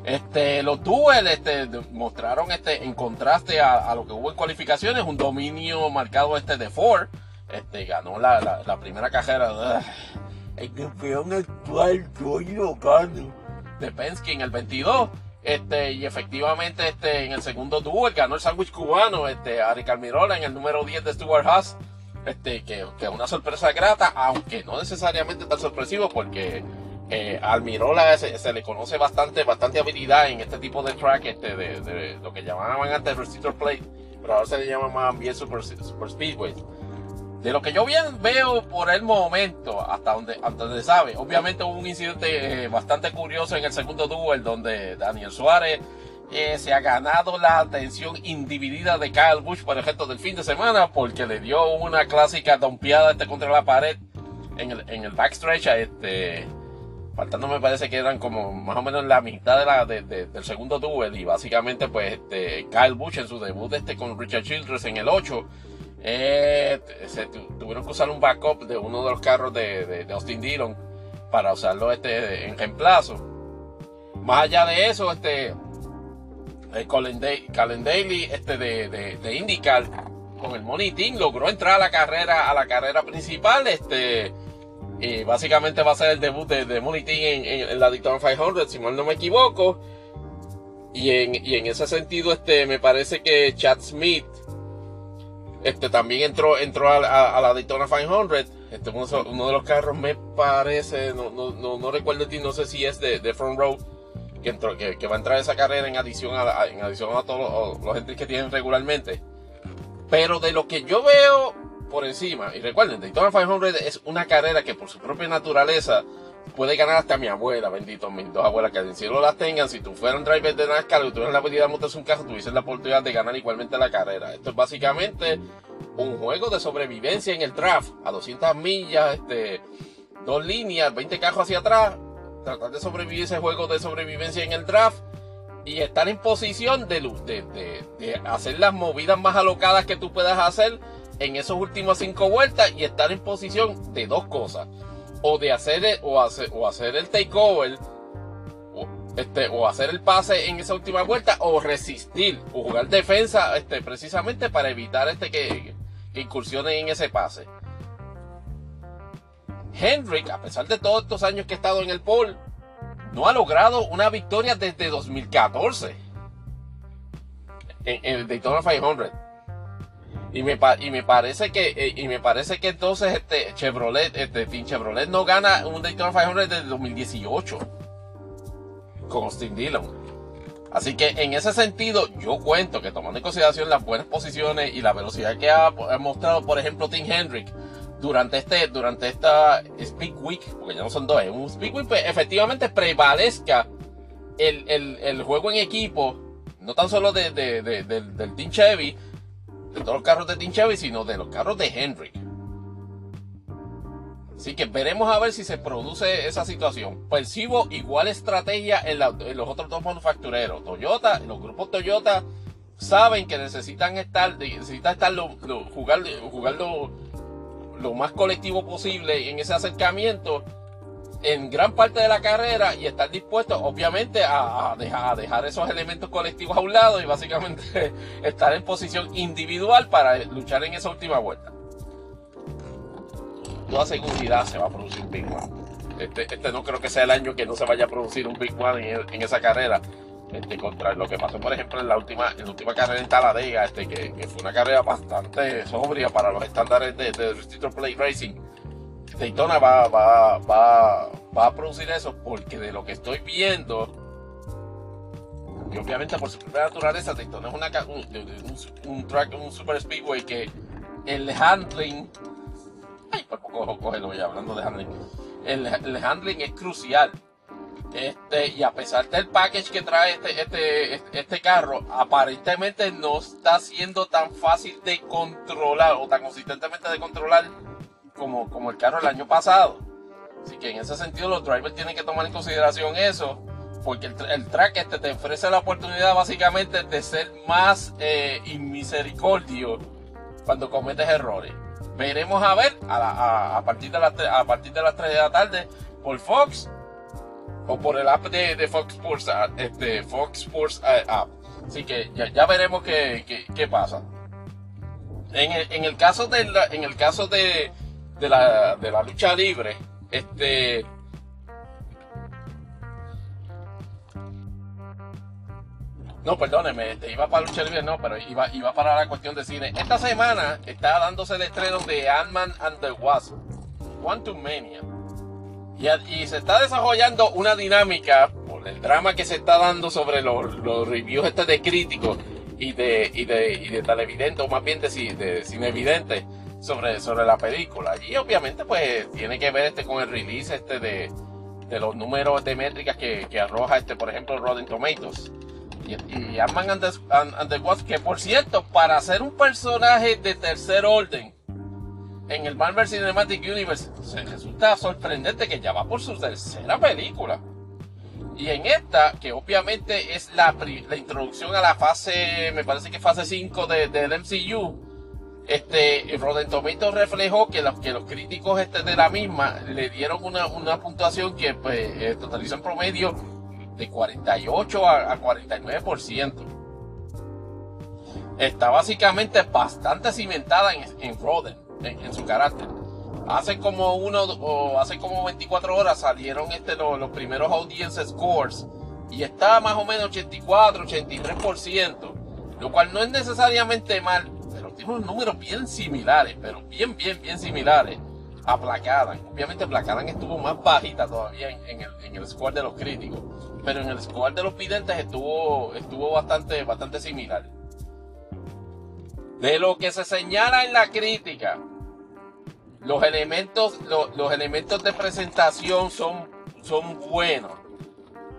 Este, los duels este, mostraron este, en contraste a, lo que hubo en cualificaciones, un dominio marcado este de Ford. Este, ganó la, la, primera carrera. El campeón actual, estoy locando. De Penske en el 22. Este, y efectivamente, este, en el segundo duel ganó el sándwich cubano, este, Ari Calmirola en el número 10 de Stuart Haas. Este, que es una sorpresa grata, aunque no necesariamente tan sorpresivo, porque eh, Almirola se, le conoce bastante, bastante habilidad en este tipo de track, este, de, lo que llamaban antes Restrictor Plate, pero ahora se le llama más bien super Speedway. De lo que yo bien veo por el momento, hasta donde, hasta donde sabe, obviamente hubo un incidente eh, bastante curioso en el segundo duel donde Daniel Suárez eh, se ha ganado la atención individida de Kyle Busch por el del fin de semana porque le dio una clásica dompeada este contra la pared en el, en el backstretch a este faltando me parece que eran como más o menos la mitad de la, del segundo duel y básicamente pues este, Kyle Busch en su debut este con Richard Childress en el 8 eh, tuvieron que usar un backup de uno de los carros de, Austin Dillon para usarlo este en reemplazo más allá de eso este eh, Colin, Daly este de, de, IndyCar con el Money Team logró entrar a la carrera a la carrera principal este y básicamente va a ser el debut de, de en, la Daytona 500, si mal no me equivoco. Y en, en ese sentido, este, me parece que Chad Smith este, también entró, entró a, la Daytona 500. Este, uno, de los carros me parece, no, no, no, recuerdo, no sé si es de, de Front Row, que, entró, que, va a entrar a esa carrera en adición a, en adición a todos los, los que tienen regularmente. Pero de lo que yo veo por encima. Y recuerden, Daytona 500 es una carrera que por su propia naturaleza puede ganar hasta mi abuela, bendito, mis dos abuelas que en cielo las tengan. Si tú fueras un driver de NASCAR y tuvieras la habilidad de montarse un carro, tuvieses la oportunidad de ganar igualmente la carrera. Esto es básicamente un juego de sobrevivencia en el draft, a 200 millas, este, dos líneas, 20 carros hacia atrás, tratar de sobrevivir ese juego de sobrevivencia en el draft y estar en posición de, de, de hacer las movidas más alocadas que tú puedas hacer en esos últimos cinco vueltas y estar en posición de dos cosas. O de hacer, o hacer, o hacer el takeover, o, este, o hacer el pase en esa última vuelta, o resistir, o jugar defensa este, precisamente para evitar este que, que incursionen en ese pase. Hendrick, a pesar de todos estos años que ha estado en el pole, no ha logrado una victoria desde 2014 en, en el Daytona 500. Y me, y me parece que eh, y me parece que entonces este Chevrolet, este Team Chevrolet no gana un Daytona 500 desde 2018 con Austin Dillon. Así que en ese sentido yo cuento que tomando en consideración las buenas posiciones y la velocidad que ha, mostrado por ejemplo Tim Hendrick durante este durante esta Speed Week, porque ya no son dos, un Speed Week, pues, efectivamente prevalezca el, el, juego en equipo, no tan solo de, del Team Chevy, de todos los carros de Team Chevy, sino de los carros de Henry. Así que veremos a ver si se produce esa situación. Percibo igual estrategia en, los otros dos manufactureros. Toyota, los grupos Toyota saben que necesitan estar, necesitan estar jugar, jugar lo más colectivo posible en ese acercamiento en gran parte de la carrera y estar dispuesto obviamente a, dejar, esos elementos colectivos a un lado y básicamente estar en posición individual para luchar en esa última vuelta. Toda seguridad se va a producir un Big One. Este, este, no creo que sea el año que no se vaya a producir un Big One en, esa carrera. Este, contra lo que pasó, por ejemplo, en la última, en la última carrera en Talladega, este, que, fue una carrera bastante sobria para los estándares de, de Play Racing Daytona va, va, va, va a producir eso porque de lo que estoy viendo, y obviamente por su propia naturaleza, Daytona es una, un, track, un super speedway que el handling, ay, por poco cógelo ya hablando de handling, el, el, handling es crucial. Este, y a pesar del package que trae este, este, este carro, aparentemente no está siendo tan fácil de controlar o tan consistentemente de controlar como, como el carro el año pasado. Así que en ese sentido los drivers tienen que tomar en consideración eso, porque el, track este te ofrece la oportunidad básicamente de ser más eh, cuando cometes errores. Veremos a ver a, partir de las, a partir de las 3 de la tarde por Fox o por el app de, Fox Sports, ah, este, Fox Sports ah, app. Así que ya, veremos qué, qué, pasa. En el, en el, caso de la, en el caso de, de, la, de la lucha libre, este No, perdóneme, te iba para lucha libre, no, pero iba, iba para la cuestión de cine. Esta semana está dándose el estreno de Ant-Man and the Wasp, Quantum Mania. Y, se está desarrollando una dinámica por el drama que se está dando sobre los, reviews este de críticos y de, y de, y de televidentes, o más bien de, de cinevidentes, sobre, sobre la película. Y obviamente pues tiene que ver este con el release este de, de los números de métricas que, que arroja este, por ejemplo, Rotten Tomatoes y, Ant-Man and, que por cierto, para ser un personaje de tercer orden en el Marvel Cinematic Universe, se resulta sorprendente que ya va por su tercera película. Y en esta, que obviamente es la, la introducción a la fase, me parece que fase 5 de, del MCU, este, Rotten reflejó que los, que los críticos este de la misma le dieron una, una puntuación que pues, eh, totalizó en promedio de 48 a, 49%. Está básicamente bastante cimentada en, en en, su carácter. Hace como uno hace como 24 horas salieron este, los, primeros audience scores y está más o menos 84, 83%, lo cual no es necesariamente mal, tiene unos números bien similares, pero bien, bien, bien similares a Obviamente Placadan estuvo más bajita todavía en, el, en, el, score de los críticos, pero en el score de los videntes estuvo, estuvo bastante, bastante similar. De lo que se señala en la crítica, los elementos, los elementos de presentación son, son buenos.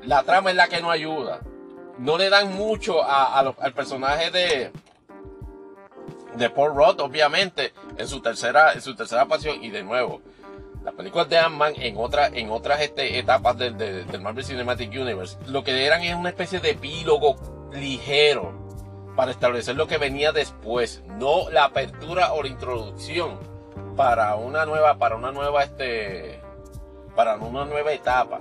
La trama es la que no ayuda. No le dan mucho al personaje de, de Paul Roth, obviamente, en su tercera, en su tercera pasión. Y de nuevo, las películas de Ant-Man en, otra, en otras este, etapas del, del, Marvel Cinematic Universe, lo que eran es una especie de epílogo ligero para establecer lo que venía después, no la apertura o la introducción para una nueva, para una nueva, este, para una nueva etapa.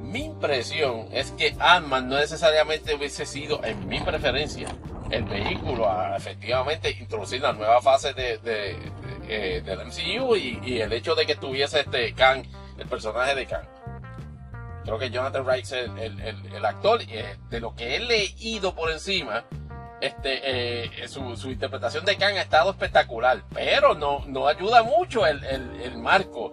Mi impresión es que Ant-Man no necesariamente hubiese sido, en mi preferencia, el vehículo a efectivamente introducir la nueva fase de, de, eh, del MCU y, el hecho de que tuviese este Kang, el personaje de Kang. Creo que Jonathan Wright es el, el, actor, y eh, de lo que he leído por encima, este, eh, su, su, interpretación de Kang ha estado espectacular, pero no, no ayuda mucho el, marco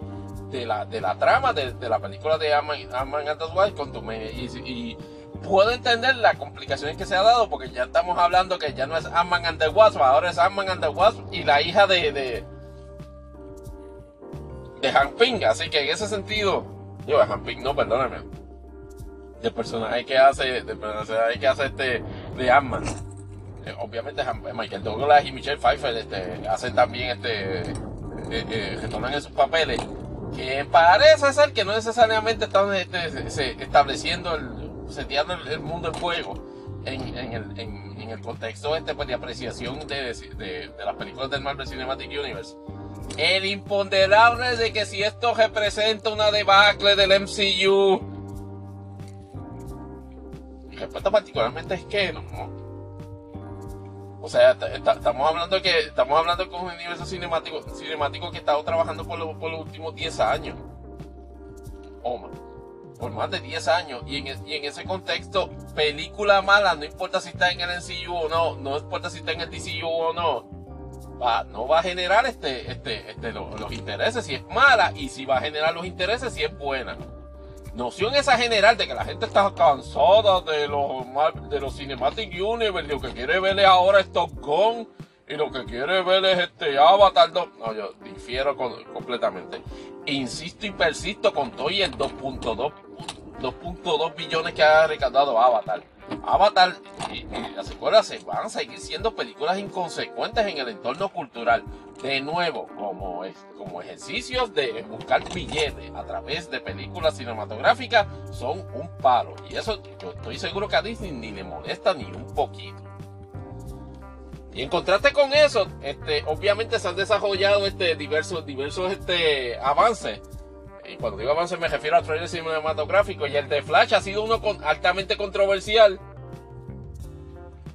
de la, de la trama de, la película de Ant-Man and the Wild con tu y puedo entender las complicaciones que se ha dado porque ya estamos hablando que ya no es Ant-Man and the Wasp, ahora es Ant-Man and the Wasp y la hija de de, de Han Ping, así que en ese sentido, yo Han Ping no, perdóname, del personaje que hace, del personaje que hace este de Ant-Man. Eh, obviamente Michael Douglas y Michelle Pfeiffer este, hacen también este eh, eh, retornan en sus papeles que parece ser que no necesariamente están este, estableciendo el seteando el, mundo en juego en, el, contexto este, pues, de apreciación de, de, las películas del Marvel Cinematic Universe. El imponderable de que si esto representa una debacle del MCU, mi respuesta particularmente es que no. O sea, estamos hablando que estamos hablando con un universo cinemático, cinemático que ha estado trabajando por, por los últimos 10 años. O más por más de 10 años. Y en, y en, ese contexto, película mala, no importa si está en el NCU o no, no importa si está en el DCU o no, va, no va a generar este, este, este, los, intereses si es mala y si va a generar los intereses si es buena. Noción esa general de que la gente está cansada de los, de los Cinematic Universe, lo que quiere verle ahora es Top y lo que quiere ver es este Avatar 2. No, yo difiero completamente. Insisto y persisto con todo y el 2.2 2.2 billones que ha recaudado Avatar. Avatar y, las secuelas se van a seguir siendo películas inconsecuentes en el entorno cultural. De nuevo, como, es, como ejercicios de buscar billetes a través de películas cinematográficas, son un palo. Y eso yo estoy seguro que a Disney ni le molesta ni un poquito. Y en contraste con eso, este, obviamente se han desarrollado este, diversos, diversos este, avances. Y cuando digo avance me refiero a trailer cinematográfico, y el de Flash ha sido uno altamente controversial,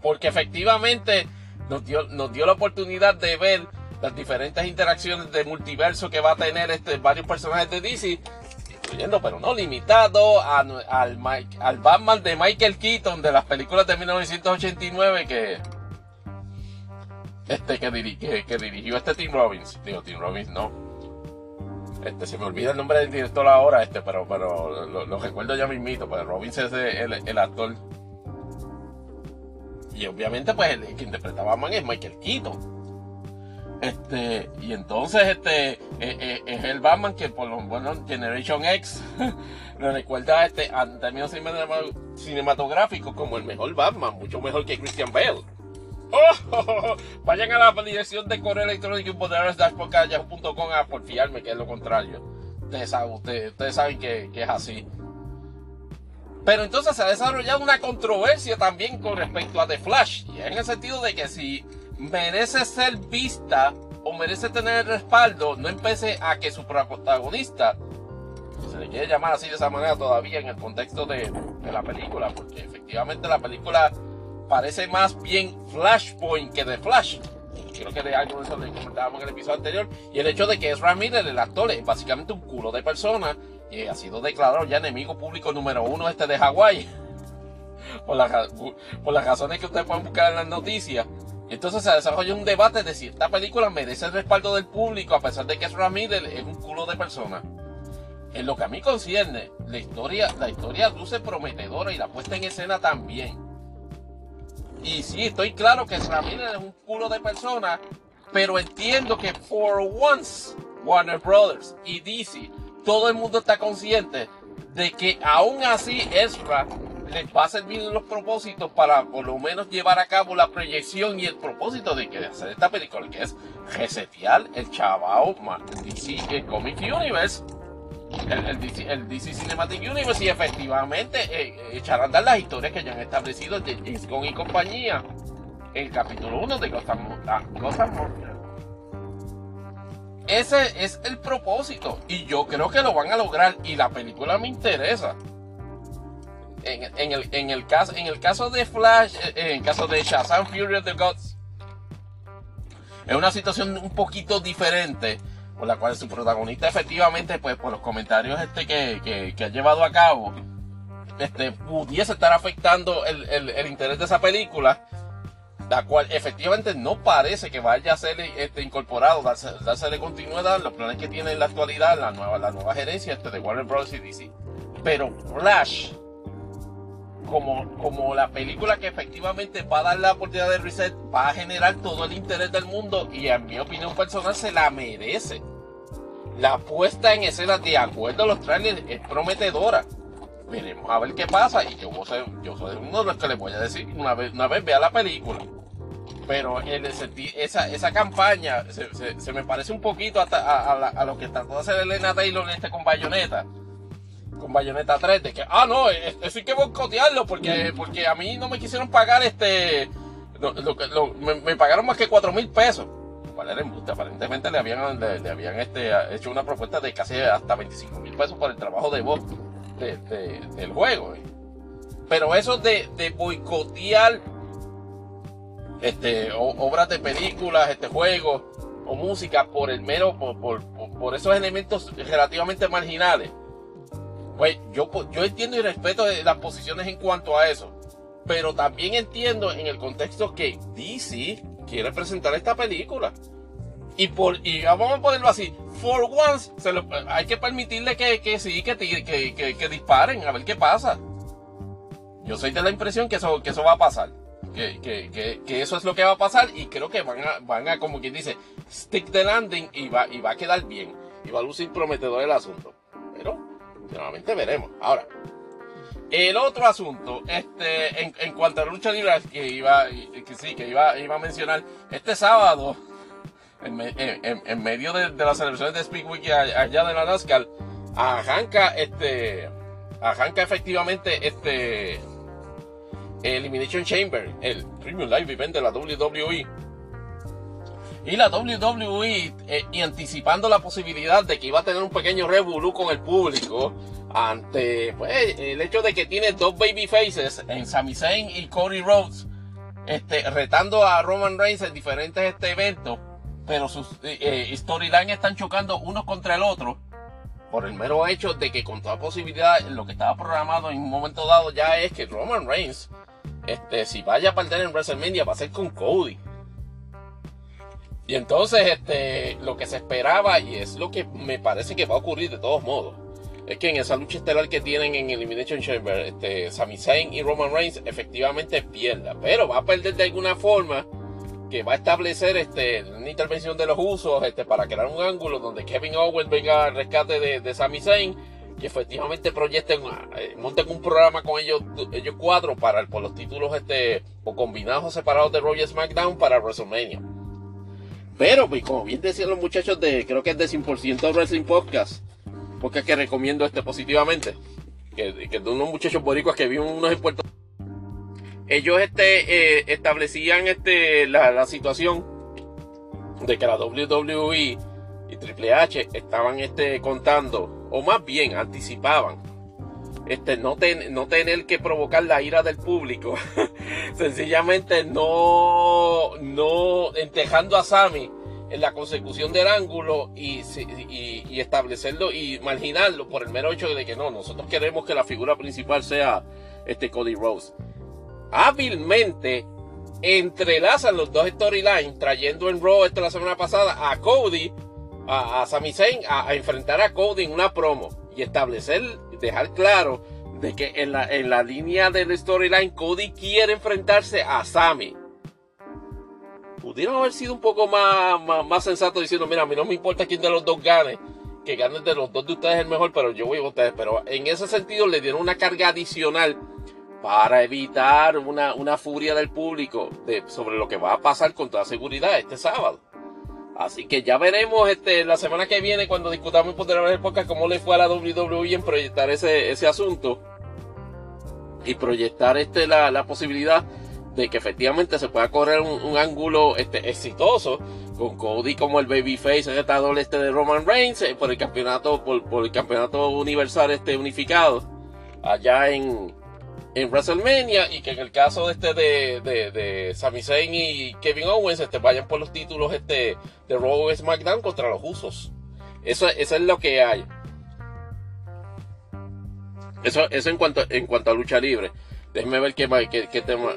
porque efectivamente nos dio, nos dio la oportunidad de ver las diferentes interacciones de multiverso que va a tener este, varios personajes de DC, incluyendo pero no limitado al, al Batman de Michael Keaton de las películas de 1989 que este que, que, dirigió este Tim Robbins. Digo, Tim Robbins no. Este, se me olvida el nombre del director ahora, este, pero, pero lo, recuerdo ya mismito, pues Robbins es el, actor. Y obviamente, pues el que interpretaba a Batman es Michael Keaton. Este, y entonces este e, e, es, el Batman que por lo bueno Generation X lo recuerda este, en términos cinematográficos como el mejor Batman, mucho mejor que Christian Bale. Oh, vayan a la dirección de correo electrónico y a porfiarme que es lo contrario. Ustedes saben, que, es así. Pero entonces se ha desarrollado una controversia también con respecto a The Flash. En el sentido de que si merece ser vista o merece tener respaldo, no empece a que su protagonista, se le quiere llamar así de esa manera todavía en el contexto de la película, porque efectivamente la película parece más bien Flashpoint que de Flash. Creo que de algo de eso le comentábamos en el episodio anterior. Y el hecho de que Ezra Miller, el actor, es básicamente un culo de persona. Y ha sido declarado ya enemigo público número uno este de Hawái. Por, por las razones que ustedes pueden buscar en las noticias. Entonces se desarrolla un debate de si esta película merece el respaldo del público a pesar de que Ezra Miller es un culo de persona. En lo que a mí concierne, la historia, la historia luce prometedora y la puesta en escena también. Y sí, estoy claro que Miller es un culo de persona, pero entiendo que for once Warner Brothers y DC, todo el mundo está consciente de que aún así Ezra les va a servir los propósitos para por lo menos llevar a cabo la proyección y el propósito de que hacer esta película, que es resetear el chavao DC el Comic Universe el, DC, Cinematic Universe y efectivamente eh, echar a andar las historias que ya han establecido de James Gunn y compañía. El capítulo 1 de Gotham, ah, Ese es el propósito y yo creo que lo van a lograr y la película me interesa. En, el, en, el, caso, en el caso de Flash, eh, en el caso de Shazam Fury of the Gods, es una situación un poquito diferente por la cual su protagonista efectivamente, pues por los comentarios este que, que, ha llevado a cabo, este, pudiese estar afectando el, el, interés de esa película, la cual efectivamente no parece que vaya a ser este, incorporado, darse, de continuidad los planes que tiene en la actualidad la nueva, la nueva gerencia este, de Warner Bros. y DC. Pero Flash, como, como la película que efectivamente va a dar la oportunidad de reset, va a generar todo el interés del mundo y en mi opinión personal se la merece. La puesta en escena, de acuerdo a los trailers, es prometedora. Veremos a ver qué pasa y yo, soy, yo soy uno de los que les voy a decir una vez, una vez vea la película. Pero en el esa, esa campaña se, me parece un poquito a, lo que trató de hacer Elena Taylor este con Bayonetta con Bayonetta 3 de que, ah, no, e, eso hay que boicotearlo porque, porque a mí no me quisieron pagar este, me, pagaron más que 4 mil pesos. ¿Cuál era embuste? Aparentemente le habían, le, habían este, hecho una propuesta de casi hasta 25 mil pesos por el trabajo de voz del juego. Pero eso de, de boicotear este, obras de películas, este juego o música por el mero, por, por, por esos elementos relativamente marginales pues yo, yo entiendo y respeto las posiciones en cuanto a eso. Pero también entiendo en el contexto que DC quiere presentar esta película. Y, por, y vamos a ponerlo así, for once, hay que permitirle que, que sí, que, que, que, disparen, a ver qué pasa. Yo soy de la impresión que eso, que eso va a pasar. Que, que, que, eso es lo que va a pasar y creo que van a, van a como quien dice, stick the landing y va, y va a quedar bien. Y va a lucir prometedor el asunto. Pero Nuevamente veremos. Ahora, el otro asunto, este, en, cuanto a lucha libre, que iba, que sí, que iba, iba a mencionar, este sábado, en, medio de, las celebraciones de Speak allá de la NASCAR, arranca este, arranca efectivamente este, Elimination Chamber, el Premium Live Event de la WWE. Y la WWE, eh, y anticipando la posibilidad de que iba a tener un pequeño revolú con el público, ante pues, el hecho de que tiene dos baby faces en Sami Zayn y Cody Rhodes, este, retando a Roman Reigns en diferentes este, eventos, pero sus eh, eh, storylines están chocando uno contra el otro por el mero hecho de que con toda posibilidad lo que estaba programado en un momento dado ya es que Roman Reigns, este, si vaya a perder en WrestleMania va a ser con Cody. Y entonces, este, lo que se esperaba, y es lo que me parece que va a ocurrir de todos modos, es que en esa lucha estelar que tienen en Elimination Chamber, este, Sami Zayn y Roman Reigns efectivamente pierda, pero va a perder de alguna forma que va a establecer este, una intervención de los usos este, para crear un ángulo donde Kevin Owens venga al rescate de, Sami Zayn y efectivamente proyecten, eh, monten un programa con ellos, ellos cuatro para por los títulos este, o combinados o separados de Roger SmackDown para WrestleMania. Pero, pues, como bien decían los muchachos de, creo que es de 100% Wrestling Podcast, porque es que recomiendo este positivamente, que, que de unos muchachos boricuas que viven unos en ellos este, eh, establecían este, la, la, situación de que la WWE y Triple H estaban este, contando, o más bien anticipaban, este, no, no tener que provocar la ira del público, sencillamente no, no entejando a Sammy en la consecución del ángulo y, y, y, establecerlo y marginarlo por el mero hecho de que no, nosotros queremos que la figura principal sea este Cody Rose hábilmente entrelazan los dos storylines, trayendo en Raw esta la semana pasada a Cody, a, a Sami Zayn, a, enfrentar a Cody en una promo y establecer, dejar claro de que en la, en la línea del storyline Cody quiere enfrentarse a Sami. Pudieron haber sido un poco más, más, sensato diciendo, mira, a mí no me importa quién de los dos gane, que gane de los dos de ustedes el mejor, pero yo voy a ustedes. Pero en ese sentido le dieron una carga adicional para evitar una, una furia del público de, sobre lo que va a pasar con toda seguridad este sábado. Así que ya veremos este, la semana que viene cuando discutamos por el podcast cómo le fue a la WWE en proyectar ese, ese asunto y proyectar este, la, la posibilidad de que efectivamente se pueda correr un, ángulo este, exitoso con Cody como el babyface retador este de Roman Reigns eh, por el campeonato por, por el campeonato universal este unificado allá en, en WrestleMania y que en el caso de este de, de, de Sami Zayn y Kevin Owens este, vayan por los títulos este, de Raw y SmackDown contra los usos. Eso, eso es lo que hay. Eso, eso en cuanto en cuanto a lucha libre. Déjenme ver qué, qué, qué tema.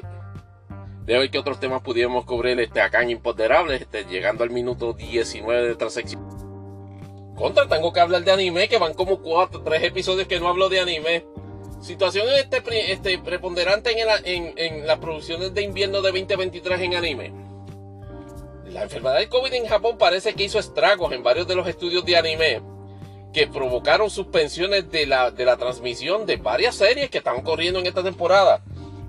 Déjenme ver qué otros temas pudiéramos cubrir este, acá en Imponderables, este, llegando al minuto 19 de otra sección. Contra, tengo que hablar de anime, que van como cuatro, tres episodios que no hablo de anime. Situación este, este, preponderante en, en, las producciones de invierno de 2023 en anime. La enfermedad del COVID en Japón parece que hizo estragos en varios de los estudios de anime que provocaron suspensiones de la, de la transmisión de varias series que están corriendo en esta temporada.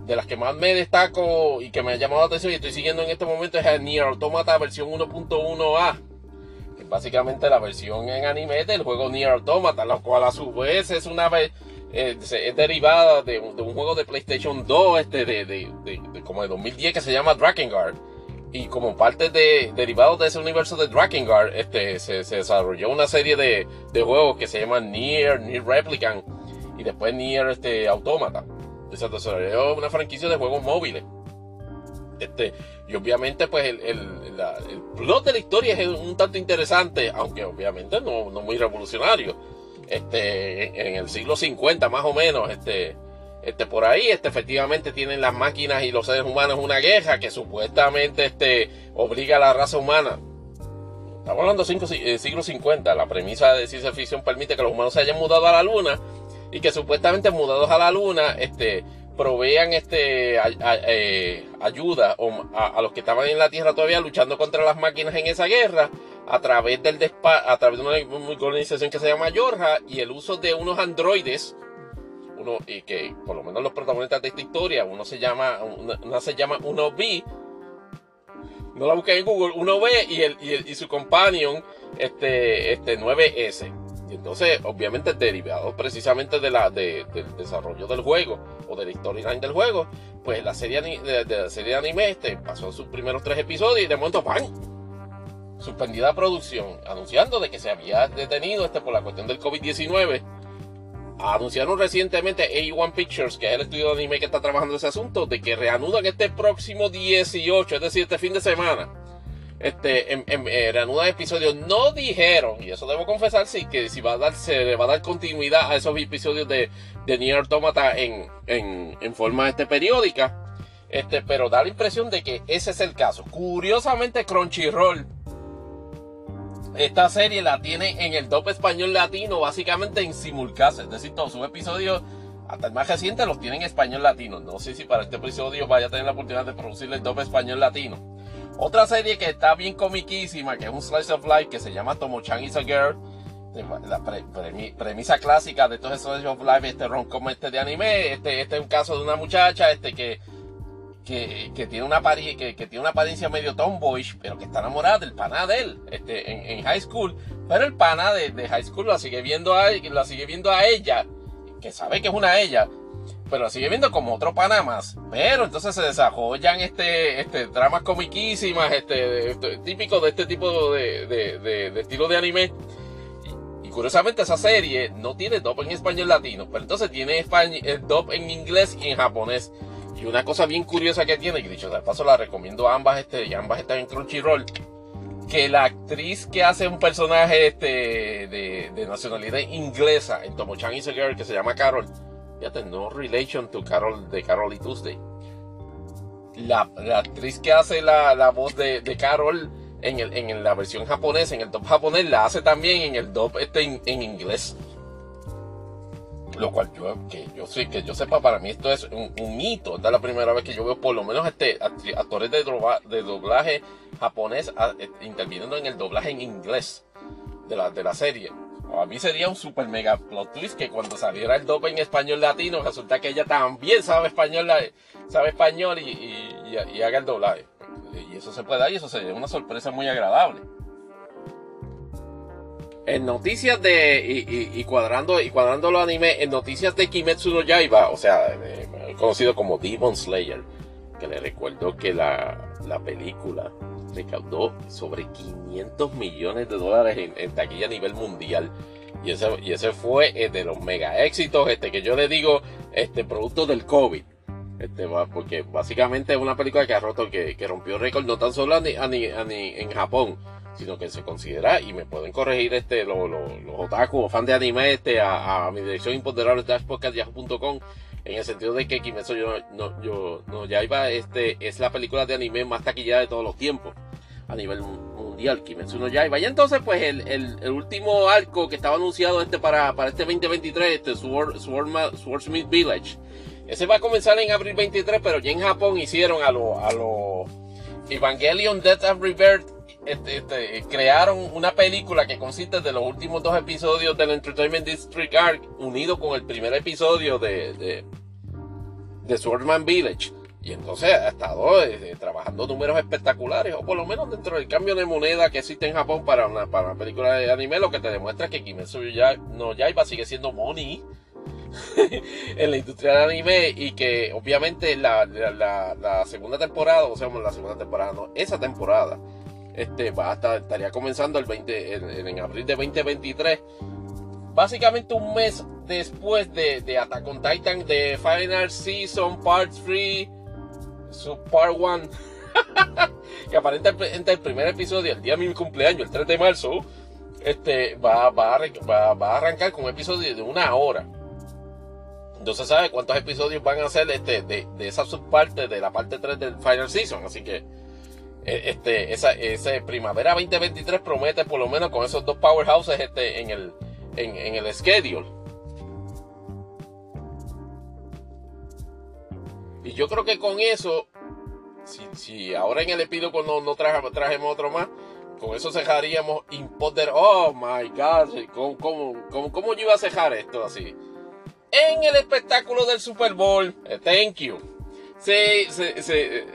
De las que más me destaco y que me ha llamado la atención y estoy siguiendo en este momento es Nier Automata versión 1.1a. Que es básicamente la versión en anime del juego Nier Automata, la cual a su vez es una eh, es derivada de, un juego de PlayStation 2 este de, de, como de 2010 que se llama Drakengard. Y como parte de derivado de ese universo de Drakengard este se, se desarrolló una serie de, juegos que se llaman Nier, Nier Replicant y después Nier este Automata. Se desarrolló una franquicia de juegos móviles. Este, y obviamente pues el, el, el, plot de la historia es un tanto interesante aunque obviamente no, no muy revolucionario este, en el siglo 50 más o menos, este, este, por ahí, este, efectivamente tienen las máquinas y los seres humanos una guerra que supuestamente este, obliga a la raza humana. Estamos hablando de eh, siglo 50, la premisa de ciencia ficción permite que los humanos se hayan mudado a la luna y que supuestamente mudados a la luna, este, provean este, eh, ayuda a, los que estaban en la Tierra todavía luchando contra las máquinas en esa guerra a través, del a través de una organización que se llama Yorja y el uso de unos androides uno, y que por lo menos los protagonistas de esta historia, uno se llama, una, se llama 1B, no la busqué en Google, 1B y, el, y, su companion este, este 9S. Y entonces, obviamente, derivado precisamente de la, del desarrollo del juego o de la storyline del juego, pues la serie de, la serie de anime este, pasó sus primeros tres episodios y de momento ¡pam! suspendida producción, anunciando de que se había detenido este por la cuestión del COVID-19. Anunciaron recientemente A1 Pictures, que es el estudio de anime que está trabajando ese asunto, de que reanudan este próximo 18, es decir, este fin de semana. Este, en, en, episodios. No dijeron, y eso debo confesar, sí, que si se le va a dar continuidad a esos episodios de, de Nier Automata en, en, en forma este, periódica. Este, pero da la impresión de que ese es el caso. Curiosamente, Crunchyroll esta serie la tiene en el top español latino, básicamente en simulcast. Es decir, todos sus episodios, hasta el más reciente, los tiene en español latino. No sé si para este episodio vaya a tener la oportunidad de producirle el top español latino. Otra serie que está bien comiquísima, que es un slice of life, que se llama Tomo-chan is a Girl. La pre, pre, premisa clásica de estos slice of life, este rom-com este de anime. Este, este es un caso de una muchacha este, que que, tiene una que, que, tiene una apariencia medio tomboyish, pero que está enamorada del pana de él este, en, en high school. Pero el pana de, de, high school la sigue viendo a la sigue viendo a ella, que sabe que es una ella, pero la sigue viendo como otro pana más. Pero entonces se desarrollan este, este dramas comiquísimas, este, este típico de este tipo de, de, de, de estilo de anime. Y, y curiosamente esa serie no tiene dub en español latino, pero entonces tiene el dub en inglés y en japonés. Y una cosa bien curiosa que tiene, que dicho de paso la recomiendo a ambas, este, y ambas están en Crunchyroll, que la actriz que hace un personaje este, de, de nacionalidad inglesa en Tomo-chan a Girl, que se llama Carol, fíjate, no relation to Carol de Carol y Tuesday. La, actriz que hace la, la voz de, Carol en, el, en la versión japonesa, en el dub japonés, la hace también en el dub este en, inglés. Lo cual yo que yo sí que yo sepa para mí esto es un, un, mito esta es la primera vez que yo veo por lo menos este actores de, doblaje japonés a, eh, interviniendo en el doblaje en inglés de la, de la serie a mí sería un super mega plot twist que cuando saliera el doble en español latino resulta que ella también sabe español sabe español y, y, haga el doblaje. Y eso se puede dar y eso sería una sorpresa muy agradable. En noticias de y, cuadrando y cuadrando los anime en noticias de Kimetsu no Yaiba o sea conocido como Demon Slayer que le recuerdo que la, la película recaudó sobre 500 millones de dólares en, taquilla a nivel mundial. Y ese, y ese fue eh, de los mega éxitos este que yo le digo este producto del COVID. Este, porque básicamente es una película que ha roto que, que rompió récord no tan solo a ni, en Japón sino que se considera, y me pueden corregir este, los, los, los otaku o fans de anime este, a, mi dirección imponderable yahoo.com en el sentido de que Kimetsu yo, no, yo, no Yaiba este, es la película de anime más taquillada de todos los tiempos a nivel mundial, Kimetsu no Yaiba. Y entonces, pues, el, el, último arco que estaba anunciado este para, para este 2023, este Sword, Sword, Swordsmith Village, ese va a comenzar en abril 23, pero ya en Japón hicieron a los a lo Evangelion Death and Rebirth este, este, crearon una película que consiste de los últimos dos episodios del Entertainment District Arc unido con el primer episodio de, de, de Swordman Village. Y entonces ha estado eh, trabajando números espectaculares, o por lo menos dentro del cambio de moneda que existe en Japón para una, para una película de anime, lo que te demuestra que Kimetsu ya, no Yaiba sigue siendo money en la industria del anime y que obviamente la, la, la, segunda temporada, o sea, la segunda temporada, no, esa temporada este, va hasta, estaría comenzando el 20, en, en, abril de 2023. Básicamente un mes después de, de Attack on Titan de Final Season Part 3, su Part 1. que aparentemente el primer episodio, el día de mi cumpleaños, el 3 de marzo, este, va, va, a, va, va a arrancar con un episodio de una hora. Entonces sabe cuántos episodios van a ser este, de, de esa subparte de la parte 3 del Final Season. Así que este, esa, ese primavera 2023 promete por lo menos con esos dos powerhouses este, en, el, en, en el schedule. Y yo creo que con eso, si, si ahora en el epílogo no, no traje, trajemos otro más, con eso cejaríamos Imposter. Oh my god, ¿cómo, cómo, cómo, cómo yo iba a cejar esto así? En el espectáculo del Super Bowl, thank you Sí.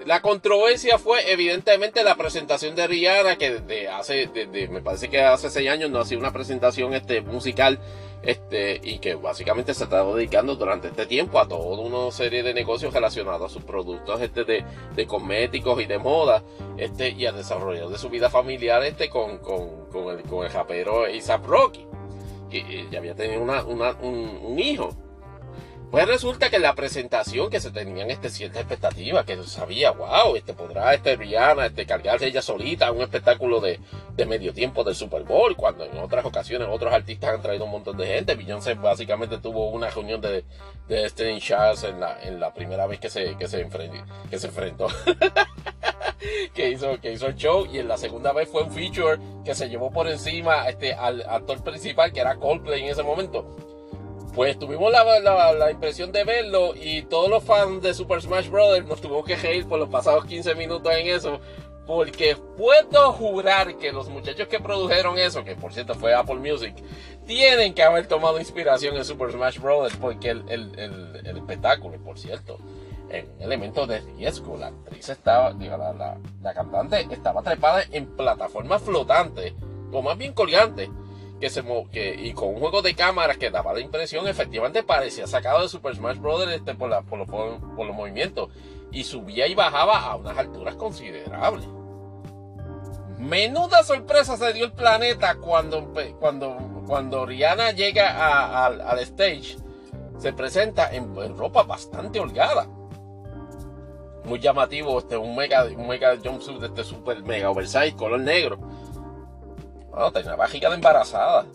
La controversia fue evidentemente la presentación de Rihanna, que desde hace, desde, me parece que hace seis años no ha sido una presentación este, musical, este, y que básicamente se está dedicando durante este tiempo a toda una serie de negocios relacionados a sus productos este, de, de cosméticos y de moda, este, y a desarrollar de su vida familiar este, con, con, con el, con el rapero A$AP Rocky, que ya había tenido una, una, un, un hijo. Pues resulta que la presentación que se tenían este, cierta expectativa, que sabía, wow, este podrá este Rihanna este, cargarse ella solita un espectáculo de, de, medio tiempo del Super Bowl, cuando en otras ocasiones otros artistas han traído un montón de gente. Beyoncé básicamente tuvo una reunión de, de Destiny Charles en la, en la primera vez que se, que se, enfrentó, que se enfrentó. que hizo, que hizo el show y en la segunda vez fue un feature que se llevó por encima este, al actor principal que era Coldplay en ese momento pues tuvimos la, la, impresión de verlo y todos los fans de Super Smash Bros. nos tuvimos que reír por los pasados 15 minutos en eso. Porque puedo jurar que los muchachos que produjeron eso, que por cierto fue Apple Music, tienen que haber tomado inspiración en Super Smash Bros. Porque el, el, el, espectáculo, por cierto, en elemento de riesgo. La actriz estaba, digo, la, la, la cantante estaba trepada en plataformas flotantes, o más bien colgantes y con un juego de cámaras que daba la impresión, efectivamente parecía sacado de Super Smash Bros. Este, por, los, movimientos. Y subía y bajaba a unas alturas considerables. Menuda sorpresa se dio el planeta cuando, cuando, cuando Rihanna llega al stage. Se presenta en, en, ropa bastante holgada. Muy llamativo, este, un mega, un mega jumpsuit de este super mega oversize, color negro bueno, tenía una de embarazada.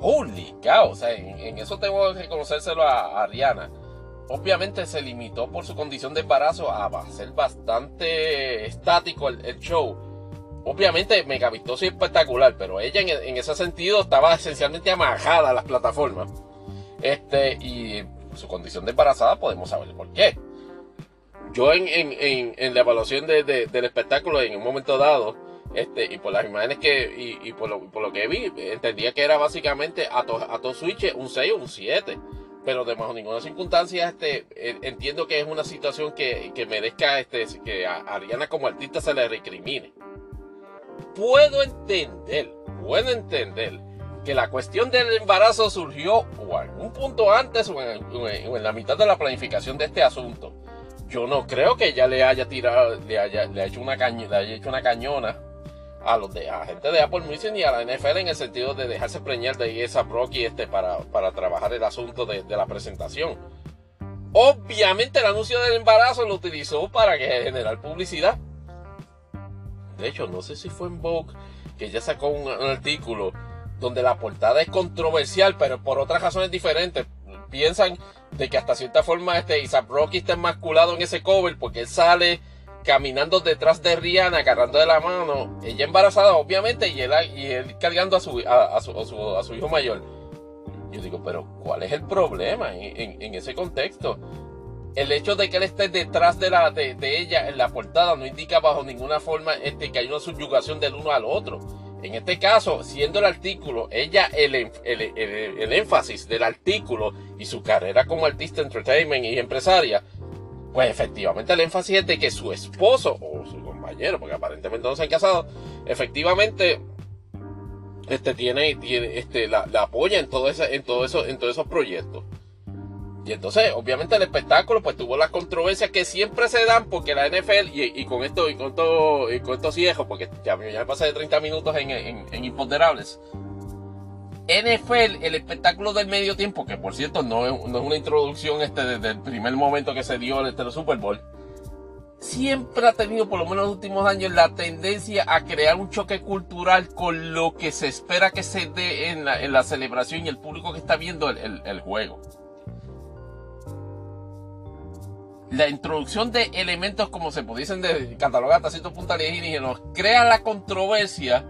Holy cow, o sea, en, eso tengo que reconocérselo a, a, Rihanna. Obviamente se limitó por su condición de embarazo a ser bastante estático el, show. Obviamente mega vistoso y espectacular, pero ella en, en, ese sentido estaba esencialmente amarrada a las plataformas. Este, y su condición de embarazada podemos saber por qué. Yo en, en, en la evaluación de, del espectáculo en un momento dado, este, y por las imágenes que, y, por, lo, por, lo, que vi, entendía que era básicamente a todo switch un 6 o un 7. Pero de bajo ninguna circunstancia, este, entiendo que es una situación que, que merezca este, que a Ariana como artista se le recrimine. Puedo entender, puedo entender que la cuestión del embarazo surgió o en un punto antes o en, la mitad de la planificación de este asunto. Yo no creo que ella le haya tirado, le haya, le haya hecho una, le haya hecho una cañona a los de a gente de Apple Music y a la NFL en el sentido de dejarse preñar de esa Brocky este para, para trabajar el asunto de, de, la presentación. Obviamente el anuncio del embarazo lo utilizó para generar publicidad. De hecho, no sé si fue en Vogue que ya sacó un, un artículo donde la portada es controversial, pero por otras razones diferentes. Piensan de que hasta cierta forma este Isaac Rocky está enmasculado en ese cover porque él sale caminando detrás de Rihanna, agarrando de la mano, ella embarazada obviamente y él, cargando a su, a, su, hijo mayor. Yo digo, pero ¿cuál es el problema en, ese contexto? El hecho de que él esté detrás de, ella en la portada no indica bajo ninguna forma este, que hay una subyugación del uno al otro. En este caso, siendo el artículo, ella el, el, el, el énfasis del artículo y su carrera como artista entertainment y empresaria, pues efectivamente el énfasis es de que su esposo o su compañero, porque aparentemente no se han casado, efectivamente este tiene, tiene este la, apoya en todo ese, en todo eso, en todos esos proyectos. Y entonces, obviamente el espectáculo pues tuvo las controversias que siempre se dan porque la NFL, y, con esto, y con todo, y con esto cierro, porque ya, ya me pasé de 30 minutos en Imponderables. NFL, el espectáculo del medio tiempo, que por cierto no es, una introducción este desde el primer momento que se dio este, el Super Bowl, siempre ha tenido, por lo menos en los últimos años, la tendencia a crear un choque cultural con lo que se espera que se dé en la, celebración y el público que está viendo el, juego. La introducción de elementos como se pudiesen catalogar hasta cierto punto alienígenas crea la controversia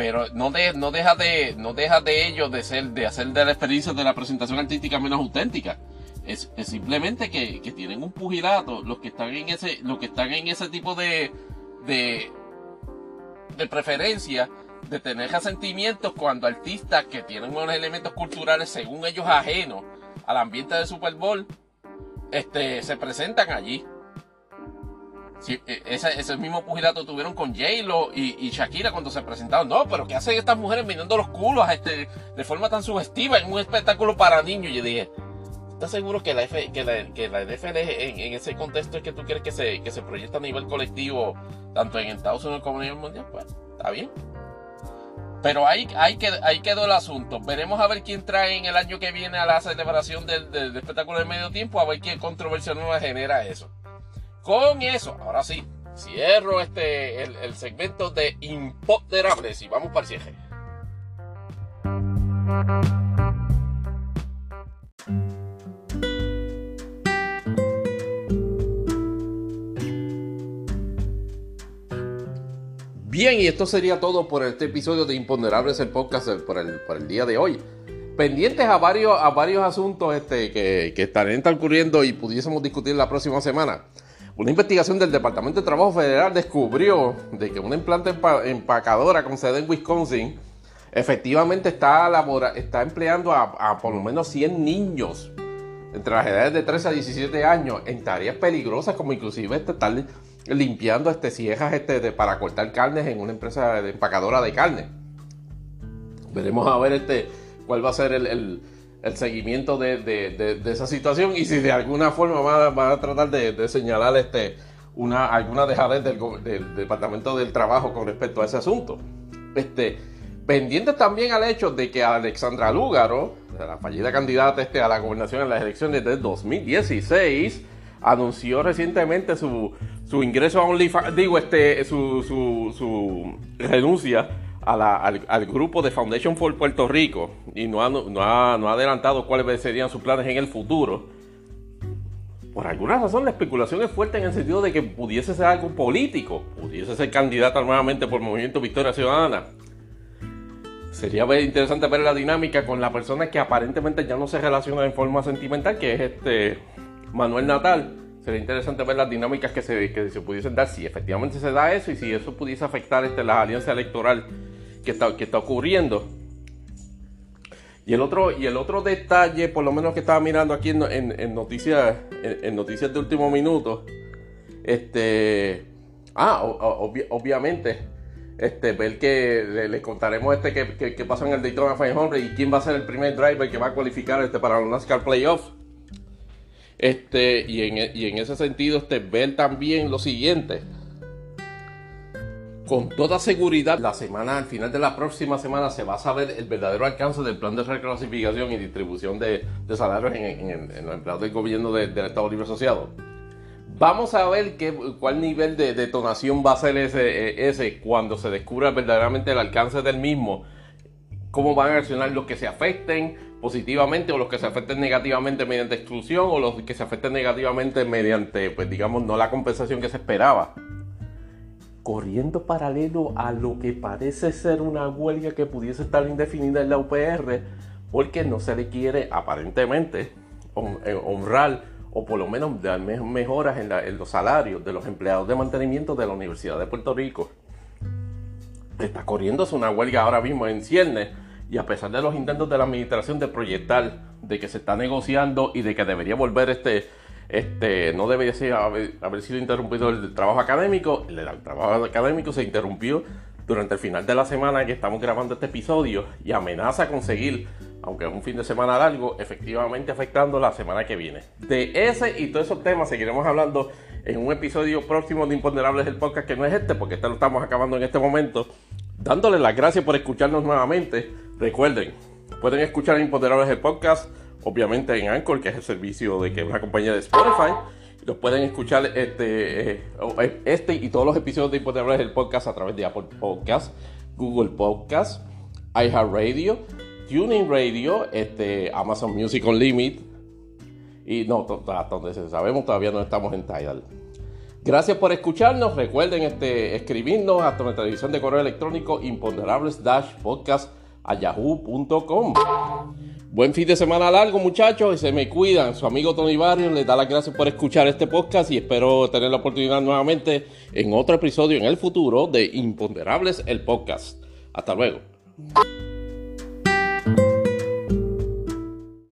pero no, de, no deja de no deja de ello de ser de hacer de la experiencia de la presentación artística menos auténtica es, simplemente que, que, tienen un pugilato los que están en ese los que están en ese tipo de de, de preferencia de tener sentimientos cuando artistas que tienen unos elementos culturales según ellos ajenos al ambiente del Super Bowl este, se presentan allí. Sí, e, ese, ese, mismo pugilato tuvieron con J-Lo y, y, Shakira cuando se presentaron. No, pero ¿qué hacen estas mujeres mirando los culos este, de forma tan sugestiva en un espectáculo para niños? Yo dije, ¿estás seguro que la, F, que la, que la NFL en, en, ese contexto es que tú quieres que se, que se proyecte a nivel colectivo, tanto en Estados Unidos como a nivel mundial? Pues, está bien. Pero ahí, ahí, quedó, ahí quedó el asunto. Veremos a ver quién trae en el año que viene a la celebración del, del, del espectáculo de medio tiempo, a ver qué controversia nueva genera eso. Con eso, ahora sí, cierro este, el, segmento de imponderables y vamos para el cierre. Bien, y esto sería todo por este episodio de Imponderables, el podcast por el, por el día de hoy. Pendientes a varios, a varios asuntos este, que, que estarán ocurriendo y pudiésemos discutir la próxima semana. Una investigación del Departamento de Trabajo Federal descubrió de que una implante empacadora con sede en Wisconsin efectivamente está, labora, está empleando a, por lo menos 100 niños entre las edades de 13 a 17 años en tareas peligrosas como inclusive este, estar limpiando este, ciejas este, para cortar carnes en una empresa empacadora de carne. Veremos a ver este, cuál va a ser el el seguimiento de, de, de, esa situación y si de alguna forma van a, tratar de, señalar este, una, alguna dejadez del, del, Departamento del Trabajo con respecto a ese asunto. Este, pendiente también al hecho de que Alexandra Lúgaro, la fallida candidata este, a la gobernación en las elecciones de 2016, anunció recientemente su, su ingreso a OnlyFans, digo, este, su, su, su renuncia a la, al, al, grupo de Foundation for Puerto Rico y no ha, no, ha, no ha adelantado cuáles serían sus planes en el futuro. Por alguna razón la especulación es fuerte en el sentido de que pudiese ser algo político, pudiese ser candidata nuevamente por Movimiento Victoria Ciudadana. Sería interesante ver la dinámica con la persona que aparentemente ya no se relaciona en forma sentimental, que es este Manuel Natal. Sería interesante ver las dinámicas que se, que se pudiesen dar, si efectivamente se da eso y si eso pudiese afectar este, la alianza electoral que está, que está ocurriendo. Y el, otro, y el otro detalle, por lo menos que estaba mirando aquí en, en, noticias, en, noticias de último minuto, este, ah, ob, obviamente, este, ver que le, le contaremos este que, que, que, pasa en el Daytona 500 y quién va a ser el primer driver que va a cualificar este para los NASCAR Playoffs. Este, y en, y en ese sentido, este, ver también lo siguiente con toda seguridad, la semana, al final de la próxima semana, se va a saber el verdadero alcance del plan de reclasificación y distribución de, de salarios en, en, en, los empleados del gobierno de, del Estado Libre Asociado. Vamos a ver qué, cuál nivel de detonación va a ser ese, ese cuando se descubra verdaderamente el alcance del mismo. Cómo van a reaccionar los que se afecten positivamente o los que se afecten negativamente mediante exclusión o los que se afecten negativamente mediante, pues digamos, no la compensación que se esperaba corriendo paralelo a lo que parece ser una huelga que pudiese estar indefinida en la UPR, porque no se le quiere aparentemente eh, honrar o por lo menos dar mejoras en, los salarios de los empleados de mantenimiento de la Universidad de Puerto Rico. Está corriéndose una huelga ahora mismo en ciernes y a pesar de los intentos de la administración de proyectar de que se está negociando y de que debería volver este este, no debería ser, haber, haber, sido interrumpido el trabajo académico. El, el, trabajo académico se interrumpió durante el final de la semana que estamos grabando este episodio y amenaza con seguir, aunque es un fin de semana largo, efectivamente afectando la semana que viene. De ese y todos esos temas seguiremos hablando en un episodio próximo de Imponderables del podcast que no es este, porque este lo estamos acabando en este momento. Dándoles las gracias por escucharnos nuevamente. Recuerden, pueden escuchar Imponderables del podcast obviamente en Anchor, que es el servicio de que una compañía de Spotify. Los pueden escuchar este, eh, eh, este y todos los episodios de Imponderables del podcast a través de Apple Podcast, Google Podcast, iHeartRadio, Tuning Radio, este, Amazon Music Unlimited. Y no, donde sabemos todavía no estamos en Tidal. Gracias por escucharnos. Recuerden este, escribirnos a nuestra edición de correo electrónico imponderables-podcast a yahoo.com. Buen fin de semana largo, muchachos, y se me cuidan. Su amigo Tony Barrios les da las gracias por escuchar este podcast y espero tener la oportunidad nuevamente en otro episodio en el futuro de Imponderables, el podcast. Hasta luego.